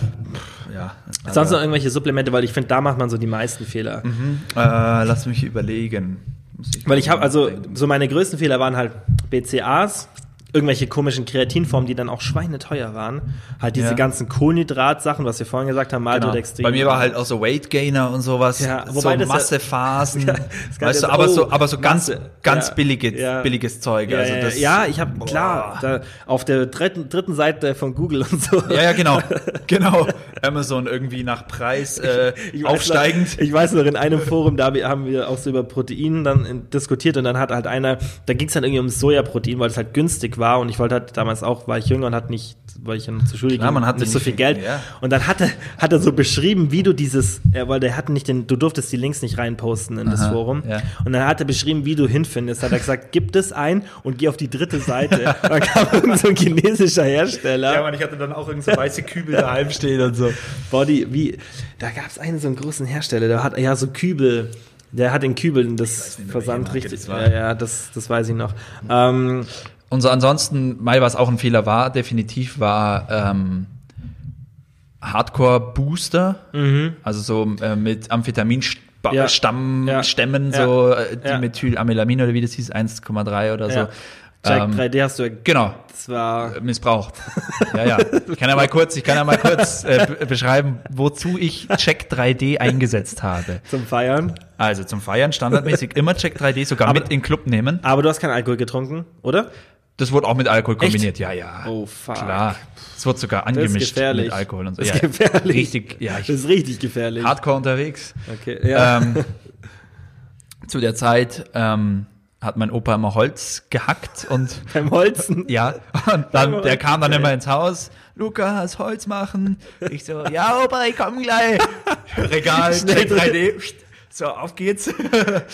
ja. Sonst aber- noch irgendwelche Supplemente, weil ich finde, da macht man so die meisten Fehler. äh, lass mich überlegen. Muss Weil ich habe, also so meine größten Fehler waren halt BCAs, irgendwelche komischen Kreatinformen, die dann auch schweineteuer waren. Halt diese Ja. ganzen Kohlenhydratsachen, was wir vorhin gesagt haben, Genau. Maltodextrin. Bei mir war halt auch so Weight Gainer und sowas, Ja, so wobei das ja- Massephasen, Ja, weißt du, so, aber oh, so, aber so ganz, Masse, ganz ja, billige, ja. billiges Zeug. ja, also das, ja, ich habe klar da, auf der dritten, dritten Seite von Google und so. Ja, ja, genau, genau. Amazon irgendwie nach Preis äh, Ich weiß aufsteigend. Noch, ich weiß noch, in einem Forum, da haben wir auch so über Protein dann diskutiert und dann hat halt einer, da ging es dann irgendwie ums Sojaprotein, weil es halt günstig war und ich wollte halt damals auch, war ich jünger und hat nicht, weil ich ja noch zur Schule Klar, ging, man hatte nicht so viel Geld. ja. Und dann hat er, hat er so beschrieben, wie du dieses, ja, weil der hat nicht den, du durftest die Links nicht reinposten in das Aha, Forum. ja. Und dann hat er beschrieben, wie du hinfindest. Hat er gesagt, gib das ein und geh auf die dritte Seite. Und dann kam irgend so ein chinesischer Hersteller. Ja, man, ich hatte dann auch irgend so weiße Kübel daheim stehen und so. Body, wie, da gab es einen so einen großen Hersteller, der hat ja so Kübel, der hat in Kübeln das Versand richtig. das war. ja, ja, das, das weiß ich noch. Ähm, Und so ansonsten, mal was auch ein Fehler war, definitiv war ähm, Hardcore Booster, also so äh, mit Amphetamin Mhm. Ja. Stamm, Ja. Stämmen, Ja. so äh. Dimethylamelamin oder wie das hieß, 1,3 oder so. ja. Jack Ähm, 3D hast du ja, Genau, das war, missbraucht. ja, ja. Ich kann ja mal kurz, ich kann ja mal kurz äh, be- beschreiben, wozu ich Check 3D eingesetzt habe. zum Feiern. Also zum Feiern standardmäßig immer Check 3D sogar Aber- mit in den Club nehmen. Aber du hast keinen Alkohol getrunken, oder? Das wurde auch mit Alkohol Echt? kombiniert, ja, ja. Oh, fuck. Klar. Es wurde sogar Das angemischt mit Alkohol und so. Das ist ja, gefährlich. Richtig, ja, Das ich, ist richtig gefährlich. hardcore unterwegs. Okay, ja. Ähm, zu der Zeit ähm, hat mein Opa immer Holz gehackt und Beim Holzen. ja, und dann, der kam dann immer ins Haus. Lukas, Holz machen. Ich so, ja, Opa, ich komm gleich. Regal, Schnell Check 3D. So, auf geht's.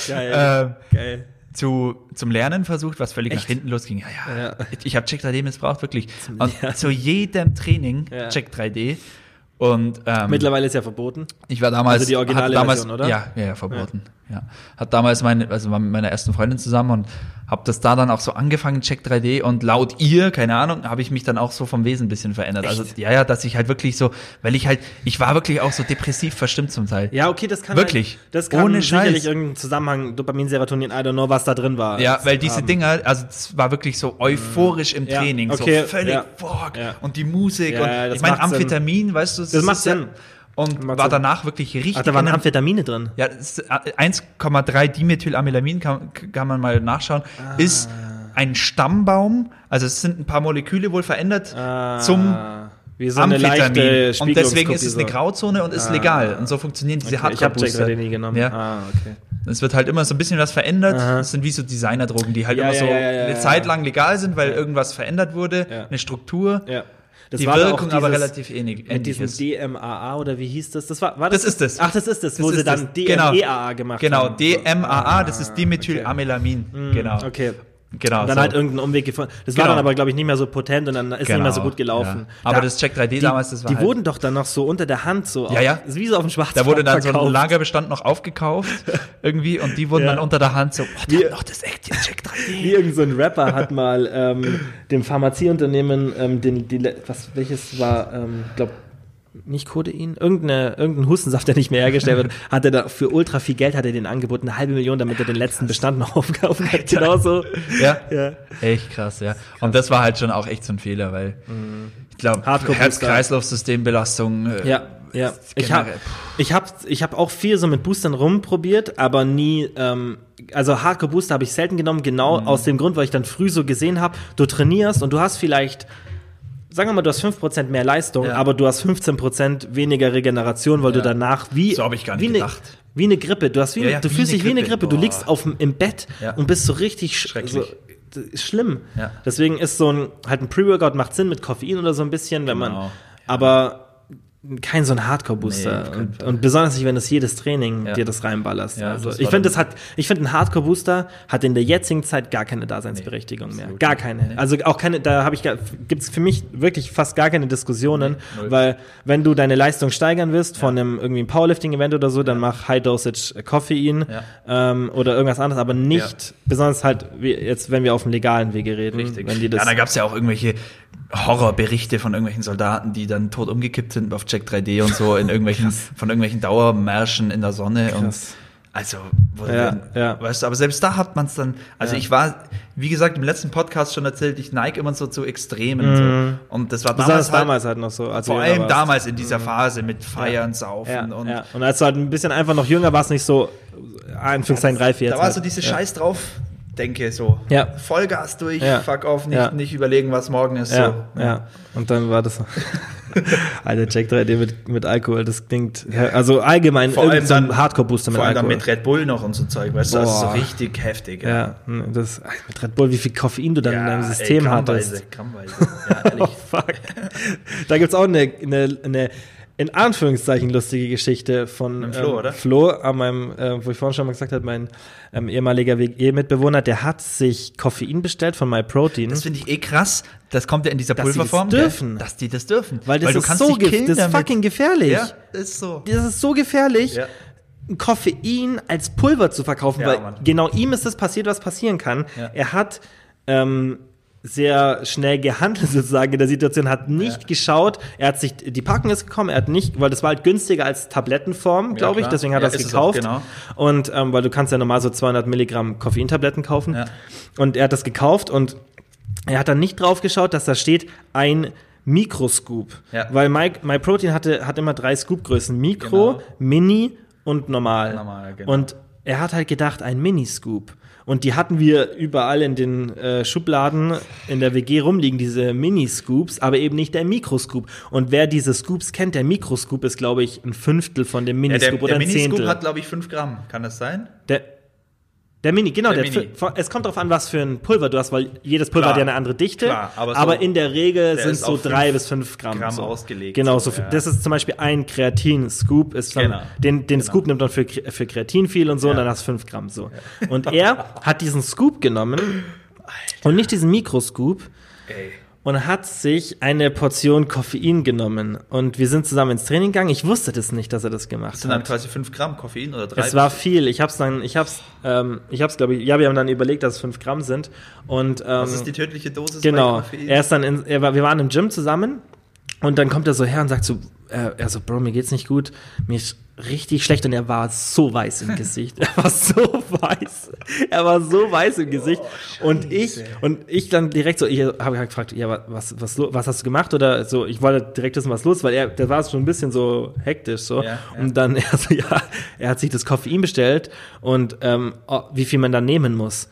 Geil. ähm, Geil. Zu, zum Lernen versucht, was völlig nach hinten losging. Ja, ja. Ja. Ich, habe Check 3D missbraucht, wirklich. Und Lernen. zu jedem Training Ja. Check 3D. Und ähm, Mittlerweile ist ja verboten. ich war damals, Also die originale damals, Version, oder? Ja, ja, ja, verboten. Ja. Hat damals meine, also war mit meiner ersten Freundin zusammen und habe das da dann auch so angefangen, Check 3D und laut ihr, keine Ahnung, habe ich mich dann auch so vom Wesen ein bisschen verändert. Also ja, ja, dass ich halt wirklich so, weil ich halt, ich war wirklich auch so depressiv verstimmt zum Teil. Ja, okay, das kann Wirklich. Halt, das kann Ohne sicherlich Scheiß. irgendeinen Zusammenhang Dopamin, Serotonin, I don't know, was da drin war. Ja, weil diese haben. Dinger, also es war wirklich so euphorisch im Ja, Training, okay, so völlig ja, boah, ja. und die Musik und ich meine macht Sinn. Amphetamin, weißt du, das, Das macht ist ja- Sinn. Und war danach wirklich richtig. Ach, da waren Amphetamine drin. ja, das ist, äh, 1,3 Dimethylamelamin kann, kann man mal nachschauen, Ah. ist ein Stammbaum, also es sind ein paar Moleküle wohl verändert Ah, zum wie so Amphetamin. Und deswegen ist es eine. Grauzone und ist legal. Und so funktionieren diese Okay, ich habe. 3D nie genommen. Ja. Ah, okay. Es wird halt immer so ein bisschen was verändert. Aha. Das sind wie so Designerdrogen, die halt Ja, immer ja, so ja, ja, ja, eine ja. Zeit lang legal sind, weil irgendwas verändert wurde, Ja. eine Struktur. Ja. Das Die war Wirkung auch aber dieses- relativ ähnlich. Mit diesem. DMAA oder wie hieß das? Das war, war Das ist das. Ach, das ist das, wo Das sie ist dann das. Genau. DMEAA gemacht Genau, haben. DMAA, das ist Ah, Dimethylamelamin. Genau. Okay. Genau. Und dann so. halt irgendeinen Umweg gefunden. Das war Genau. dann aber, glaube ich, nicht mehr so potent und dann ist nicht Genau, mehr so gut gelaufen. ja. Aber das Check 3D die, damals, das war Die halt- wurden doch dann noch so unter der Hand so. Ja, ja. Wie so auf dem Schwarzmarkt Da wurde dann so verkauft. ein Lagerbestand noch aufgekauft irgendwie und die wurden Ja. dann unter der Hand so, oh, die noch das Action Check 3D. Wie irgend so ein Rapper hat mal ähm, dem Pharmazieunternehmen, ähm, den, die, was, welches war, ähm, ich glaube, nicht Codein, irgendeine, irgendein Hustensaft, der nicht mehr hergestellt wird, hat er da für ultra viel Geld hat er den angeboten, eine halbe Million, damit er den letzten Bestand noch aufkaufen kann. Genauso. Ja. Ja. Echt krass, ja. Und das war halt schon auch echt so ein Fehler, weil ich glaube, Hardcore-Booster. Herz-Kreislauf-Systembelastung. äh, Ja, ja. Ich habe ich hab, ich hab auch viel so mit Boostern rumprobiert, aber nie, ähm, also Hardcore Booster habe ich selten genommen, genau Mhm. aus dem Grund, weil ich dann früh so gesehen habe, du trainierst und du hast vielleicht, sagen wir mal, du hast 5% mehr Leistung, Ja. aber du hast 15% weniger Regeneration, weil du Ja. danach wie, So hab ich gar nicht wie eine, gedacht. Wie eine Grippe. Du, hast wie, Ja, du wie fühlst dich wie eine Grippe. Du Boah. liegst auf, im Bett und bist so richtig sch Schrecklich. so, d- schlimm. Deswegen ist so ein halt ein Pre-Workout macht Sinn mit Koffein oder so ein bisschen, wenn man Genau. aber kein so ein Nee, Hardcore-Booster. keinen und, und besonders nicht, wenn du es jedes Training Ja. dir das reinballerst. Ja, also das ich finde, das hat, ich finde, ein Hardcore-Booster hat in der jetzigen Zeit gar keine Daseinsberechtigung Nee, mehr. absolut Gar keine. Nee. Also auch keine, da habe ich gibt es für mich wirklich fast gar keine Diskussionen, Nee, weil wenn du deine Leistung steigern willst von einem irgendwie Powerlifting-Event oder so, dann mach High-Dosage Koffein Ja. ähm, oder irgendwas anderes, aber nicht, besonders halt wie jetzt, wenn wir auf dem legalen Wege reden. Richtig. Wenn die das, ja, da gab es ja auch irgendwelche Horrorberichte von irgendwelchen Soldaten, die dann tot umgekippt sind auf Check 3D und so in irgendwelchen, von irgendwelchen Dauermärschen in der Sonne und Krass. also, wo Ja, dann, ja. weißt du, aber selbst da hat man es dann, also Ja. ich war, wie gesagt, im letzten Podcast schon erzählt, ich neige immer so zu Extremen so. und das war damals, halt, damals halt noch so. Vor allem warst. damals in dieser Phase mit Feiern, Saufen und und als du halt ein bisschen einfach noch jünger warst, nicht so Anführungszeichen reif jetzt. da war halt. so diese. Scheiß drauf, denke so. Ja. Vollgas durch, Ja. fuck off, nicht, Ja. nicht überlegen, was morgen ist. Ja, so. ja. Und dann war das. Alter, Jack 3D mit, mit Alkohol, das klingt. Also allgemein Vor allem dann- Hardcore-Booster mit Vor allem dann Alkohol. mit Red Bull noch und so Zeug, weißt du, das ist so richtig heftig. ja, ne, das mit Red Bull, wie viel Koffein du dann in deinem ey, System grammweise, hattest. grammweise. Ja, ehrlich. Fuck. Da gibt's auch eine, eine, eine in Anführungszeichen lustige Geschichte von dem Flo, ähm, oder? Flo, an meinem, äh, wo ich vorhin schon mal gesagt habe, mein ähm, ehemaliger WG-Mitbewohner, der hat sich Koffein bestellt von MyProtein. Das finde ich eh krass. Das kommt ja in dieser Dass sie das Pulverform. dürfen. Dass die das dürfen. weil das du ist kannst so killen das ist fucking gefährlich. Ja, ist so. Das ist so gefährlich, Ja. Koffein als Pulver zu verkaufen, Ja, weil Mann. genau ihm ist das passiert, was passieren kann. Ja. Er hat ähm, sehr schnell gehandelt sozusagen in der Situation, hat nicht geschaut, er hat sich, die Packung ist gekommen, er hat nicht, weil das war halt günstiger als Tablettenform, glaube ich, klar. deswegen hat Ja, er es gekauft. genau. Und ähm, weil du kannst ja normal so 200 Milligramm Koffeintabletten kaufen. Ja. Und er hat das gekauft und er hat dann nicht drauf geschaut, dass da steht ein Mikroscoop. Ja. Weil My, MyProtein hatte, hat immer drei Scoopgrößen. Mikro, Genau. Mini und normal. Normal, genau. Und er hat halt gedacht, ein Miniscoop. Und die hatten wir überall in den äh, Schubladen in der WG rumliegen, diese Miniscoops, aber eben nicht der Mikroscoop. Und wer diese Scoops kennt, der Mikroscoop ist, glaube ich, ein Fünftel von dem Ja, der Miniscoop oder der ein Zehntel. Miniscoop hat, glaube ich, 5 Gramm. Kann das sein? Der, der Mini, genau. Der Der Mini. Es kommt darauf an, was für ein Pulver du hast, weil jedes Pulver Klar. hat ja eine andere Dichte. Klar, aber aber, so- in der Regel der sind so drei bis fünf Gramm, Gramm so. ausgelegt, Genau, so, ja. das ist zum Beispiel ein Kreatin-Scoop. Ist dann, Genau. Den, den Genau. Scoop nimmt man für, für Kreatin viel und so, und Ja. dann hast du fünf Gramm so. Und er hat diesen Scoop genommen und nicht diesen Mikroscoop Ey. Und hat sich eine Portion Koffein genommen. Und wir sind zusammen ins Training gegangen. Ich wusste das nicht, dass er das gemacht Das sind dann hat. quasi 5 Gramm Koffein oder 3? Es war viel. Ich hab's dann, ich hab's, ähm, ich hab's, glaube ich, ja, wir haben dann überlegt, dass es 5 Gramm sind. Und ähm, Was ist die tödliche Dosis genau. Koffein? Er ist dann, in, er war, wir waren im Gym zusammen und dann kommt er so her und sagt so, er, er so, Bro, mir geht's nicht gut, mir ist richtig schlecht und er war so weiß im Gesicht. Er war so weiß. Er war so weiß im Gesicht. und ich, und ich dann direkt so, ich habe gefragt, ja, was, was, was hast du gemacht? Oder so, ich wollte direkt wissen, was los, weil er, der war schon ein bisschen so hektisch so. Ja, ja. Und dann er so, ja, er hat sich das Koffein bestellt und ähm, oh, wie viel man dann nehmen muss.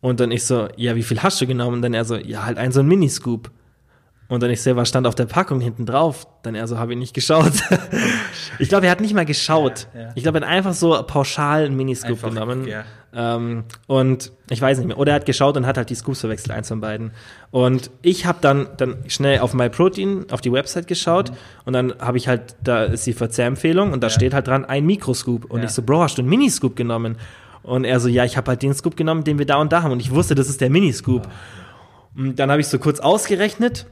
Und dann ich so, ja, wie viel hast du genommen? Und dann er so, ja, halt ein so ein Miniscoop. Und dann ich was stand auf der Packung hinten drauf? Dann er so, habe ich nicht geschaut. ich glaube, er hat nicht mal geschaut. Ja, ja. Ich glaube, er hat einfach so pauschal einen Miniscoop Einfach, genommen. ja. Ähm, und ich weiß nicht mehr. Oder er hat geschaut und hat halt die Scoops verwechselt, eins von beiden. Und ich habe dann, dann schnell auf MyProtein, auf die Website geschaut Mhm. und dann habe ich halt, da ist die Verzehrempfehlung und da steht halt dran, ein Mikroscoop. Und ich so, Bro, hast du einen Miniscoop genommen? Und er so, ja, ich habe halt den Scoop genommen, den wir da und da haben. Und ich wusste, das ist der Miniscoop. Und dann habe ich so kurz ausgerechnet.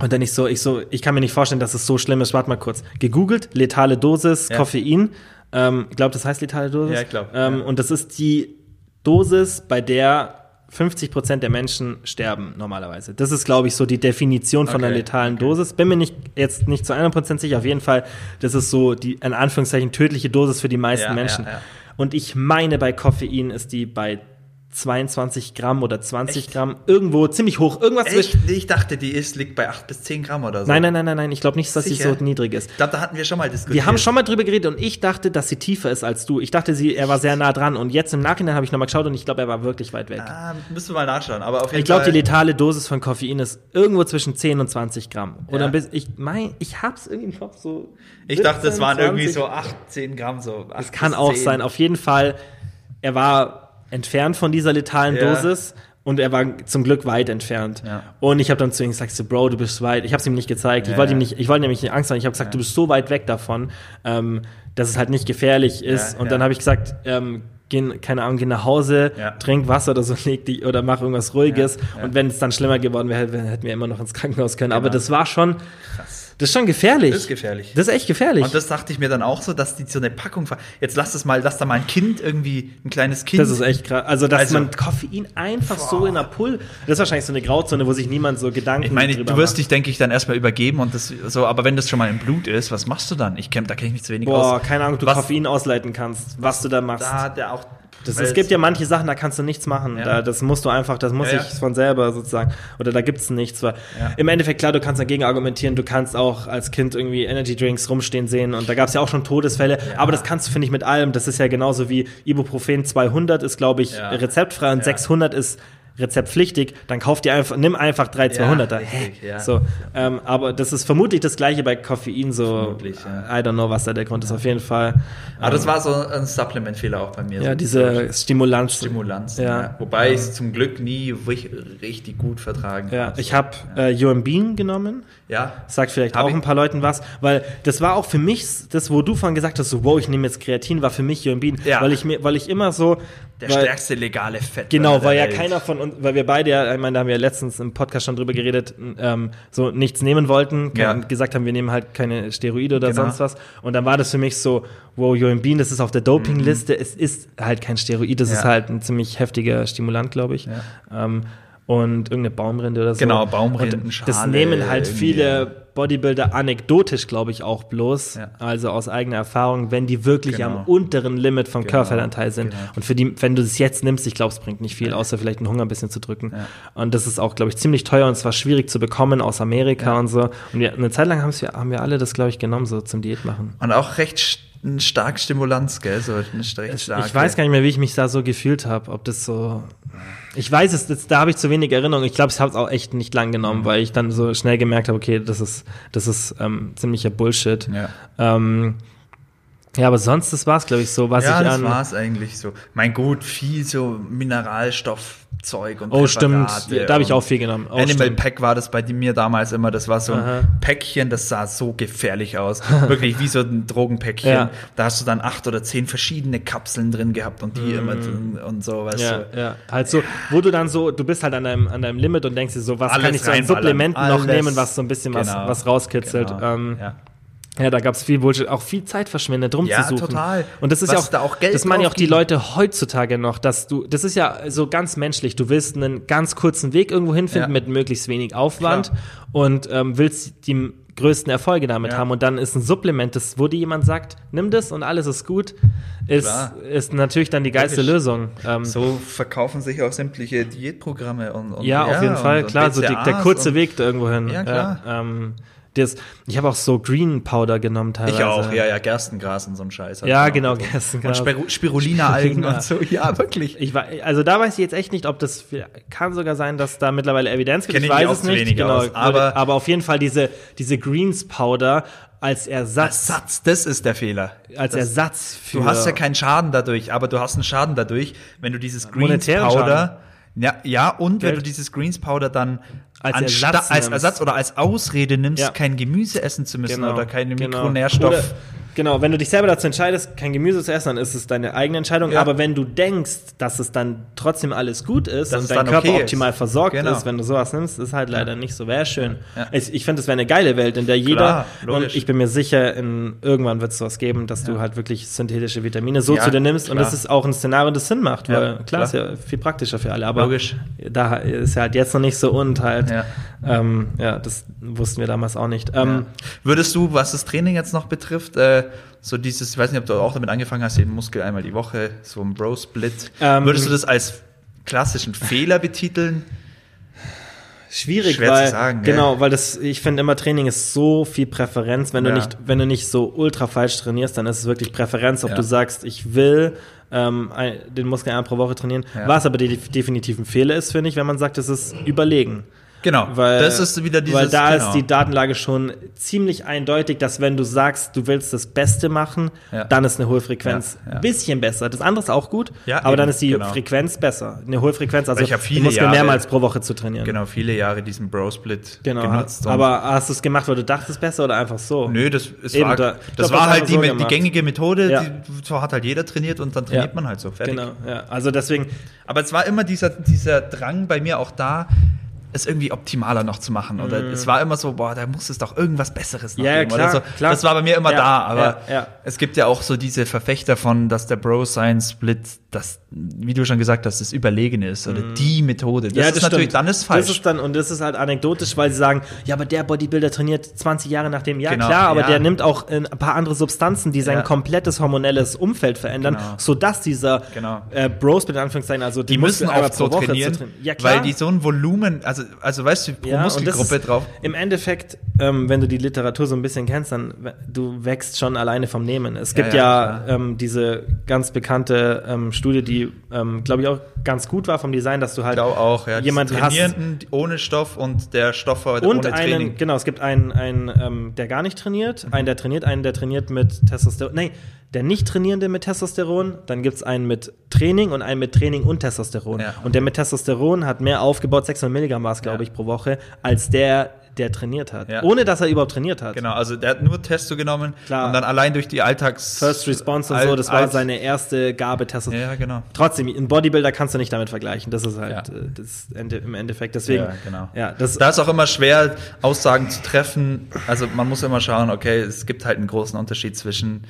Und dann ich so, ich so, ich kann mir nicht vorstellen, dass es so schlimm ist. Warte mal kurz. Gegoogelt, letale Dosis, Ja. Koffein. Ähm, ich glaube, das heißt letale Dosis. Ja, ich glaub, Ähm, ja. Und das ist die Dosis, bei der 50 Prozent der Menschen sterben normalerweise. Das ist, glaube ich, so die Definition von Okay, einer letalen. Dosis. Bin mir nicht jetzt nicht zu 100 Prozent sicher. Auf jeden Fall, das ist so die in Anführungszeichen tödliche Dosis für die meisten Ja, Menschen. ja, ja. Und ich meine, bei Koffein ist die bei 22 Gramm oder 20 Echt? Gramm irgendwo ziemlich hoch. Irgendwas zwischen. Echt? Ich dachte, die ist, liegt bei 8 bis 10 Gramm oder so. Nein, nein, nein, nein, nein. Ich glaube nicht, dass Sicher? sie so niedrig ist. Ich glaube, da hatten wir schon mal diskutiert. Wir haben schon mal drüber geredet und ich dachte, dass sie tiefer ist als du. Ich dachte, sie, er war sehr nah dran und jetzt im Nachhinein habe ich nochmal geschaut und ich glaube, er war wirklich weit weg. Ah, müssen wir mal nachschauen. Aber auf jeden ich glaube, die letale Dosis von Koffein ist irgendwo zwischen 10 und 20 Gramm. Oder Ja. bis, ich mein, ich hab's irgendwie im Kopf so. Ich dachte, das 17, waren irgendwie 20. so 8, 10 Gramm. So Das kann auch sein. Auf jeden Fall, er war entfernt von dieser letalen Ja. Dosis und er war zum Glück weit entfernt. Ja. Und ich habe dann zu ihm gesagt, so, Bro, du bist weit. Ich habe es ihm nicht gezeigt. ich Ja, wollte ihm nicht, ich wollte nämlich nicht Angst haben. Ich habe gesagt, du bist so weit weg davon, ähm, dass es halt nicht gefährlich ist. Und dann habe ich gesagt, ähm, geh, keine Ahnung, geh nach Hause, Ja. trink Wasser oder so, leg dich oder mach irgendwas Ruhiges. Ja, ja. Und wenn es dann schlimmer geworden wäre, hätten wir immer noch ins Krankenhaus können. Aber Genau. das war schon, Krass. Das ist schon gefährlich. Das ist gefährlich. Das ist echt gefährlich. Und das dachte ich mir dann auch so, dass die so eine Packung Jetzt lass das mal, lass da mal ein Kind irgendwie, ein kleines Kind. Das ist echt krass. Also, dass Also- man Koffein einfach so in der Pull, das ist wahrscheinlich so eine Grauzone, wo sich niemand so Gedanken ich meine, du wirst macht. dich, denke ich, dann erstmal übergeben und das so, aber wenn das schon mal im Blut ist, was machst du dann? Ich kenn, da kenne ich mich zu wenig Boah, aus. keine Ahnung, du Was- Koffein ausleiten kannst, was du da machst. Da hat der auch. Das, es gibt ja manche Sachen, da kannst du nichts machen. Ja. Da, das musst du einfach, das muss Ja, ich von selber sozusagen. Oder da gibt's nichts. Weil. Im Endeffekt, klar, du kannst dagegen argumentieren, du kannst auch als Kind irgendwie Energy Drinks rumstehen sehen und da gab's ja auch schon Todesfälle. Aber das kannst du, finde ich, mit allem. Das ist ja genauso wie Ibuprofen 200 ist, glaube ich, rezeptfrei und Ja. 600 ist rezeptpflichtig, dann kauf dir einfach, nimm einfach drei 200er. richtig, Hä? ja. So, ähm, aber das ist vermutlich das gleiche bei Koffein, so, Vermutlich, ja. I don't know, was da der Grund ist, auf jeden Fall. Aber das war so ein Supplement-Fehler auch bei mir. Ja, so diese Stimulanz. Stimulanz. Ja. Ja. Wobei ich es zum Glück nie ri- richtig gut vertragen Ja, habe. ich habe äh, Joambin genommen. Ja. Sagt vielleicht Hab auch ich- ein paar Leuten was, weil das war auch für mich, das, wo du vorhin gesagt hast, so, wow, ich nehme jetzt Kreatin, war für mich Joambin, Ja. weil ich mir, weil ich immer so, Der weil, stärkste legale Fett. Genau, weil ja Welt. keiner von uns, weil wir beide ja, ich meine, da haben wir letztens im Podcast schon drüber geredet, ähm, so nichts nehmen wollten, Ja. und gesagt haben, wir nehmen halt keine Steroide oder Genau. sonst was. Und dann war das für mich so, wow, Joambin, das ist auf der Dopingliste, es ist halt kein Steroid, das Mhm. Ja. ist halt ein ziemlich heftiger Stimulant, glaube ich. Ähm, und irgendeine Baumrinde oder so. Genau, Und Baumrindenschale Das nehmen halt viele Bodybuilder anekdotisch, glaube ich, auch bloß, Ja. also aus eigener Erfahrung, wenn die wirklich Genau. am unteren Limit vom Genau, Körperfettanteil sind. genau. Und für die, wenn du es jetzt nimmst, ich glaube, es bringt nicht viel, außer vielleicht den Hunger ein bisschen zu drücken. Ja. Und das ist auch, glaube ich, ziemlich teuer und zwar schwierig zu bekommen aus Amerika Ja. und so. Und wir, eine Zeit lang wir, haben wir alle das, glaube ich, genommen, so zum Diät machen. Und auch recht stark Stimulanz, gell? So eine recht starke. Ich weiß gar nicht mehr, wie ich mich da so gefühlt habe, ob das so. Ich weiß es, das, da habe ich zu wenig Erinnerung. Ich glaube, ich habe es auch echt nicht lang genommen, Mhm. weil ich dann so schnell gemerkt habe, okay, das ist, das ist ähm, ziemlicher Bullshit. Ja. Ähm, ja, aber sonst, das war's, glaube ich, so, was ja, ich das an. war's eigentlich so. Mein gut, viel so Mineralstoffzeug und Oh, stimmt. Ja, da habe ich auch viel genommen. Oh, Animal stimmt. Pack war das bei mir damals immer. Das war so ein Aha. Päckchen, das sah so gefährlich aus. Wirklich wie so ein Drogenpäckchen. Ja. Da hast du dann acht oder zehn verschiedene Kapseln drin gehabt und die immer drin und so, weißt. Ja, du. ja. Halt so, wo du dann so, du bist halt an deinem, an deinem Limit und denkst dir so, was Alles kann ich so an reinballern. Supplementen noch nehmen, was so ein bisschen was, Genau. was rauskitzelt. Genau. Ähm, ja. Ja, da gab's viel Bullshit, auch viel Zeit verschwendet, drum Ja, zu suchen. total. Und das ist Was ja auch, da auch Geld das meinen ja auch die. Leute heutzutage noch, dass du, das ist ja so ganz menschlich. Du willst einen ganz kurzen Weg irgendwo hinfinden Ja. mit möglichst wenig Aufwand Klar. und ähm, willst die größten Erfolge damit Ja. haben. Und dann ist ein Supplement, das, wo dir jemand sagt, nimm das und alles ist gut, ist, Klar. ist natürlich dann die geilste. Lösung. Ähm, So verkaufen sich auch sämtliche Diätprogramme und, und ja, auf jeden Fall, und, und klar, so die, der kurze und- Weg da irgendwo hin. Ja, klar. Ja, ähm, das, ich habe auch so Green Powder genommen teilweise. Ich auch, ja, ja, Gerstengras und so ein Scheiß. Ja, genau. Gerstengras. Und Spiru- Spirulina-Algen Spirulina. und so. Ja, wirklich. Ich war, also da weiß ich jetzt echt nicht, ob das kann sogar sein, dass da mittlerweile Evidenz gibt. Kenn ich ich weiß es nicht. Genau, aus, aber- aber auf jeden Fall diese diese Greens Powder als Ersatz. Ersatz, das ist der Fehler. Als das, Ersatz für. Du hast ja keinen Schaden dadurch, aber du hast einen Schaden dadurch, wenn du dieses Greens Monetären Schaden. Ja, ja, und wenn Geld. du dieses Greens Powder dann Als Ersatz als. Ersatz oder als Ausrede nimmst, Ja. kein Gemüse essen zu müssen oder keine genau. Mikronährstoff. Oder, genau, wenn du dich selber dazu entscheidest, kein Gemüse zu essen, dann ist es deine eigene Entscheidung. Ja. Aber wenn du denkst, dass es dann trotzdem alles gut ist Dass und dein Körper okay ist. optimal versorgt Genau. ist, wenn du sowas nimmst, ist halt leider nicht so. Wäre schön. Ja. Ich, ich finde, es wäre eine geile Welt, in der jeder, Klar, und ich bin mir sicher, in, irgendwann wird es sowas geben, dass du halt wirklich synthetische Vitamine so Ja, zu dir nimmst. Und klar. das ist auch ein Szenario, das Sinn macht, Ja, weil klar, klar. ist ja viel praktischer für alle. Aber Logisch. da ist ja halt jetzt noch nicht so und halt, Ja. ähm, ja, das wussten wir damals auch nicht. Ähm, Ja. Würdest du, was das Training jetzt noch betrifft, äh, so dieses, ich weiß nicht, ob du auch damit angefangen hast, jeden Muskel einmal die Woche, so ein Bro-Split, Ähm, würdest du das als klassischen Fehler betiteln? Schwierig, Schwer zu weil sagen, gell? genau, weil das ich finde immer Training ist so viel Präferenz, wenn du Ja. nicht wenn du nicht so ultra falsch trainierst, dann ist es wirklich Präferenz, ob Ja. du sagst, ich will ähm, den Muskel einmal pro Woche trainieren. Ja. Was aber die, definitiv ein Fehler ist, finde ich, wenn man sagt, es ist überlegen. Genau, Weil, das ist wieder dieses, weil da genau. ist die Datenlage schon ziemlich eindeutig, dass wenn du sagst, du willst das Beste machen, Ja. dann ist eine hohe Frequenz Ja, ja. ein bisschen besser. Das andere ist auch gut, Ja, aber eben, dann ist die genau. Frequenz besser. Eine hohe Frequenz, also ich viele Jahre- mehrmals pro Woche zu trainieren. genau, viele Jahre diesen Bro-Split Genau. genutzt. aber hast du es gemacht, weil du dachtest besser oder einfach so? Nö, das, es Eben, war, da- das glaub, war das halt die, so die gängige Methode, Ja. die, so hat halt jeder trainiert und dann trainiert Ja. man halt so, fertig. Genau, ja. Also deswegen, Aber es war immer dieser, dieser Drang bei mir auch da, es irgendwie optimaler noch zu machen. Oder es war immer so, boah, da muss es doch irgendwas Besseres noch. Ja, geben. klar, so. klar. Das war bei mir immer Ja, da. Aber ja. es gibt ja auch so diese Verfechter von, dass der Bro-Science-Split, das, wie du schon gesagt hast, das Überlegen ist. Oder die Methode. Das ja, ist natürlich, stimmt. dann ist falsch. Das ist dann, und das ist halt anekdotisch, weil sie sagen, ja, aber der Bodybuilder trainiert 20 Jahre nach dem. Ja, Genau, klar, aber ja. der nimmt auch äh, ein paar andere Substanzen, die sein Ja. komplettes hormonelles Umfeld verändern, Genau. sodass dieser Genau. äh, Bros in Anführungszeichen, also die müssen einmal oft so zu trainieren, Ja, weil die so ein Volumen, also, also weißt du, pro Ja, das Muskelgruppe drauf. Im Endeffekt, ähm, wenn du die Literatur so ein bisschen kennst, dann du wächst schon alleine vom Nehmen. Es gibt ja, ja, ähm, diese ganz bekannte ähm, Studie, die, ähm, glaube ich, auch ganz gut war vom Design, dass du halt glaube auch, ja. jemanden hast ohne Stoff und der Stoff und ohne einen, Training. genau, es gibt einen, einen ähm, der gar nicht trainiert, einen, der trainiert, einen, der trainiert mit Testosteron. Nee, der nicht trainierende mit Testosteron, dann gibt es einen mit Training und einen mit Training und Testosteron. Ja. Und der mit Testosteron hat mehr aufgebaut, 600 Milligramm war es, glaube Ja. ich, pro Woche, als der, der trainiert hat. Ja. Ohne dass er überhaupt trainiert hat. Genau, also der hat nur Testo genommen Klar. und dann allein durch die Alltags... First Response und Alt- so, das war alt- seine erste Gabe Testosteron. Ja, genau. Trotzdem, ein Bodybuilder kannst du nicht damit vergleichen. Das ist halt Ja. äh, das Ende, im Endeffekt. Deswegen, Ja, genau. ja, das, Da ist auch immer schwer, Aussagen zu treffen. Also man muss immer schauen, okay, es gibt halt einen großen Unterschied zwischen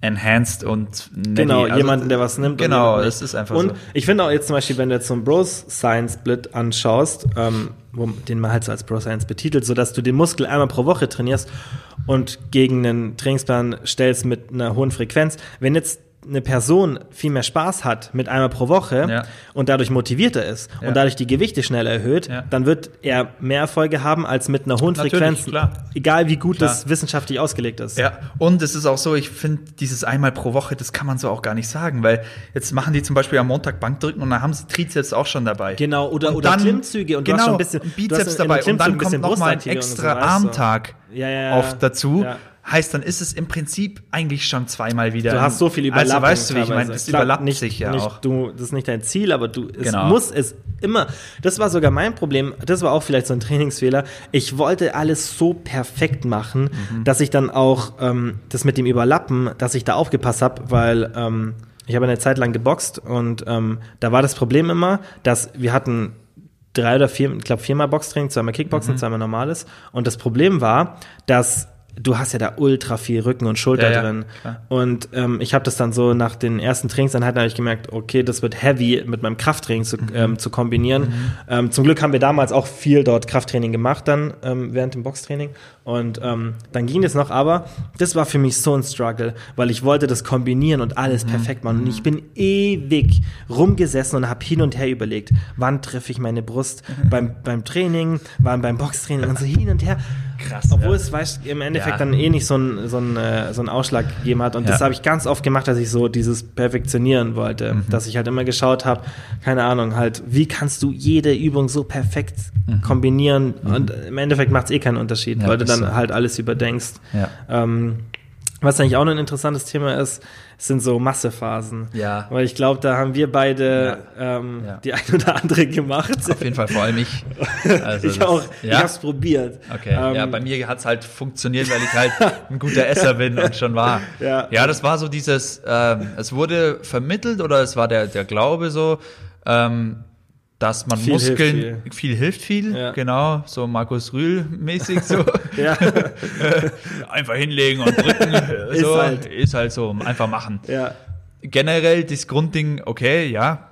enhanced und netty. Genau, Also, jemanden, der was nimmt. und Genau, es ist einfach Und so. ich finde auch jetzt zum Beispiel, wenn du jetzt so einen Bros Science Split anschaust, ähm, wo, den man halt so als Bro Science betitelt, so dass du den Muskel einmal pro Woche trainierst und gegen einen Trainingsplan stellst mit einer hohen Frequenz. Wenn jetzt eine Person viel mehr Spaß hat mit einmal pro Woche Ja. und dadurch motivierter ist Ja. und dadurch die Gewichte schnell erhöht, Ja. dann wird er mehr Erfolge haben als mit einer hohen Natürlich, Frequenz. klar. Egal wie gut Klar. das wissenschaftlich ausgelegt ist. Ja, und es ist auch so, ich finde, dieses einmal pro Woche, das kann man so auch gar nicht sagen, weil jetzt machen die zum Beispiel am Montag Bankdrücken und dann haben sie Trizeps auch schon dabei. Genau, oder, Und oder dann- Klimmzüge und genau, du hast schon ein bisschen Bizeps dabei und dann kommt bisschen noch mal ein extra so. Armtag ja. oft dazu. Heißt, dann ist es im Prinzip eigentlich schon zweimal wieder. Du hast so viel Überlappung. Also weißt du, wie ich meine, Klar, überlappt nicht, sich ja nicht, auch. Du, das ist nicht dein Ziel, aber du, es Genau. muss es immer. Das war sogar mein Problem. Das war auch vielleicht so ein Trainingsfehler. Ich wollte alles so perfekt machen, Mhm. dass ich dann auch ähm, das mit dem Überlappen, dass ich da aufgepasst habe, weil ähm, ich habe eine Zeit lang geboxt und ähm, da war das Problem immer, dass wir hatten drei oder vier, ich glaube viermal Boxtraining, zweimal Kickboxen, Mhm. zweimal normales. Und das Problem war, dass du hast ja da ultra viel Rücken und Schulter Ja, drin. Und ähm, ich habe das dann so nach den ersten Trainingseinheiten habe ich gemerkt, okay, das wird heavy mit meinem Krafttraining zu, Mhm. ähm, zu kombinieren. Ähm, zum Glück haben wir damals auch viel dort Krafttraining gemacht dann ähm, während dem Boxtraining. Und ähm, dann ging das noch, aber das war für mich so ein Struggle, weil ich wollte das kombinieren und alles Mhm. perfekt machen. Und ich bin ewig rumgesessen und habe hin und her überlegt, wann treffe ich meine Brust Mhm. beim, beim Training, wann beim Boxtraining und so hin und her. Krass. Obwohl ja. es weißt, im Endeffekt Ja. dann eh nicht so einen so einen, äh, so einen Ausschlag gegeben hat. Und das Ja. habe ich ganz oft gemacht, dass ich so dieses Perfektionieren wollte. Mhm. Dass ich halt immer geschaut habe, keine Ahnung, halt, wie kannst du jede Übung so perfekt kombinieren? Und im Endeffekt macht es eh keinen Unterschied, Mhm. Weil du dann so. halt alles überdenkst. Ähm, was eigentlich auch noch ein interessantes Thema ist, sind so Massephasen. Ja. Weil ich glaube, da haben wir beide ähm, Ja. die ein oder andere gemacht. Auf jeden Fall, vor allem ich. Also ich das- auch. Ich Ja? habe es probiert. Okay, Ähm, ja, bei mir hat es halt funktioniert, weil ich halt ein guter Esser bin und schon war. Ja. ja das war so dieses, ähm, es wurde vermittelt oder es war der, der Glaube so, ähm, dass man Viel Muskeln, hilft viel. hilft viel, Ja. genau, so Markus Rühl-mäßig so. Ja. einfach hinlegen und drücken. Ist so, halt. Ist halt so, einfach machen. ja, Generell das Grundding, okay, ja,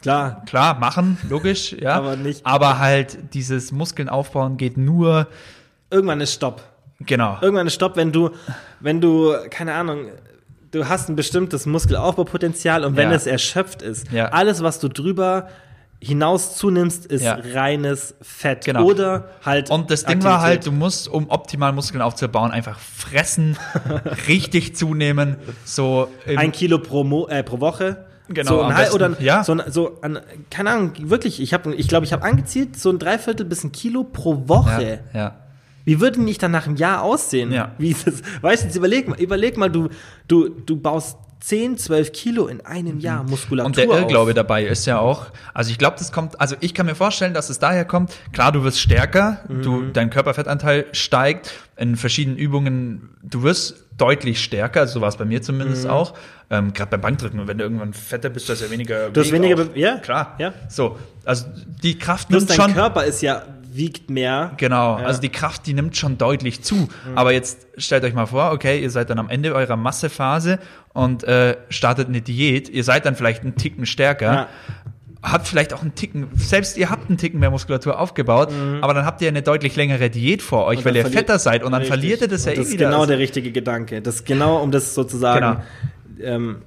klar. klar, machen, logisch, ja. Aber nicht- Aber halt dieses Muskeln aufbauen geht nur, Irgendwann ist Stopp. genau. Irgendwann ist Stopp, wenn du, wenn du, keine Ahnung, du hast ein bestimmtes Muskelaufbaupotenzial und wenn Ja. es erschöpft ist, Ja. alles, was du drüber hinaus zunimmst, ist Ja. reines Fett. Genau. Oder halt. Und das Ding war halt, Aktivität. du musst, um optimal Muskeln aufzubauen, einfach fressen, richtig zunehmen, so ein Kilo pro, Mo äh, pro Woche. Genau, so ein besten, oder ein, ja. so, ein, so ein, keine Ahnung, wirklich, ich habe ich glaube, ich habe angezielt, so ein Dreiviertel bis ein Kilo pro Woche. ja, ja. Wie würde ich dann nach einem Jahr aussehen? Ja. Wie ist das? Weißt du, jetzt überleg mal, überleg mal, du, du, du baust 10, 12 Kilo in einem Jahr Muskulatur Und der Irrglaube auf. dabei ist ja auch, also ich glaube, das kommt, also ich kann mir vorstellen, dass es daher kommt, klar, du wirst stärker, du, Mhm. dein Körperfettanteil steigt, in verschiedenen Übungen, du wirst deutlich stärker, also so war es bei mir zumindest auch, ähm, gerade beim Bankdrücken, wenn du irgendwann fetter bist, du hast ja weniger Du hast weniger. Be- ja, Klar, ja. so, also die Kraft Plus nimmt dein schon, Körper ist ja, wiegt mehr. Genau, Ja. also die Kraft, die nimmt schon deutlich zu. Aber jetzt stellt euch mal vor, okay, ihr seid dann am Ende eurer Massephase und äh, startet eine Diät. Ihr seid dann vielleicht einen Ticken stärker. Ja. Habt vielleicht auch einen Ticken, selbst ihr habt einen Ticken mehr Muskulatur aufgebaut, aber dann habt ihr eine deutlich längere Diät vor euch, Mhm. Und weil ihr fetter seid und dann Richtig. verliert ihr das ja Und eh das ist wieder. genau Also- der richtige Gedanke. Das ist genau, um das sozusagen ähm,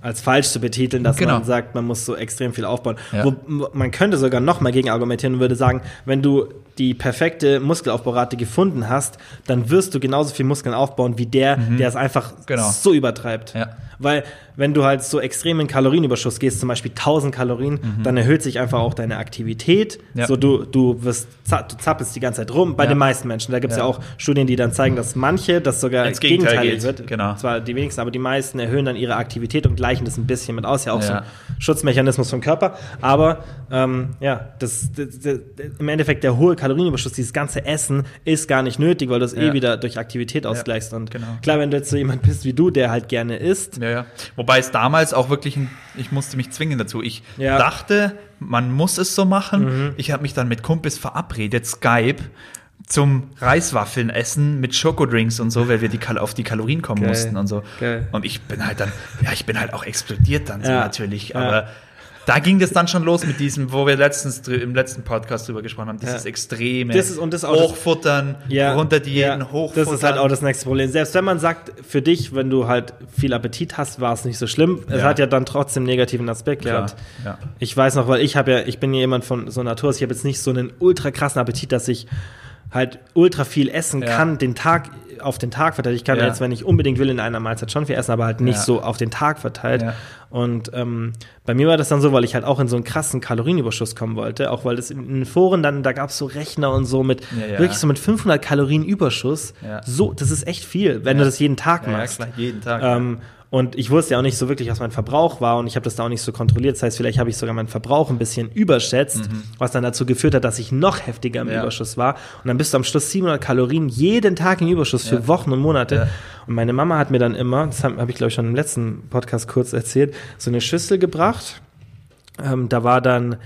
als falsch zu betiteln, dass Genau. man sagt, man muss so extrem viel aufbauen. Ja. Wo, man könnte sogar noch mal gegen argumentieren und würde sagen, wenn du die perfekte Muskelaufbaurate gefunden hast, dann wirst du genauso viel Muskeln aufbauen wie der, der es einfach Genau. so übertreibt. Ja. Weil wenn du halt so extrem in Kalorienüberschuss gehst, zum Beispiel 1000 Kalorien, dann erhöht sich einfach auch deine Aktivität. Mhm. Ja. So du, du wirst du zappelst die ganze Zeit rum. Bei Ja. den meisten Menschen. Da gibt es ja. Auch Studien, die dann zeigen, dass manche das sogar Ins Gegenteil gegenteilig geht. wird. Genau. Zwar die wenigsten, aber die meisten erhöhen dann ihre Aktivität und gleichen das ein bisschen mit aus. Ja auch so ein Schutzmechanismus vom Körper. Aber ähm, ja, das, das, das, im Endeffekt der hohe Kalorienüberschuss, dieses ganze Essen ist gar nicht nötig, weil du es eh Ja. wieder durch Aktivität ausgleichst. Und genau. klar, wenn du jetzt so jemand bist wie du, der halt gerne isst, Ja, ja. Wobei es damals auch wirklich, ein, ich musste mich zwingen dazu. Ich. Mhm. dachte, man muss es so machen. Ich habe mich dann mit Kumpels verabredet, Skype, zum Reiswaffeln essen mit Schokodrinks und so, weil wir die Kal auf die Kalorien kommen Geil. mussten und so. Geil. Und ich bin halt dann, ja, ich bin halt auch explodiert dann so Ja. natürlich. Ja. Da ging das dann schon los mit diesem, wo wir letztens im letzten Podcast drüber gesprochen haben, dieses Ja. extreme Das ist- und das auch Hochfuttern, runterdiäten, ja, hochfuttern. Das ist halt auch das nächste Problem. Selbst wenn man sagt, für dich, wenn du halt viel Appetit hast, war es nicht so schlimm. Es Ja. hat ja dann trotzdem negativen Aspekt gehabt. ja. Ich weiß noch, weil ich habe ja, ich bin ja jemand von so Natur, ich habe jetzt nicht so einen ultra krassen Appetit, dass ich halt ultra viel essen Ja. kann, den Tag auf den Tag verteilt. Ich kann Ja. jetzt, wenn ich unbedingt will, in einer Mahlzeit schon viel essen, aber halt nicht Ja. so auf den Tag verteilt. Und ähm, bei mir war das dann so, weil ich halt auch in so einen krassen Kalorienüberschuss kommen wollte, auch weil das in den Foren dann, da gab es so Rechner und so mit, wirklich so mit 500 Kalorien Überschuss. So, das ist echt viel, wenn du das jeden Tag ja, ja, machst. klar, jeden Tag. Ähm, und ich wusste ja auch nicht so wirklich, was mein Verbrauch war und ich habe das da auch nicht so kontrolliert. Das heißt, vielleicht habe ich sogar meinen Verbrauch ein bisschen überschätzt, was dann dazu geführt hat, dass ich noch heftiger im Mhm. Ja. Überschuss war. Und dann bist du am Schluss 700 Kalorien jeden Tag im Überschuss für Ja. Wochen und Monate. Ja. Und meine Mama hat mir dann immer, das habe hab ich glaube ich schon im letzten Podcast kurz erzählt, so eine Schüssel gebracht. Ähm, da war dann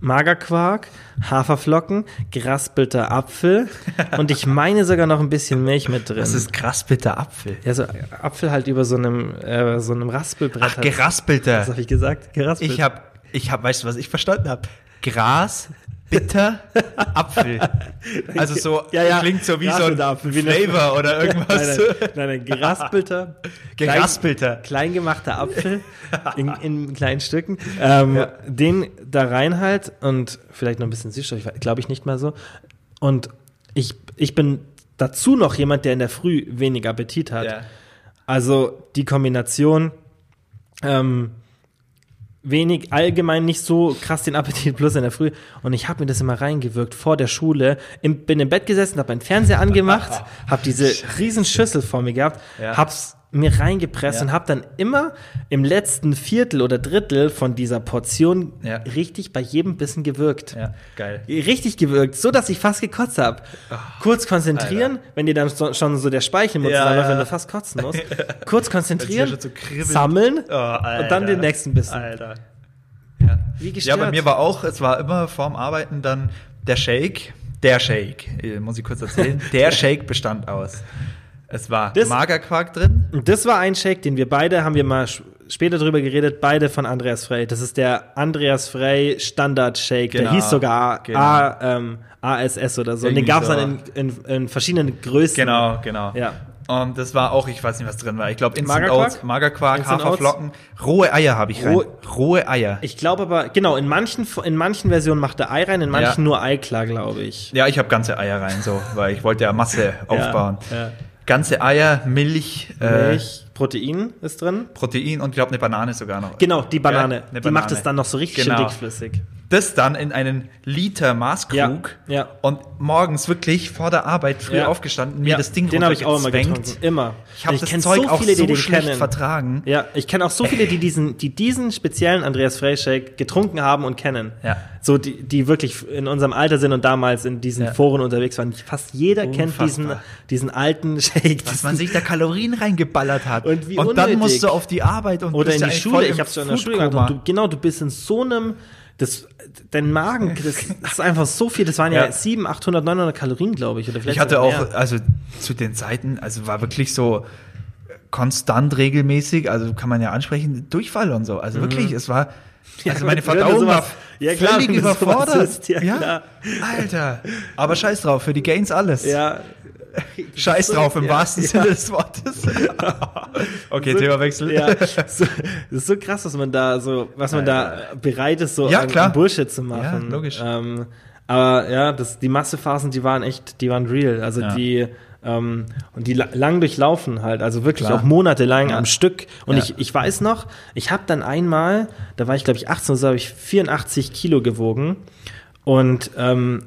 Magerquark, Haferflocken, geraspelter Apfel und ich meine sogar noch ein bisschen Milch mit drin. das ist bitter Apfel. Ja, so Apfel halt über so einem, äh, so einem Raspelbrett. Ach, halt. geraspelter. Was habe ich gesagt? Geraspelt. Ich habe, ich hab, weißt du, was ich verstanden habe? Gras, bitter, Apfel. Also so, Ja, ja. klingt so wie so ein Flavor oder irgendwas. Nein, nein, nein, nein geraspelter, Geraspelter. klein, klein gemachter Apfel in, in kleinen Stücken. Ähm, Den da rein halt und vielleicht noch ein bisschen Süßstoff, glaube ich nicht mal so. Und ich, ich bin dazu noch jemand, der in der Früh wenig Appetit hat. Ja. Also die Kombination ähm, wenig allgemein nicht so krass den Appetit plus in der Früh und ich habe mir das immer reingewirkt vor der Schule im, bin im Bett gesessen habe meinen Fernseher angemacht habe diese riesen Schüssel vor mir gehabt Ja. hab's mir reingepresst Ja. und habe dann immer im letzten Viertel oder Drittel von dieser Portion Ja. richtig bei jedem Bissen gewirkt Ja, geil. richtig gewirkt, so dass ich fast gekotzt habe. Kurz konzentrieren, wenn dir dann so, schon so der Speichelmund Ja, zusammenläuft, ja. wenn du fast kotzen musst. Kurz konzentrieren, so sammeln Oh, Alter. und dann den nächsten Bissen. Alter. Ja. Wie ja, gestört. bei mir war auch, es war immer vorm Arbeiten dann der Shake. Der Shake, äh, muss ich kurz erzählen. Der Shake bestand aus. Es war Das- Magerquark drin. Und das war ein Shake, den wir beide, haben wir mal später drüber geredet, beide von Andreas Frey. Das ist der Andreas Frey Standard Shake. Der Genau, hieß sogar genau. A, ähm, ASS oder so. Und den Irgendwie gab es so. dann in, in, in verschiedenen Größen. Genau, genau. Ja. Und das war auch, ich weiß nicht, was drin war. Ich glaube, Instant Magerquark? Oats, Magerquark, Instant Haferflocken, rohe Eier habe ich rein. Rohe- Rohe Eier. Ich glaube aber, genau, in manchen, in manchen Versionen macht er Ei rein, in manchen Ja. nur Eiklar, glaube ich. Ja, ich habe ganze Eier rein, so, weil ich wollte ja Masse aufbauen. ja. Ganze Eier, Milch, Äh, Milch, Protein ist drin. Protein und ich glaube eine Banane sogar noch. Genau, die Banane. Ja, die macht Banane. es dann noch so richtig Genau. schön dickflüssig. Das dann in einen Liter Maßkrug Ja, ja. und morgens wirklich vor der Arbeit früh Ja. aufgestanden, mir das Ding den habe ich auch immer getrunken. Immer. Ich habe Und das Zeug auch so den schlecht kennen. vertragen. Ja, ich kenne auch so viele, die diesen, die diesen speziellen Andreas Frey Shake getrunken haben und kennen. Ja. So, die, die wirklich in unserem Alter sind und damals in diesen. Foren unterwegs waren. Fast jeder kennt diesen, Unfassbar. diesen alten Shake. Was man sich da Kalorien reingeballert hat. Und wie dann unnötig. musst du auf die Arbeit und Oder in die Schule. Ich habe schon in der Schule gemacht. Und du, genau, du bist in so einem, das, dein Magen, das, ist einfach so viel. Das waren ja, Ja. 700, 800, 900 Kalorien, glaube ich. Oder vielleicht Ich hatte auch, mehr. also zu den Zeiten, also war wirklich so konstant regelmäßig, also kann man ja ansprechen, Durchfall und so. Also wirklich, es war, also meine wenn du Verdauung war ja, klar, völlig überfordert. isst, ja, klar. Alter. Aber scheiß drauf, für die Gains alles. Ja, Scheiß drauf im Ja, wahrsten ja. Sinne des Wortes. okay, Themawechsel. Ja, so, das ist so krass, was man da so, was man da bereit ist, so Ja, an, an Bullshit zu machen. Ja, logisch. Ähm, aber ja, das, die Massephasen, die waren echt, die waren real. Also die ähm, und die la- lang durchlaufen halt, also wirklich Klar. auch monatelang Ja. am Stück. Und Ja. ich, ich weiß noch, ich habe dann einmal, da war ich glaube ich 18, so habe ich 84 Kilo gewogen und ähm,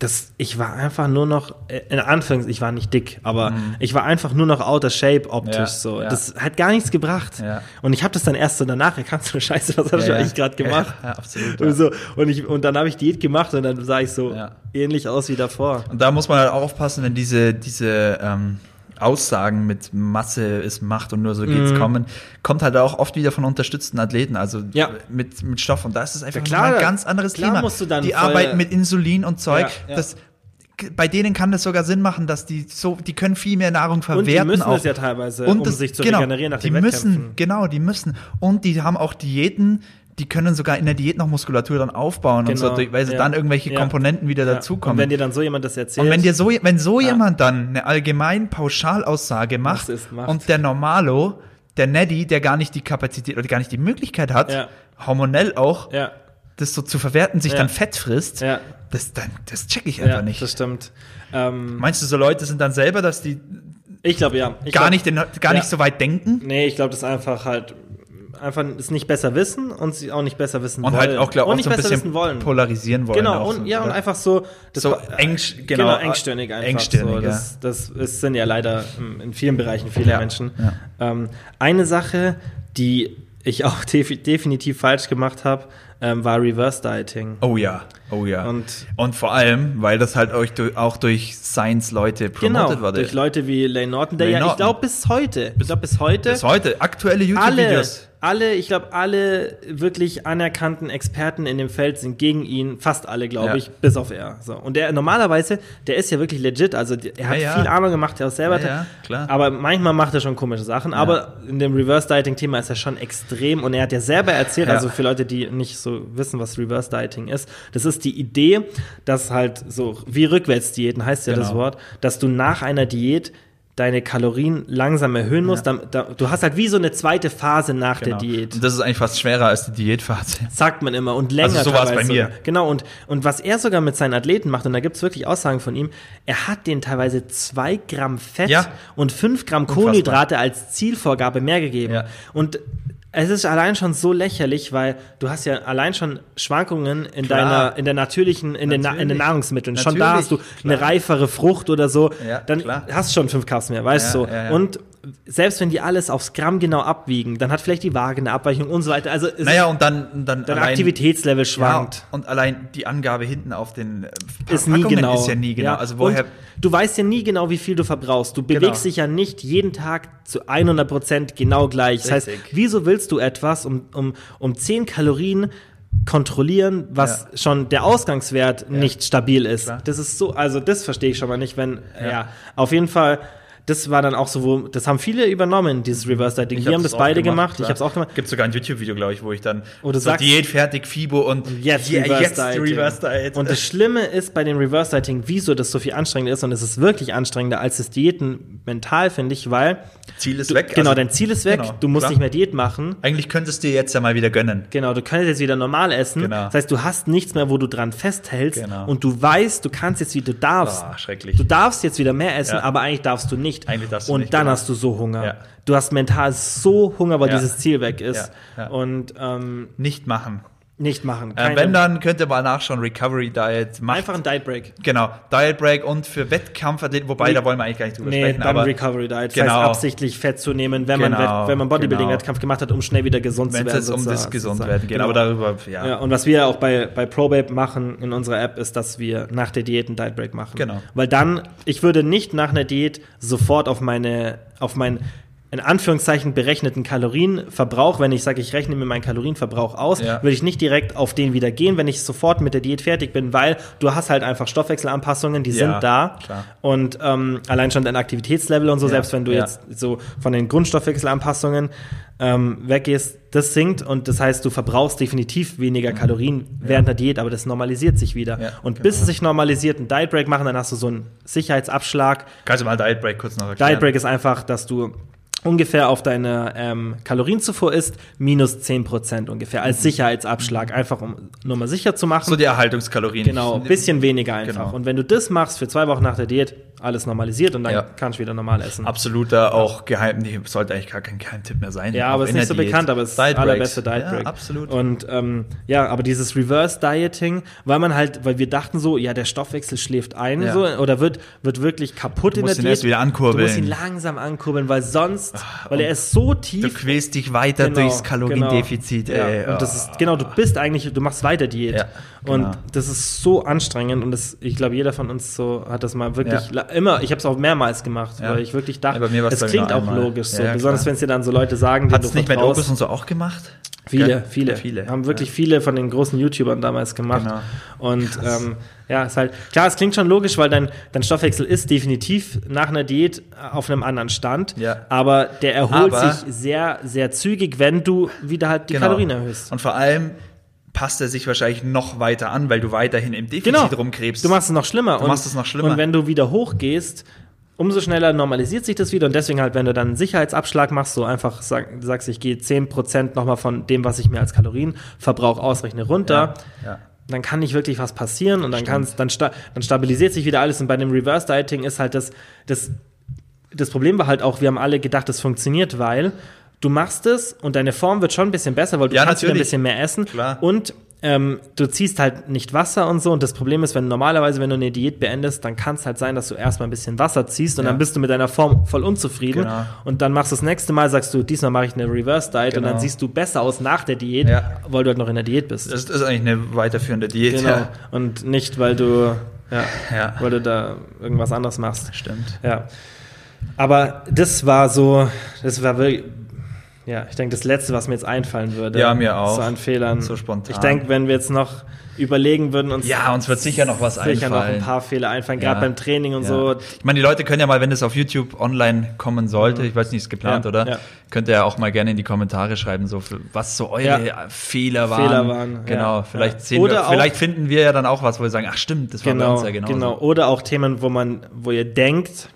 das, ich war einfach nur noch, äh, in Anführungs, ich war nicht dick, aber ich war einfach nur noch out of shape optisch Mhm. Ja, so. ja. Das hat gar nichts gebracht. Ja. Und ich habe das dann erst so danach erkannt, so Scheiße, was habe ich eigentlich gerade gemacht? Ja, absolut. Und, so, und, ich, und dann habe ich Diät gemacht und dann sah ich so ähnlich aus wie davor. Und da muss man halt auch aufpassen, wenn diese, diese ähm, Aussagen mit Masse ist Macht und nur so geht's Mhm. kommen, kommt halt auch oft wieder von unterstützten Athleten, also Ja. mit, mit Stoff. Und da ist es einfach Ja, klar, ein ganz anderes klar Thema. musst du dann die arbeiten mit Insulin und Zeug. Ja. Das, bei denen kann das sogar Sinn machen, dass die so, die können viel mehr Nahrung Und verwerten. die müssen auch. es ja teilweise, und um das- sich zu genau, regenerieren nach die den müssen. Genau, die müssen. Und die haben auch Diäten, die können sogar in der Diät noch Muskulatur dann aufbauen und so, Genau, weil sie ja. dann irgendwelche Ja. Komponenten wieder Ja. Und dazukommen. wenn dir dann so jemand das erzählt, Und wenn dir so, wenn so jemand dann eine allgemein Pauschalaussage macht, ist, macht. und der Normalo, der Neddy, der gar nicht die Kapazität oder gar nicht die Möglichkeit hat, hormonell auch, das so zu verwerten, sich dann Fett frisst, das, dann, das check ich einfach nicht. das stimmt. Ähm, Meinst du, so Leute sind dann selber, dass die ich glaube ja. Ich gar, glaub, nicht, den, gar nicht so weit denken? Nee, ich glaube, das ist einfach halt einfach es nicht besser wissen und sie auch nicht besser wissen Und wollen. halt auch, glaub, und auch nicht so ein besser bisschen wissen wollen. polarisieren wollen. Genau, und so, ja, und einfach so, das So eng- genau, genau, engstirnig einfach. engstirnig, so. ja. Das, das ist, sind ja leider in vielen Bereichen viele Ja, Menschen. ja. Ähm, eine Sache, die ich auch def definitiv falsch gemacht habe, ähm, war Reverse Dieting. Oh ja, oh ja. Und- Und, vor allem, weil das halt euch durch, auch durch Science-Leute promotet Genau, wurde. durch Leute wie Lane Norton, der Lane ja, ich Norton. glaube bis heute, ich glaube bis heute, Bis heute, aktuelle YouTube-Videos. Alle, ich glaube, alle wirklich anerkannten Experten in dem Feld sind gegen ihn, fast alle, glaube Ja. ich, bis auf er. So. Und der normalerweise, der ist ja wirklich legit, also der- er hat Ja, ja. viel Ahnung gemacht, er auch selber. Ja, ja, klar. Aber manchmal macht er schon komische Sachen, aber in dem Reverse-Dieting-Thema ist er schon extrem und er hat ja selber erzählt, also für Leute, die nicht so wissen, was Reverse-Dieting ist, das ist die Idee, dass halt so, wie Rückwärtsdiäten heißt ja das Genau. Wort, dass du nach einer Diät deine Kalorien langsam erhöhen musst. Dann, da, du hast halt wie so eine zweite Phase nach Genau. der Diät. Und das ist eigentlich fast schwerer als die Diätphase. Sagt man immer und länger. Also so war's bei teilweise. mir. Genau, und, und was er sogar mit seinen Athleten macht, und da gibt's wirklich Aussagen von ihm, er hat denen teilweise zwei Gramm Fett Ja. und fünf Gramm Kohlenhydrate als Zielvorgabe mehr gegeben. Ja. Und es ist allein schon so lächerlich, weil du hast ja allein schon Schwankungen in Klar. deiner, in der natürlichen, in den, Na- in den Natürlich. Nahrungsmitteln. Schon da hast du Natürlich, eine klar. reifere Frucht oder so, Ja, dann klar. hast du schon fünf Carbs mehr, weißt du? ja, ja. Und selbst wenn die alles aufs Gramm genau abwiegen, dann hat vielleicht die Waage eine Abweichung und so weiter. Also Naja, und dann, dann dein Aktivitätslevel ja, schwankt. und allein die Angabe hinten auf den äh, ist nie genau. ist ja nie genau. Ja. Also woher Und du weißt ja nie genau, wie viel du verbrauchst. Du bewegst dich ja nicht jeden Tag zu 100 Prozent genau gleich. Das heißt, Richtig. wieso willst du etwas um, um, um 10 Kalorien kontrollieren, was Ja. schon der Ausgangswert nicht stabil ist? Klar. Das ist so, also das verstehe ich schon mal nicht, wenn, ja, Ja. auf jeden Fall. Das war dann auch so, wo, das haben viele übernommen, dieses Reverse Dieting. Ich Wir haben das beide gemacht, ich klar. habe es auch gemacht. Gibt sogar ein YouTube-Video, glaube ich, wo ich dann Oh, so sagst- Diät fertig, Fibo und, Jetzt Ja, Reverse jetzt Dieting. Reverse Diet. Und das Schlimme ist bei dem Reverse Dieting, wieso das so viel anstrengender ist und es ist wirklich anstrengender als das Diäten mental, finde ich, weil Ziel ist du, weg. genau, Also, dein Ziel ist weg, genau, du musst klar. nicht mehr Diät machen. Eigentlich könntest du dir jetzt ja mal wieder gönnen. Genau, du kannst jetzt wieder normal essen. Genau. Das heißt, du hast nichts mehr, wo du dran festhältst Genau. und du weißt, du kannst jetzt wieder, du darfst. Ah, schrecklich. Du darfst jetzt wieder mehr essen, Ja. aber eigentlich darfst du nicht. Eigentlich darfst du und nicht, dann genau. hast du so Hunger. Ja. Du hast mental so Hunger, weil Ja. dieses Ziel weg ist. Und ähm, Nicht machen. Nicht machen. Äh, Keine- wenn, dann könnt ihr mal nachschauen, Recovery Diet. Macht, einfach ein Diet Break. Genau, Diet Break und für Wettkampfathleten, wobei, da wollen wir eigentlich gar nicht drüber Nee, sprechen. dann aber Recovery Diet. Das Genau. heißt, absichtlich Fett zu nehmen, wenn man, Genau, Wett- wenn man Bodybuilding-Wettkampf genau. gemacht hat, um schnell wieder gesund zu wenn es werden. jetzt um das. Gesundwerden geht. Genau. Aber darüber, ja. Ja, und was wir auch bei, bei ProBabe machen in unserer App, ist, dass wir nach der Diät einen Diet Break machen. Genau. Weil dann, ich würde nicht nach einer Diät sofort auf meine, auf meinen in Anführungszeichen berechneten Kalorienverbrauch, wenn ich sage, ich rechne mir meinen Kalorienverbrauch aus, Ja. würde ich nicht direkt auf den wieder gehen, wenn ich sofort mit der Diät fertig bin, weil du hast halt einfach Stoffwechselanpassungen, die Ja, sind da. klar. Und ähm, allein schon dein Aktivitätslevel und so, Ja, selbst wenn du jetzt so von den Grundstoffwechselanpassungen ähm, weggehst, das sinkt und das heißt, du verbrauchst definitiv weniger Kalorien während der Diät, aber das normalisiert sich wieder. Mhm. Und genau. bis es sich normalisiert, einen Diet Break machen, dann hast du so einen Sicherheitsabschlag. Kannst du mal Diet Break kurz noch erklären? Diet Break ist einfach, dass du ungefähr auf deine ähm, Kalorienzufuhr ist, minus 10% ungefähr, als Sicherheitsabschlag, einfach um nur mal sicher zu machen. Mhm. So die Erhaltungskalorien. Genau, ein bisschen weniger einfach. Genau. Und wenn du das machst für zwei Wochen nach der Diät, alles normalisiert und dann Ja. kannst du wieder normal essen. Absoluter auch Geheim, nee, sollte eigentlich gar kein Geheimtipp mehr sein. Ja, aber es ist in nicht so der Diät. bekannt, aber es ist Diet allerbeste. Diet Break. Ja, absolut. Und ähm, ja, aber dieses Reverse Dieting, weil man halt, weil wir dachten so, ja, der Stoffwechsel schläft ein Ja. so, oder wird, wird wirklich kaputt in musst der ihn Diät. erst wieder ankurbeln. Du musst ihn langsam ankurbeln, weil sonst, weil er ist so du tief. quälst dich weiter Genau, durchs Kaloriendefizit. genau. Ey. Ja, und das ist, genau, du bist eigentlich, du machst weiter Diät. Ja, genau. Und das ist so anstrengend und das, ich glaube, jeder von uns so hat das mal wirklich Ja. Immer, ich habe es auch mehrmals gemacht, Ja. weil ich wirklich dachte, Ja, es klingt auch einmal. logisch so, besonders wenn es dir dann so Leute sagen, Hat du nicht mit. August und so auch gemacht? Viele, viele, viele. Haben wirklich viele von den großen YouTubern damals gemacht. Genau. Und ähm, ja, ist halt, klar, es klingt schon logisch, weil dein, dein Stoffwechsel ist definitiv nach einer Diät auf einem anderen Stand. Ja. Aber der erholt Aber- sich sehr, sehr zügig, wenn du wieder halt die Genau. Kalorien erhöhst. Und vor allem passt er sich wahrscheinlich noch weiter an, weil du weiterhin im Defizit Genau. rumkrebst. Du machst es noch schlimmer. Du machst es noch schlimmer. Und wenn du wieder hochgehst, umso schneller normalisiert sich das wieder. Und deswegen halt, wenn du dann einen Sicherheitsabschlag machst, so einfach sag, sagst, ich gehe 10% nochmal von dem, was ich mir als Kalorienverbrauch ausrechne, runter. ja, ja. Dann kann nicht wirklich was passieren und dann, Stimmt. kann's, dann, sta dann stabilisiert sich wieder alles. Und bei dem Reverse Dieting ist halt das, das, das Problem war halt auch, wir haben alle gedacht, es funktioniert, weil du machst es und deine Form wird schon ein bisschen besser, weil du Ja, kannst wieder ein natürlich. bisschen mehr essen. Klar. Und ähm, du ziehst halt nicht Wasser und so. Und das Problem ist, wenn normalerweise, wenn du eine Diät beendest, dann kann es halt sein, dass du erstmal ein bisschen Wasser ziehst und Ja. dann bist du mit deiner Form voll unzufrieden. Genau. Und dann machst du das nächste Mal, sagst du, diesmal mache ich eine Reverse Diet und Genau. dann siehst du besser aus nach der Diät, Ja. weil du halt noch in der Diät bist. Das ist eigentlich eine weiterführende Diät. Genau. Ja. Und nicht, weil du, Ja. weil du da irgendwas anderes machst. Stimmt. Ja. Aber das war so, das war wirklich, ja, ich denke, das Letzte, was mir jetzt einfallen würde. Ja, mir auch. So an Fehlern. So spontan. Ich denke, wenn wir jetzt noch überlegen würden, uns Ja, uns wird sicher noch was sicher noch einfallen. ein paar Fehler einfallen, Ja. gerade beim Training und Ja. so. Ich meine, die Leute können ja mal, wenn es auf YouTube online kommen sollte, ich weiß nicht, ist geplant, Ja, oder? Könnt ihr ja auch mal gerne in die Kommentare schreiben, so was so eure. Fehler waren. Fehler waren, Genau, ja. vielleicht sehen Oder wir, vielleicht finden wir ja dann auch was, wo wir sagen, ach stimmt, das war bei Genau, uns ja genauso. genau. Oder auch Themen, wo man, wo ihr denkt,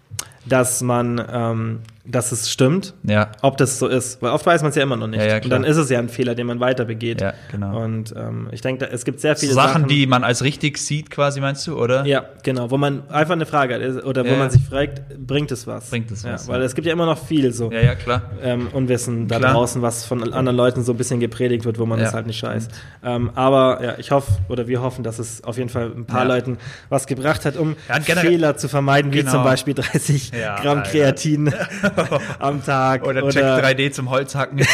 dass man, ähm, dass es stimmt, Ja. ob das so ist. Weil oft weiß man es ja immer noch nicht. Ja, ja, und dann ist es ja ein Fehler, den man weiter begeht. Ja, genau. Und ähm, ich denke, es gibt sehr viele Sachen, Sachen, die man als richtig sieht, quasi, meinst du, oder? ja, genau, wo man einfach eine Frage hat oder wo man sich fragt, bringt es was? Bringt es ja, was, Weil es gibt ja immer noch viel so Ja, ja, klar. ähm, Unwissen da Klar. draußen, was von anderen Leuten so ein bisschen gepredigt wird, wo man das halt nicht weiß. Ähm, aber ja, ich hoffe oder wir hoffen, dass es auf jeden Fall ein paar. Leuten was gebracht hat, um Fehler zu vermeiden, wie Genau. zum Beispiel 30 Ja, Gramm. Kreatin am Tag Oder, Check 3D zum Holzhacken.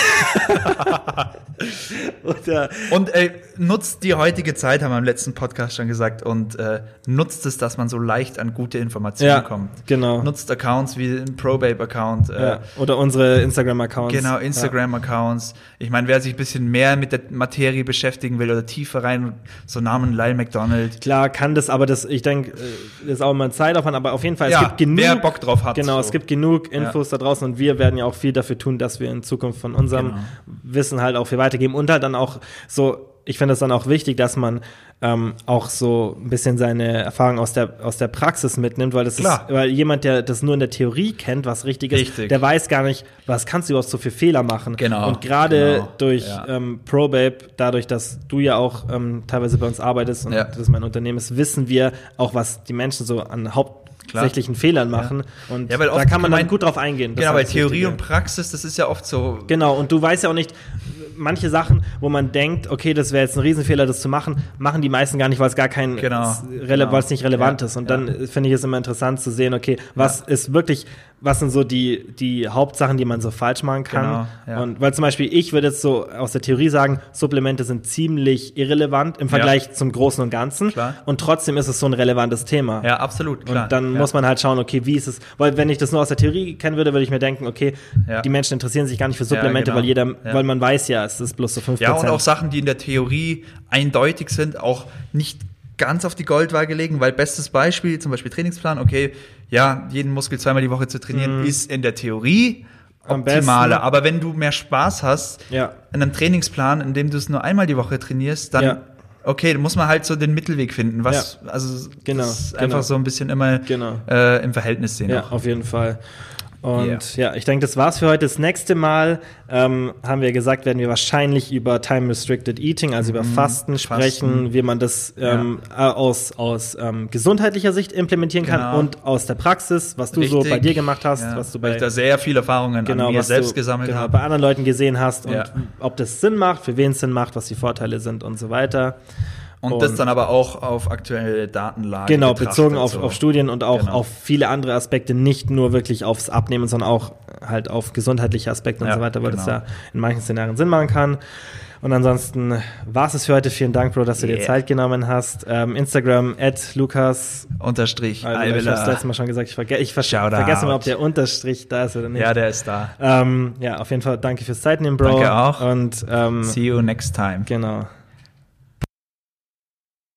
oder und ey, nutzt die heutige Zeit, haben wir im letzten Podcast schon gesagt, und äh, nutzt es, dass man so leicht an gute Informationen ja, kommt. genau. Nutzt Accounts wie den ProBabe-Account. Äh, ja. Oder unsere Instagram-Accounts. Genau, Instagram-Accounts. Ich meine, wer sich ein bisschen mehr mit der Materie beschäftigen will oder tiefer rein, so Namen Lyle McDonald. Klar kann das, aber das, ich denke, äh, das ist auch mal ein Zeitaufwand, aber auf jeden Fall, es Ja, gibt genug. wer Bock drauf hat, Genau, so. es gibt genug Infos da draußen und wir werden ja auch viel dafür tun, dass wir in Zukunft von unserem Genau. Wissen halt auch viel weitergeben und halt dann auch so, ich finde es dann auch wichtig, dass man ähm, auch so ein bisschen seine Erfahrung aus der, aus der Praxis mitnimmt, weil das Klar. ist, weil jemand, der das nur in der Theorie kennt, was richtig ist, Richtig. der weiß gar nicht, was kannst du überhaupt so für Fehler machen. Genau, Und gerade genau, durch ja. ähm, ProBabe, dadurch, dass du ja auch ähm, teilweise bei uns arbeitest und Ja. das mein Unternehmen ist, wissen wir auch, was die Menschen so an hauptsächlichen Fehlern machen. Und Ja, da kann man dann gut drauf eingehen. Genau, weil Theorie Wichtige. und Praxis, das ist ja oft so. Genau, und du weißt ja auch nicht, manche Sachen, wo man denkt, okay, das wäre jetzt ein Riesenfehler, das zu machen, machen die meisten gar nicht, weil es gar kein, Genau, genau. weil es nicht relevant Ja, ist. Und ja. dann äh, finde ich es immer interessant zu sehen, okay, was ist wirklich, was sind so die, die Hauptsachen, die man so falsch machen kann. Genau, ja. Und weil zum Beispiel, ich würde jetzt so aus der Theorie sagen, Supplemente sind ziemlich irrelevant im Vergleich zum Großen und Ganzen. Klar. Und trotzdem ist es so ein relevantes Thema. Ja, absolut, klar. Und dann ja. muss man halt schauen, okay, wie ist es, weil wenn ich das nur aus der Theorie kennen würde, würde ich mir denken, okay, Ja. die Menschen interessieren sich gar nicht für Supplemente, genau. weil jeder, Ja. weil man weiß ja, es ist bloß so 5%. Ja, und auch Sachen, die in der Theorie eindeutig sind, auch nicht ganz auf die Goldwaage legen, weil bestes Beispiel, zum Beispiel Trainingsplan, okay, ja, jeden Muskel zweimal die Woche zu trainieren, ist in der Theorie Mhm. Optimaler. Aber wenn du mehr Spaß hast Ja. in einem Trainingsplan, in dem du es nur einmal die Woche trainierst, dann Ja. okay, da muss man halt so den Mittelweg finden. Was, also Genau, das ist genau. einfach so ein bisschen immer Genau. äh, im Verhältnis sehen. Ja, auch. auf jeden Fall. Und ja, ich denke, das war's für heute. Das nächste Mal ähm, haben wir gesagt, werden wir wahrscheinlich über Time Restricted Eating, also über Fasten sprechen, Mhm. Fasten. wie man das ähm, äh, aus, aus ähm, gesundheitlicher Sicht implementieren kann Genau. und aus der Praxis, was du so Richtig. bei dir gemacht hast, Ja, was du weil bei ich da sehr viele Erfahrungen genau, an mir selbst du, gesammelt genau, habe. bei anderen Leuten gesehen hast und Ja. ob das Sinn macht, für wen es Sinn macht, was die Vorteile sind und so weiter. Und, das dann aber auch auf aktuelle Datenlage. Genau, bezogen auf, so. auf Studien und auch Genau. auf viele andere Aspekte, nicht nur wirklich aufs Abnehmen, sondern auch halt auf gesundheitliche Aspekte und Ja, so weiter, weil das genau. ja in manchen Szenarien Sinn machen kann. Und ansonsten war es für heute. Vielen Dank, Bro, dass du dir Yeah. Zeit genommen hast. Ähm, Instagram, at Lukas. Unterstrich. Also, ich habe Alvela. das letzte Mal schon gesagt, ich, verge ich ver Shoutout. vergesse mal, ob der Unterstrich da ist oder nicht. Ja, der ist da. ähm, ja, auf jeden Fall danke fürs Zeitnehmen, Bro. Danke auch. Und ähm, See you next time. genau.